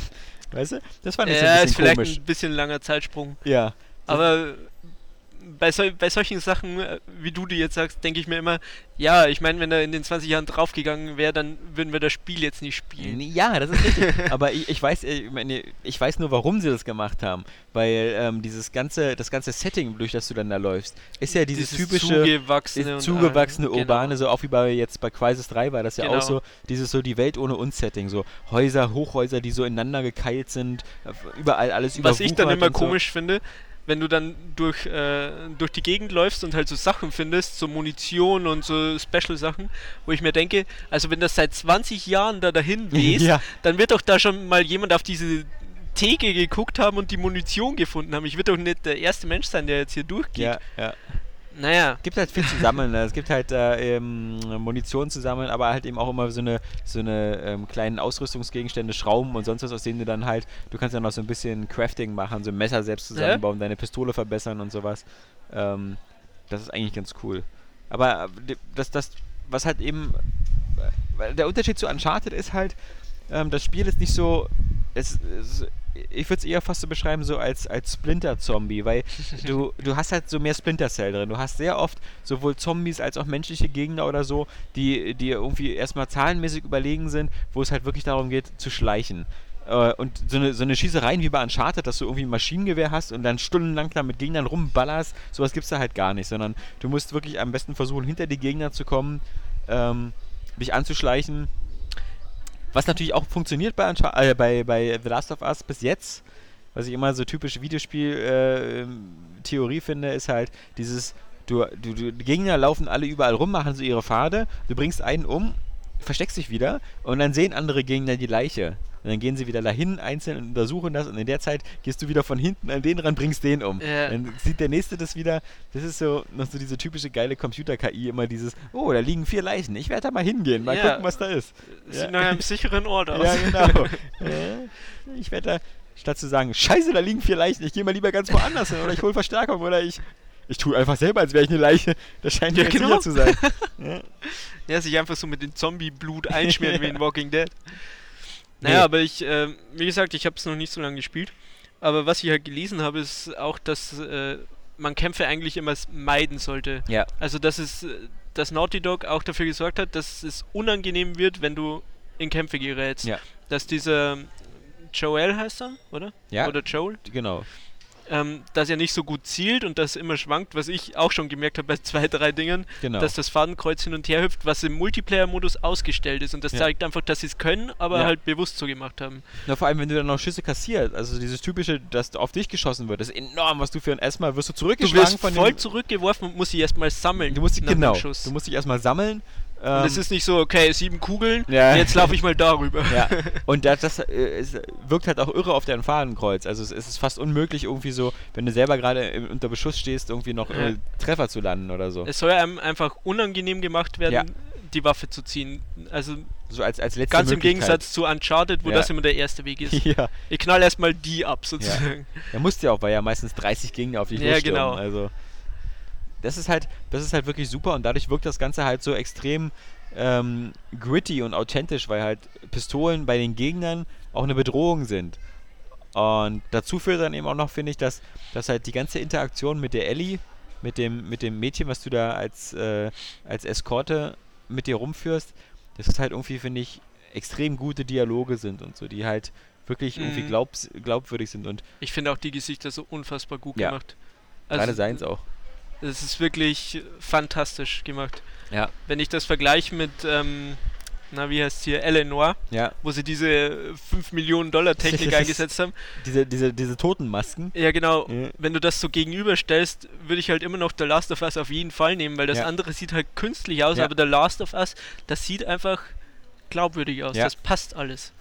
Weißt du? Das ich so Ja, ein ist bisschen vielleicht komisch. ein bisschen langer Zeitsprung. Ja. Aber bei, sol bei solchen Sachen, äh, wie du die jetzt sagst, denke ich mir immer, ja, ich meine, wenn er in den 20 Jahren draufgegangen wäre, dann würden wir das Spiel jetzt nicht spielen. Ja, das ist richtig. Aber ich, ich weiß, äh, ich, meine, ich weiß nur, warum sie das gemacht haben. Weil ähm, dieses ganze, das ganze Setting, durch das du dann da läufst, ist ja dieses, typische zugewachsene, zugewachsene, äh, genau. urbane, so auch wie bei jetzt bei Crisis 3 war das ja Genau. auch so, dieses so die Welt ohne uns Setting, so Häuser, Hochhäuser, die so ineinander gekeilt sind, überall alles Was ich dann immer so. komisch finde, wenn du dann durch, äh, durch die Gegend läufst und halt so Sachen findest, so Munition und so Special-Sachen, wo ich mir denke, also wenn das seit 20 Jahren da dahin wehst, Ja. dann wird doch da schon mal jemand auf diese Theke geguckt haben und die Munition gefunden haben. Ich würde doch nicht der erste Mensch sein, der jetzt hier durchgeht. Ja, ja. Naja, gibt halt viel zu sammeln. ne? Es gibt halt äh, ähm, Munition zu sammeln, aber halt eben auch immer so eine, so eine ähm, kleinen Ausrüstungsgegenstände, Schrauben und sonst was, aus denen du dann halt, du kannst ja noch so ein bisschen Crafting machen, so ein Messer selbst zusammenbauen, deine Pistole verbessern und sowas. Ähm, das ist eigentlich ganz cool. Aber äh, das, das, was halt eben, äh, weil der Unterschied zu Uncharted ist halt, ähm, das Spiel ist nicht so, es, es ich würde es eher fast so beschreiben, so als, als Splinter-Zombie, weil du, du hast halt so mehr Splinter Cell drin. Du hast sehr oft sowohl Zombies als auch menschliche Gegner oder so, die, die irgendwie erstmal zahlenmäßig überlegen sind, wo es halt wirklich darum geht, zu schleichen. Äh, Und so eine, so eine Schießereien wie bei Uncharted, dass du irgendwie ein Maschinengewehr hast und dann stundenlang da mit Gegnern rumballerst, sowas gibt es da halt gar nicht, sondern du musst wirklich am besten versuchen, hinter die Gegner zu kommen, ähm, dich anzuschleichen. Was natürlich auch funktioniert bei, äh, bei, bei The Last of Us bis jetzt, was ich immer so typische Videospiel-Theorie finde, ist halt dieses, du, du, du, die Gegner laufen alle überall rum, machen so ihre Pfade, du bringst einen um, versteckst dich wieder und dann sehen andere Gegner die Leiche. Und dann gehen sie wieder dahin, einzeln und untersuchen das und in der Zeit gehst du wieder von hinten an den ran, bringst den um. Ja. Dann sieht der Nächste das wieder. Das ist so noch so diese typische geile Computer-KI, immer dieses, oh, da liegen vier Leichen, ich werde da mal hingehen, mal Ja. gucken, was da ist. sieht Ja. nach einem sicheren Ort aus. Ja, genau. ja, ich werde da, statt zu sagen, scheiße, da liegen vier Leichen, ich gehe mal lieber ganz woanders hin oder ich hole Verstärkung oder ich, ich tue einfach selber, als wäre ich eine Leiche. Das scheint Ja, mir genau. sicher zu sein. Ja. Ja, sich einfach so mit dem Zombie-Blut einschmieren wie in Walking Dead. Nee. Naja, aber ich, ähm, wie gesagt, ich habe es noch nicht so lange gespielt. Aber was ich halt gelesen habe, ist auch, dass äh, man Kämpfe eigentlich immer meiden sollte. Ja. Also, dass es, äh, dass Naughty Dog auch dafür gesorgt hat, dass es unangenehm wird, wenn du in Kämpfe gerätst. Ja. Dass dieser Joel heißt er, oder? Ja. Oder Joel? Genau. Ähm, dass er nicht so gut zielt und das immer schwankt, was ich auch schon gemerkt habe bei zwei, drei Dingen, Genau. dass das Fadenkreuz hin und her hüpft, was im Multiplayer-Modus ausgestellt ist. Und das Ja. zeigt einfach, dass sie es können, aber Ja. halt bewusst so gemacht haben. Na, vor allem, wenn du dann noch Schüsse kassierst, also dieses typische, dass auf dich geschossen wird, ist enorm, was du für ein erstmal wirst du Du zurückgeschlagen wirst von voll zurückgeworfen und musst sie erstmal sammeln. Du musst dich dem genau, Schuss. du musst dich erstmal sammeln. Ähm, und es ist nicht so, okay, sieben Kugeln, Ja. jetzt laufe ich mal darüber. ja, und das, das äh, wirkt halt auch irre auf dein Fadenkreuz. Also es, es ist fast unmöglich irgendwie so, wenn du selber gerade unter Beschuss stehst, irgendwie noch Ja. äh, Treffer zu landen oder so. Es soll einem einfach unangenehm gemacht werden, Ja. die Waffe zu ziehen. Also So als, als letzte ganz im. Gegensatz zu Uncharted, wo Ja. das immer der erste Weg ist. ja, Ich knall erstmal die ab, sozusagen. er musste ja auch, weil ja meistens 30 Gegner auf dich Ja, losstürmen. genau. Also das ist halt, das ist halt wirklich super und dadurch wirkt das Ganze halt so extrem ähm, gritty und authentisch, weil halt Pistolen bei den Gegnern auch eine Bedrohung sind. Und dazu führt dann eben auch noch, finde ich, dass, dass halt die ganze Interaktion mit der Ellie, mit dem, mit dem Mädchen, was du da als, äh, als Eskorte mit dir rumführst, das ist halt irgendwie, finde ich, extrem gute Dialoge sind und so, die halt wirklich irgendwie Mhm. glaubs glaubwürdig sind und Ich finde auch die Gesichter so unfassbar gut Ja. gemacht. gerade seins auch. Es ist wirklich fantastisch gemacht. Ja. Wenn ich das vergleiche mit, ähm, na wie heißt hier, Eleanor, Ja, wo sie diese 5 Millionen Dollar Technik eingesetzt haben. diese, diese, diese Totenmasken. Ja, genau. Ja. Wenn du das so gegenüberstellst, würde ich halt immer noch The Last of Us auf jeden Fall nehmen, weil das Ja. andere sieht halt künstlich aus, aber The Last of Us, das sieht einfach glaubwürdig aus. Das passt alles.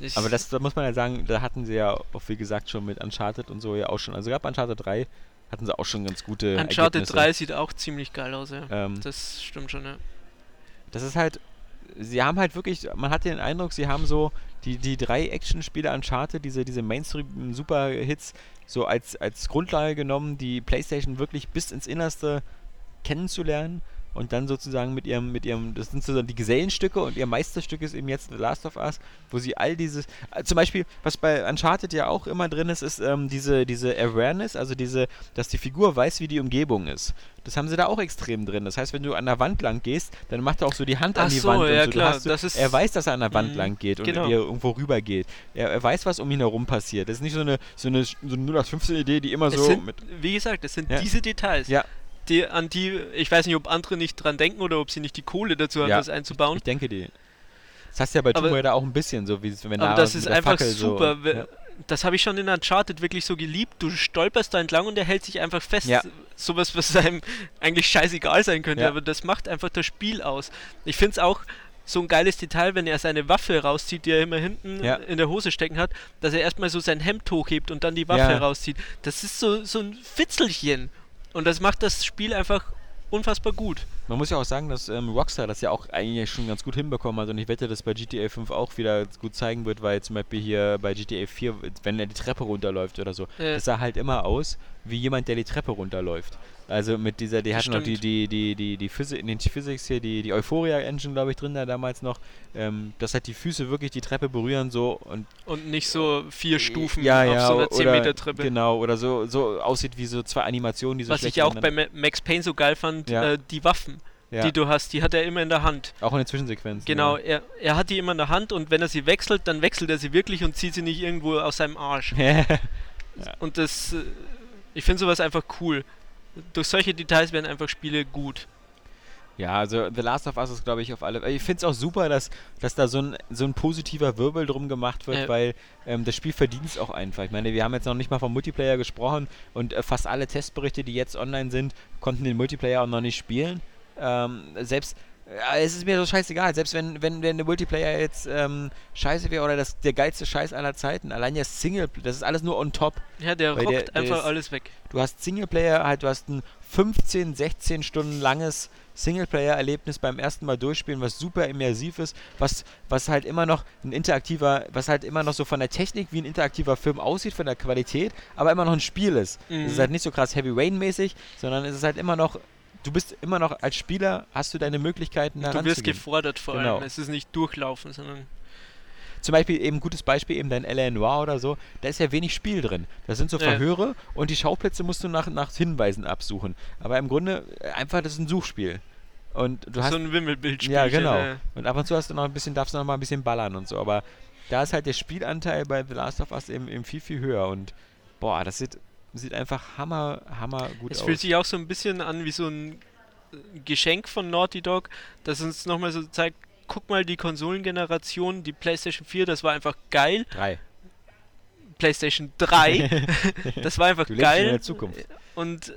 Ich, Aber das, da muss man ja sagen, da hatten sie ja auch, wie gesagt, schon mit Uncharted und so ja auch schon. Also bei Uncharted 3 hatten sie auch schon ganz gute Uncharted Ergebnisse. 3 sieht auch ziemlich geil aus, ja. Ähm, Das stimmt schon, ja. das ist halt, sie haben halt wirklich, man hat den Eindruck, sie haben so die, die drei Action-Spiele Uncharted, diese, diese Mainstream-Super-Hits, so als, als Grundlage genommen, die PlayStation wirklich bis ins Innerste kennenzulernen und dann sozusagen mit ihrem, mit ihrem, das sind sozusagen die Gesellenstücke und ihr Meisterstück ist eben jetzt The Last of Us, wo sie all dieses, äh, zum Beispiel, was bei Uncharted ja auch immer drin ist, ist ähm, diese, diese Awareness, also diese, dass die Figur weiß, wie die Umgebung ist. Das haben sie da auch extrem drin. Das heißt, wenn du an der Wand lang gehst, dann macht er auch so die Hand an Ach die so, Wand. und ja, so. Du klar, das ist- er weiß, dass er an der Wand Mhm, lang geht und genau. er irgendwo rüber geht. Er, er weiß, was um ihn herum passiert. Das ist nicht so eine, so eine, so eine 0815-Idee, die immer Es so sind, wie gesagt, es sind Ja. diese Details, Ja. Die, an die, ich weiß nicht, ob andere nicht dran denken oder ob sie nicht die Kohle dazu haben, Ja, das einzubauen. Ich denke, die. Das hast du ja bei Tomb Raider auch ein bisschen, so wie es- wenn Aber da das ist einfach Fackel super. So, ja. Das habe ich schon in Uncharted wirklich so geliebt. Du stolperst da entlang und er hält sich einfach fest. Ja. Sowas, was einem eigentlich scheißegal sein könnte, Ja. aber das macht einfach das Spiel aus. Ich finde es auch so ein geiles Detail, wenn er seine Waffe rauszieht, die er immer hinten Ja. in der Hose stecken hat, dass er erstmal so sein Hemd hochhebt und dann die Waffe rauszieht. Das ist so, so ein Fitzelchen. Und das macht das Spiel einfach unfassbar gut. Man muss ja auch sagen, dass ähm, Rockstar das ja auch eigentlich schon ganz gut hinbekommen hat und ich wette, dass bei GTA 5 auch wieder gut zeigen wird, weil zum Beispiel hier bei GTA 4, wenn er die Treppe runterläuft oder so, Ja. das sah halt immer aus wie jemand, der die Treppe runterläuft. Also mit dieser, die hatten noch die, die, die, die, die Physik, in den Physics hier, die, die Euphoria-Engine, glaube ich, drin da damals noch, ähm, dass halt die Füße wirklich die Treppe berühren so und Und nicht so vier Stufen ja, auf ja, so einer oder- 10 Meter Treppe. Genau, oder so, so aussieht wie so zwei Animationen, die so Was ich schlecht auch bei Max Payne so geil fand, Ja. äh, die Waffen, ja, die du hast, die hat er immer in der Hand. auch in den Zwischensequenzen. Genau, er, er hat die immer in der Hand und wenn er sie wechselt, dann wechselt er sie wirklich und zieht sie nicht irgendwo aus seinem Arsch. Ja. Und das, äh, ich finde sowas einfach cool. Durch solche Details werden einfach Spiele gut. Ja, also The Last of Us ist, glaube ich, auf alle. Ich finde es auch super, dass, dass da so ein, so ein positiver Wirbel drum gemacht wird, Ja. weil ähm, das Spiel verdient es auch einfach. Ich meine, wir haben jetzt noch nicht mal vom Multiplayer gesprochen und äh, fast alle Testberichte, die jetzt online sind, konnten den Multiplayer auch noch nicht spielen. Ähm, selbst. Ja, es ist mir so scheißegal, selbst wenn, wenn, wenn der Multiplayer jetzt ähm, scheiße wäre oder das, der geilste Scheiß aller Zeiten, allein der Single, das ist alles nur on top. Ja, der rockt der- der einfach ist- alles weg. Du hast Singleplayer, halt, du hast ein 15, 16 Stunden langes Singleplayer-Erlebnis beim ersten Mal durchspielen, was super immersiv ist, was, was halt immer noch ein interaktiver, was halt immer noch so von der Technik wie ein interaktiver Film aussieht, von der Qualität, aber immer noch ein Spiel ist. Mhm. Es ist halt nicht so krass Heavy Rain-mäßig, sondern es ist halt immer noch, du bist immer noch als Spieler, hast du deine Möglichkeiten da Du wirst gefordert vor Genau. allem. Es ist nicht durchlaufen, sondern Zum Beispiel eben gutes Beispiel eben dein L.A. Noir oder so, da ist ja wenig Spiel drin. Da sind so Ja. Verhöre und die Schauplätze musst du nach, nach Hinweisen absuchen. Aber im Grunde einfach, das ist ein Suchspiel. Und du hast so ein Wimmelbildspiel. ja, genau. Und ab und zu hast du noch ein bisschen, darfst du noch mal ein bisschen ballern und so. Aber da ist halt der Spielanteil bei The Last of Us eben, eben viel, viel höher. Und boah, das sieht, sieht einfach hammer, hammer gut Es aus. fühlt sich auch so ein bisschen an wie so ein äh, Geschenk von Naughty Dog, das uns nochmal so zeigt, guck mal die Konsolengeneration, die PlayStation 4, das war einfach geil. Drei. PlayStation 3, das war einfach Du lebst in der geil. Zukunft. Und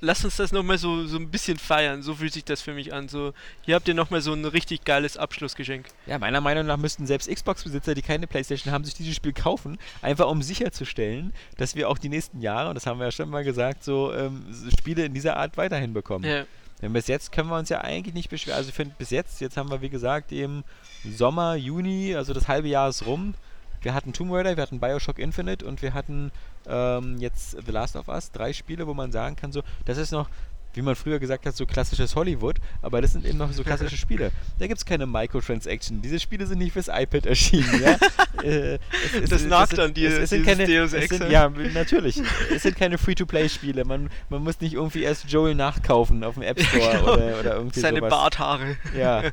lass uns das nochmal so, so ein bisschen feiern. So fühlt sich das für mich an. So, hier habt ihr nochmal so ein richtig geiles Abschlussgeschenk. Ja, meiner Meinung nach müssten selbst Xbox-Besitzer, die keine Playstation haben, sich dieses Spiel kaufen, einfach um sicherzustellen, dass wir auch die nächsten Jahre, und das haben wir ja schon mal gesagt, so ähm, Spiele in dieser Art weiterhin bekommen. Ja, Denn bis jetzt können wir uns ja eigentlich nicht beschweren. Also ich finde, bis jetzt, jetzt haben wir wie gesagt im Sommer, Juni, also das halbe Jahr ist rum. Wir hatten Tomb Raider, wir hatten Bioshock Infinite und wir hatten ähm, jetzt The Last of Us. Drei Spiele, wo man sagen kann, so, das ist noch, wie man früher gesagt hat, so klassisches Hollywood, aber das sind eben noch so klassische Spiele. Da gibt es keine Microtransaction. Diese Spiele sind nicht fürs iPad erschienen, ja. Äh, es- es- Das nagt an dir, es- Es sind keine, Deus Ex, sind, ja. ja, natürlich. Es sind keine Free-to-Play-Spiele. Man, man muss nicht irgendwie erst Joel nachkaufen auf dem App Store Genau. oder, oder irgendwie seine sowas. Barthaare. Ja.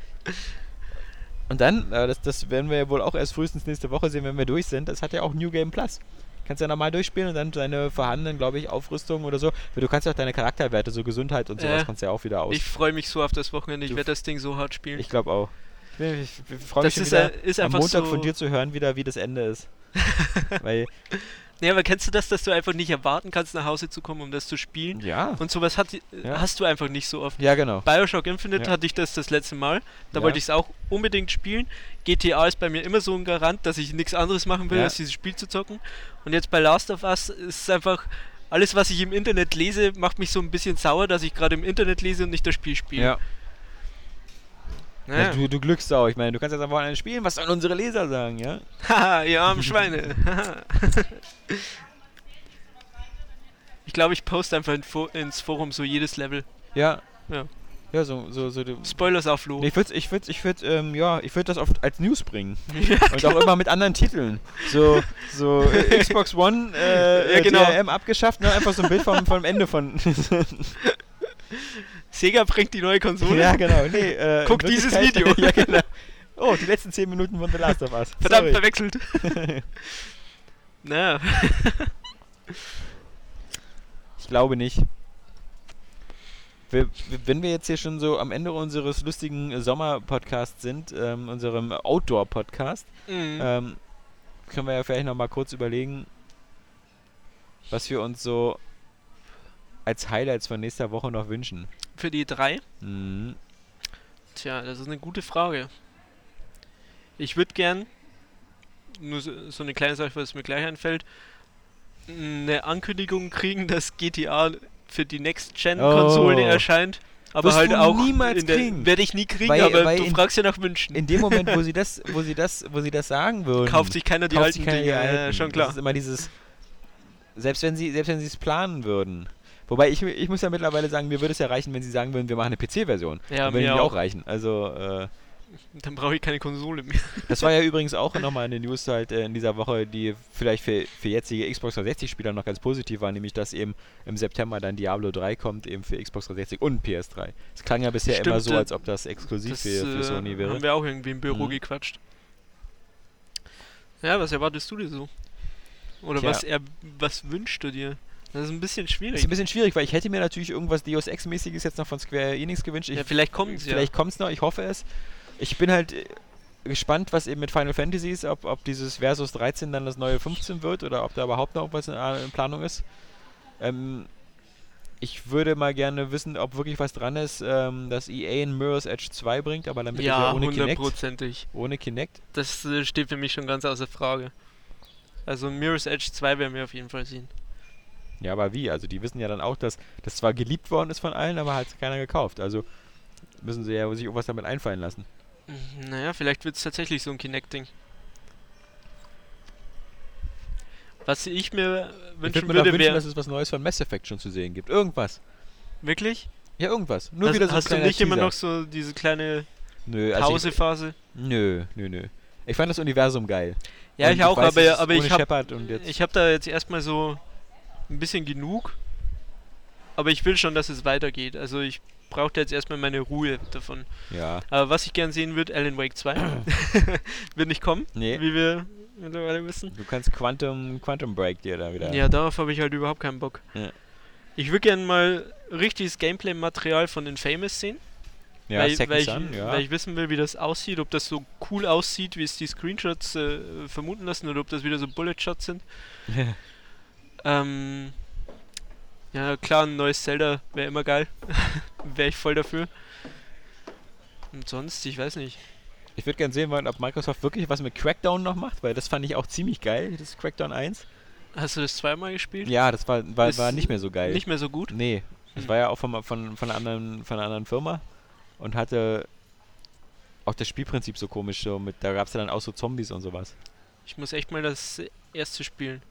Und dann, äh, das, das werden wir ja wohl auch erst frühestens nächste Woche sehen, wenn wir durch sind. Das hat ja auch New Game Plus. Kannst ja normal durchspielen und dann deine vorhandenen, glaube ich, Aufrüstungen oder so. Weil du kannst ja auch deine Charakterwerte, so Gesundheit und sowas, Äh, kannst du ja auch wieder aus. Ich freue mich so auf das Wochenende. Ich werde das Ding so hart spielen. Ich glaube auch. Ich, ich, ich freue mich ist, wieder äh, ist am Montag so- von dir zu hören, wieder wie das Ende ist. Weil Ja, aber kennst du das, dass du einfach nicht erwarten kannst, nach Hause zu kommen, um das zu spielen? Ja. Und sowas hat, Ja. hast du einfach nicht so oft. Ja, genau. Bioshock Infinite Ja. hatte ich das das letzte Mal. Da Ja. wollte ich es auch unbedingt spielen. GTA ist bei mir immer so ein Garant, dass ich nichts anderes machen will, als dieses Spiel zu zocken. Und jetzt bei Last of Us ist es einfach, alles was ich im Internet lese, macht mich so ein bisschen sauer, dass ich gerade im Internet lese und nicht das Spiel spiele. Ja. Naja. Ja, du, du Glückssau. Ich meine, du kannst jetzt einfach eine spielen. Was sollen unsere Leser sagen, ja? Haha, ihr armen Schweine. Ich glaube, ich poste einfach in Fo ins Forum so jedes Level. Ja. Ja. Ja, so, so, so. Spoilers auf Flo. Nee, Ich würde, ich würde, ich würde, ähm, ja, ich würde das oft als News bringen. Und auch immer mit anderen Titeln. So, so äh, Xbox One, äh, Ja, genau. DRM abgeschafft, ne? Einfach so ein Bild vom, vom Ende von. Sega bringt die neue Konsole. ja, genau. Nee, äh, Guck dieses Video. ja, genau. Oh, die letzten 10 Minuten von The Last of Us. Verdammt, Sorry. verwechselt. naja. Ich glaube nicht. Wir, wenn wir jetzt hier schon so am Ende unseres lustigen Sommer-Podcasts sind, ähm, unserem Outdoor-Podcast, Mhm. ähm, können wir ja vielleicht noch mal kurz überlegen, was wir uns so als Highlights von nächster Woche noch wünschen. Für die drei? Mhm. Tja, das ist eine gute Frage. Ich würde gern, nur so, so eine kleine Sache, was mir gleich einfällt, eine Ankündigung kriegen, dass GTA für die Next-Gen-Konsole Oh. erscheint. Aber Wirst halt auch niemals kriegen. werde ich nie kriegen, Weil- aber weil du in- fragst ja nach Wünschen. In dem Moment, wo sie das, wo sie das, wo sie das sagen würden, Kauft sich keiner die alten Dinge. Ja, alten. schon Das klar. ist immer dieses, selbst wenn sie, selbst wenn sie es planen würden. Wobei ich, ich muss ja mittlerweile sagen, mir würde es ja reichen, wenn sie sagen würden, wir machen eine PC-Version. Ja, würde mir auch. reichen. Also äh, Dann brauche ich keine Konsole mehr. Das war ja übrigens auch nochmal eine News halt äh, in dieser Woche, die vielleicht für, für jetzige Xbox 360-Spieler noch ganz positiv war, nämlich dass eben im September dann Diablo 3 kommt, eben für Xbox 360 und PS3. Es klang ja bisher immer Stimmt, so, äh, als ob das exklusiv Das für, für äh, Sony wäre. haben wir auch irgendwie im Büro Mhm. gequatscht. Ja, was erwartest du dir so? Oder Tja. was, er, was wünschst du dir? Das ist ein bisschen Das schwierig. ist ein bisschen schwierig, weil ich hätte mir natürlich irgendwas Deus Ex-mäßiges jetzt noch von Square Enix gewünscht. Ich, ja, vielleicht kommt es ja. vielleicht kommt's noch, ich hoffe es. Ich bin halt äh, gespannt, was eben mit Final Fantasy ist, ob, ob dieses Versus 13 dann das neue 15 wird oder ob da überhaupt noch was in, in Planung ist. Ähm, ich würde mal gerne wissen, ob wirklich was dran ist, ähm, dass EA in Mirror's Edge 2 bringt, aber dann bitte Ja, sehr ohne Kinect. hundertprozentig. Ohne Kinect. Das äh, steht für mich schon ganz außer Frage. Also Mirror's Edge 2 werden wir auf jeden Fall sehen. Ja, aber wie? Also die wissen ja dann auch, dass das zwar geliebt worden ist von allen, aber hat keiner gekauft. Also müssen sie ja sich irgendwas damit einfallen lassen. Mhm, Naja, vielleicht wird es tatsächlich so ein Kinect-Ding. Was ich mir Ich wünschen würde mir doch würde, wünschen, wäre... dass es was Neues von Mass Effect schon zu sehen gibt. Irgendwas. Wirklich? Ja, irgendwas. Nur hast wieder so ein hast du nicht immer Teaser. noch so diese kleine Nö, also ich, Pausephase? nö, nö, nö. Ich fand das Universum geil. Ja, Und ich auch, weiß, aber, aber ich habe ich hab da jetzt erstmal so ein bisschen genug. Aber ich will schon, dass es weitergeht. Also ich brauche da jetzt erstmal meine Ruhe davon. ja. Aber was ich gern sehen würde, Alan Wake 2. wird nicht kommen, Nee. wie wir mittlerweile wissen. Du kannst Quantum, Quantum Break dir da wieder. Ja, darauf habe ich halt überhaupt keinen Bock. Ja. Ich würde gerne mal richtiges Gameplay-Material von Infamous sehen. ja weil, weil, ich, ja. weil ich wissen will, wie das aussieht, ob das so cool aussieht, wie es die Screenshots äh, vermuten lassen, oder ob das wieder so Bullet-Shots sind. Ähm, ja, klar, ein neues Zelda wäre immer geil. wäre ich voll dafür. Und sonst, ich weiß nicht. ich würde gerne sehen wollen, ob Microsoft wirklich was mit Crackdown noch macht, weil das fand ich auch ziemlich geil, das Crackdown 1. Hast du das zweimal gespielt? Ja, das war, war, war nicht mehr so geil. Nicht mehr so gut? Nee, das Hm. war ja auch von, von, von, einer anderen, von einer anderen Firma und hatte auch das Spielprinzip so komisch, so mit, da gab es ja dann auch so Zombies und sowas. Ich muss echt mal das erste spielen.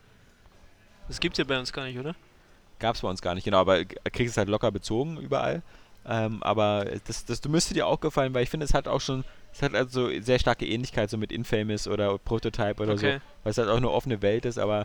Das gibt's ja bei uns gar nicht, oder? Gab es bei uns gar nicht, genau, aber kriegst es halt locker bezogen überall. Ähm, aber das, das müsste dir auch gefallen, weil ich finde, es hat auch schon, es hat also sehr starke Ähnlichkeit so mit Infamous oder Prototype oder so, Okay. weil es halt auch eine offene Welt ist, aber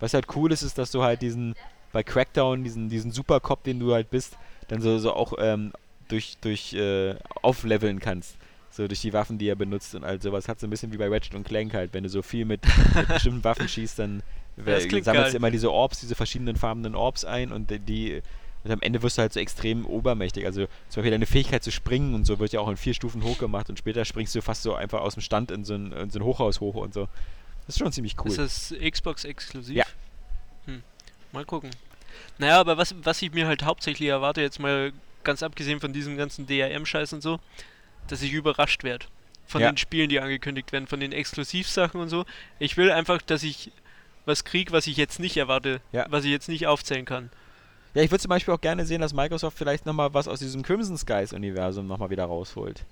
was halt cool ist, ist, dass du halt diesen, bei Crackdown, diesen, diesen Supercop, den du halt bist, dann so, so auch ähm, durch, durch äh, aufleveln kannst. So durch die Waffen, die er benutzt und all sowas. Hat so ein bisschen wie bei Ratchet und Clank halt. Wenn du so viel mit, mit bestimmten Waffen schießt, dann Das klingt sammelst geil. immer diese Orbs, diese verschiedenen farbenen Orbs ein und die- und am Ende wirst du halt so extrem obermächtig. Also zum Beispiel deine Fähigkeit zu springen und so wird ja auch in vier Stufen hochgemacht und später springst du fast so einfach aus dem Stand in so ein, in so ein Hochhaus hoch und so. Das ist schon ziemlich cool. Ist das Xbox exklusiv? Ja. Mal gucken. Naja, aber was, was ich mir halt hauptsächlich erwarte, jetzt mal ganz abgesehen von diesem ganzen DRM-Scheiß und so, dass ich überrascht werde. Von Ja. den Spielen, die angekündigt werden, von den Exklusivsachen und so. Ich will einfach, dass ich was kriege, was ich jetzt nicht erwarte, Ja. was ich jetzt nicht aufzählen kann. Ja, ich würde zum Beispiel auch gerne sehen, dass Microsoft vielleicht nochmal was aus diesem Crimson Skies Universum nochmal wieder rausholt.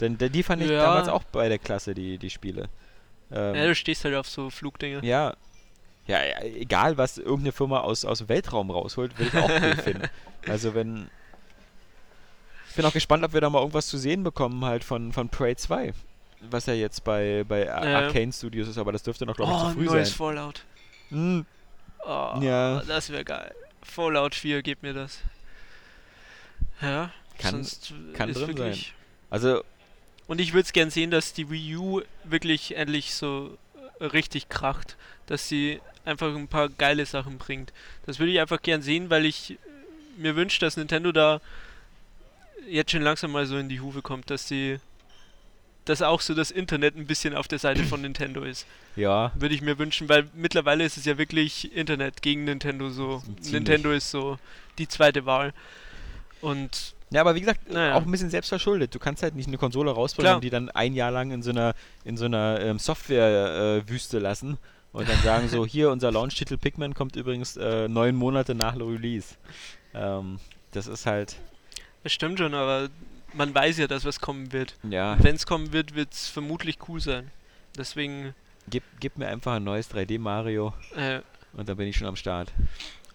Denn, denn die fand ich Ja. damals auch bei der Klasse, die, die Spiele. Ähm, Ja, du stehst halt auf so Flugdinge. ja. Ja, ja, egal was irgendeine Firma aus, aus dem Weltraum rausholt, will ich auch cool finden. Also wenn. Ich bin auch gespannt, ob wir da mal irgendwas zu sehen bekommen halt von, von Prey 2. Was ja jetzt bei, bei Ja. Arcane Studios ist, aber das dürfte noch, glaube ich, oh, zu früh neues sein. Fallout. Hm, Oh, Ja. das wäre geil. Fallout 4, gib mir das. Ja, Kann- sonst kann ist drin wirklich... also, Und ich würde es gern sehen, dass die Wii U wirklich endlich so richtig kracht. Dass sie einfach ein paar geile Sachen bringt. Das würde ich einfach gern sehen, weil ich mir wünsche, dass Nintendo da jetzt schon langsam mal so in die Hufe kommt, dass sie dass auch so das Internet ein bisschen auf der Seite von Nintendo ist. ja, Würde ich mir wünschen, weil mittlerweile ist es ja wirklich Internet gegen Nintendo so. Ziemlich. Nintendo ist so die zweite Wahl. Und Ja, aber wie gesagt, Naja. auch ein bisschen selbst verschuldet. Du kannst halt nicht eine Konsole rausbringen die dann ein Jahr lang in so einer, in so einer ähm, Software-Wüste lassen und dann sagen so, hier, unser Launch-Titel Pikmin kommt übrigens äh, neun Monate nach Release. Ähm, das ist halt, das stimmt schon, aber man weiß ja, dass was kommen wird. ja, Wenn es kommen wird, wird es vermutlich cool sein. Deswegen, gib, gib mir einfach ein neues 3D-Mario äh, und dann bin ich schon am Start.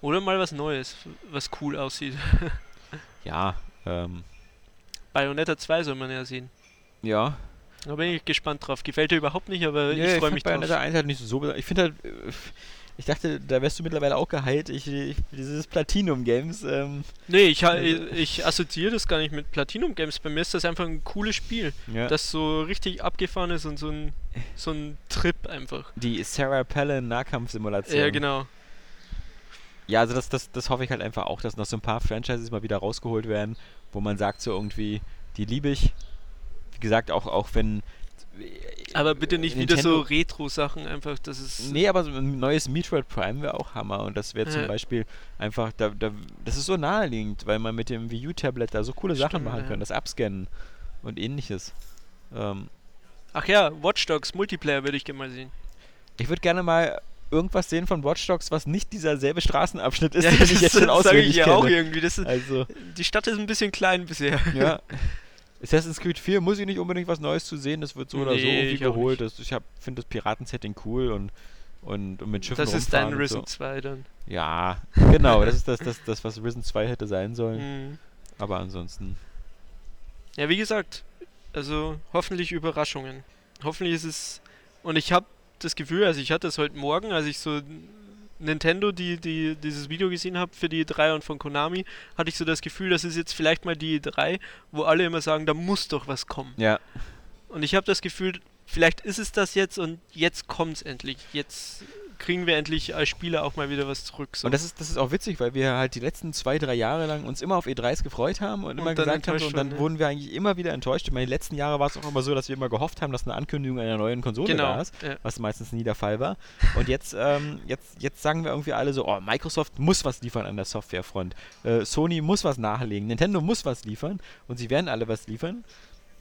oder mal was Neues, was cool aussieht. Ja, ähm, Bayonetta 2 soll man ja sehen. ja. Da bin ich gespannt drauf. Gefällt dir überhaupt nicht, aber Nee, ich freue mich drauf. Bayonetta 1 halt nicht so Ich finde halt, äh, ich dachte, da wärst du mittlerweile auch geheilt. Ich, ich dieses Platinum-Games, ähm, Nee, ich, ha- ich assoziiere das gar nicht mit Platinum Games. Bei mir ist das einfach ein cooles Spiel, ja. das so richtig abgefahren ist und so ein, so ein Trip einfach. die Sarah Palin Nahkampfsimulation. Ja, genau. Ja, also das, das, das hoffe ich halt einfach auch, dass noch so ein paar Franchises mal wieder rausgeholt werden, wo man sagt so irgendwie, die liebe ich. Wie gesagt, auch, auch wenn... Aber bitte nicht wieder so Nintendo- Retro-Sachen einfach, das ist... Nee, aber so ein neues Metroid Prime wäre auch Hammer und das wäre zum Ja. Beispiel einfach, da, da, das ist so naheliegend, weil man mit dem Wii U-Tablet da so coole Sachen Stimmt, machen ja. kann, das Abscannen und ähnliches. Ähm, Ach ja, Watch Dogs Multiplayer würde ich gerne mal sehen. ich würde gerne mal irgendwas sehen von Watch Dogs, was nicht dieser selbe Straßenabschnitt ist, ja, den ich jetzt schon auswendig ich ja kenne. auch irgendwie. Das ist, Also, die Stadt ist ein bisschen klein bisher. ja. Assassin's Creed 4 muss ich nicht unbedingt was Neues zu sehen, das wird so oder so Nee, irgendwie ich auch geholt. Das, ich finde das Piratensetting cool und, und, und mit Schiffen Das ist dein Risen so. 2 dann. Ja, genau, das ist das, das, das, was Risen 2 hätte sein sollen. Mhm. Aber ansonsten. Ja, wie gesagt, also hoffentlich Überraschungen. Hoffentlich ist es. Und ich habe das Gefühl, also ich hatte es heute Morgen, als ich so Nintendo, die, die dieses Video gesehen habe für die E3 und von Konami, hatte ich so das Gefühl, das ist jetzt vielleicht mal die E3, wo alle immer sagen, da muss doch was kommen. Ja, Und ich habe das Gefühl, vielleicht ist es das jetzt und jetzt kommt es endlich. Jetzt kriegen wir endlich als Spieler auch mal wieder was zurück. So. und das ist, das ist auch witzig, weil wir halt die letzten zwei, drei Jahre lang uns immer auf E3s gefreut haben und, immer dann gesagt haben, so, und dann wurden, ja. wurden wir eigentlich immer wieder enttäuscht. Ich meine, die letzten Jahre war es auch immer so, dass wir immer gehofft haben, dass eine Ankündigung einer neuen Konsole genau. da ist. Ja. was meistens nie der Fall war. Und jetzt, ähm, jetzt, jetzt sagen wir irgendwie alle so, oh, Microsoft muss was liefern an der Softwarefront. Äh, Sony muss was nachlegen, Nintendo muss was liefern und sie werden alle was liefern.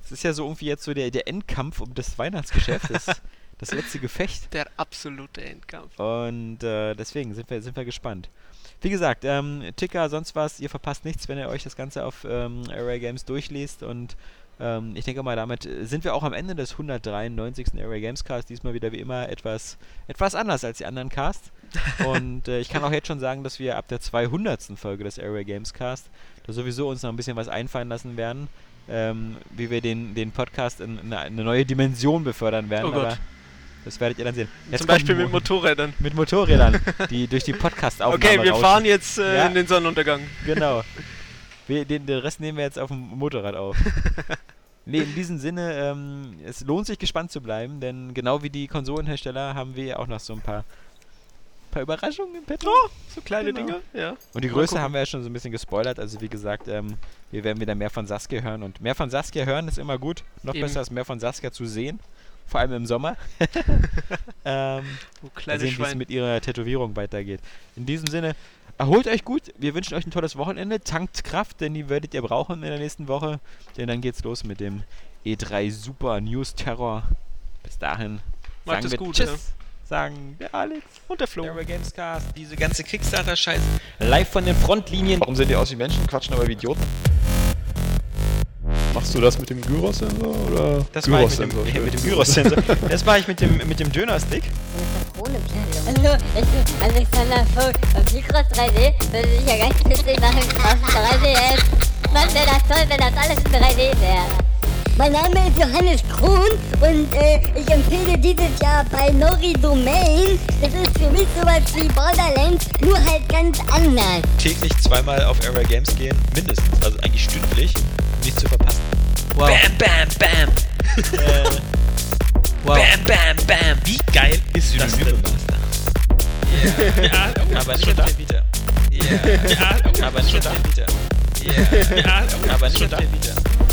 Es ist ja so irgendwie jetzt so der, der Endkampf um das Weihnachtsgeschäft, das, das letzte Gefecht. Der absolute Endkampf. Und äh, deswegen sind wir, sind wir gespannt. Wie gesagt, ähm, Ticker, sonst was, ihr verpasst nichts, wenn ihr euch das Ganze auf ähm, Array Games durchliest. Und ähm, ich denke mal, damit sind wir auch am Ende des 193. Array Games Cast. Diesmal wieder wie immer etwas, etwas anders als die anderen Casts. Und äh, ich kann auch jetzt schon sagen, dass wir ab der 200. Folge des Array Games Cast da sowieso uns noch ein bisschen was einfallen lassen werden. Ähm, wie wir den, den Podcast in, in eine neue Dimension befördern werden. Oh das werdet ihr dann sehen. Jetzt Zum Beispiel mit Motorrädern. mit Motorrädern, die durch die Podcast-Aufnahme Okay, wir rauschen. fahren jetzt äh, Ja. in den Sonnenuntergang. Genau. Wir, den, den Rest nehmen wir jetzt auf dem Motorrad auf. nee, in diesem Sinne, ähm, es lohnt sich gespannt zu bleiben, denn genau wie die Konsolenhersteller haben wir auch noch so ein paar, paar Überraschungen im Petto. So kleine Genau. Dinge, ja. Und die Größe haben wir ja schon so ein bisschen gespoilert. Also wie gesagt, ähm, wir werden wieder mehr von Saskia hören. Und mehr von Saskia hören ist immer gut. Noch Eben. besser als mehr von Saskia zu sehen. Vor allem im Sommer. ähm, Oh, kleine sehen, wie es mit ihrer Tätowierung weitergeht. In diesem Sinne, erholt euch gut. Wir wünschen euch ein tolles Wochenende. Tankt Kraft, denn die werdet ihr brauchen in der nächsten Woche. Denn dann geht's los mit dem E3 Super News Terror. Bis dahin. Macht sagen es wir gut, Tschüss. ja. Sagen der Alex. Und der Flo. Terror Gamescast. Diese ganze Kickstarter-Scheiß. Live von den Frontlinien. Warum sehen die aus wie Menschen, quatschen aber wie Idioten? Machst du das mit dem Gyros-Sensor oder? Das war ich mit dem, mit dem Gyros-Sensor. Das war ich mit dem, mit dem Döner-Stick. Hallo, ich bin Alexander Vogt und Mikros 3D würde ich ja ganz witzig machen auf dem 3DS. Mann, wäre das toll, wenn das alles in 3D wäre. Mein Name ist Johannes Krohn und äh, ich empfehle dieses Jahr bei Nori Domain. Das ist für mich sowas wie Borderlands, nur halt ganz anders. Täglich zweimal auf Era Games gehen. Mindestens. Also eigentlich stündlich. Nicht zu verpassen. Wow. Bam, bam, bam. äh, wow. Bam, bam, bam. Wie geil ist das denn? Ja, aber nicht auf der Vita. Ja, aber nicht auf der Vita. Ja, aber nicht auf der Vita.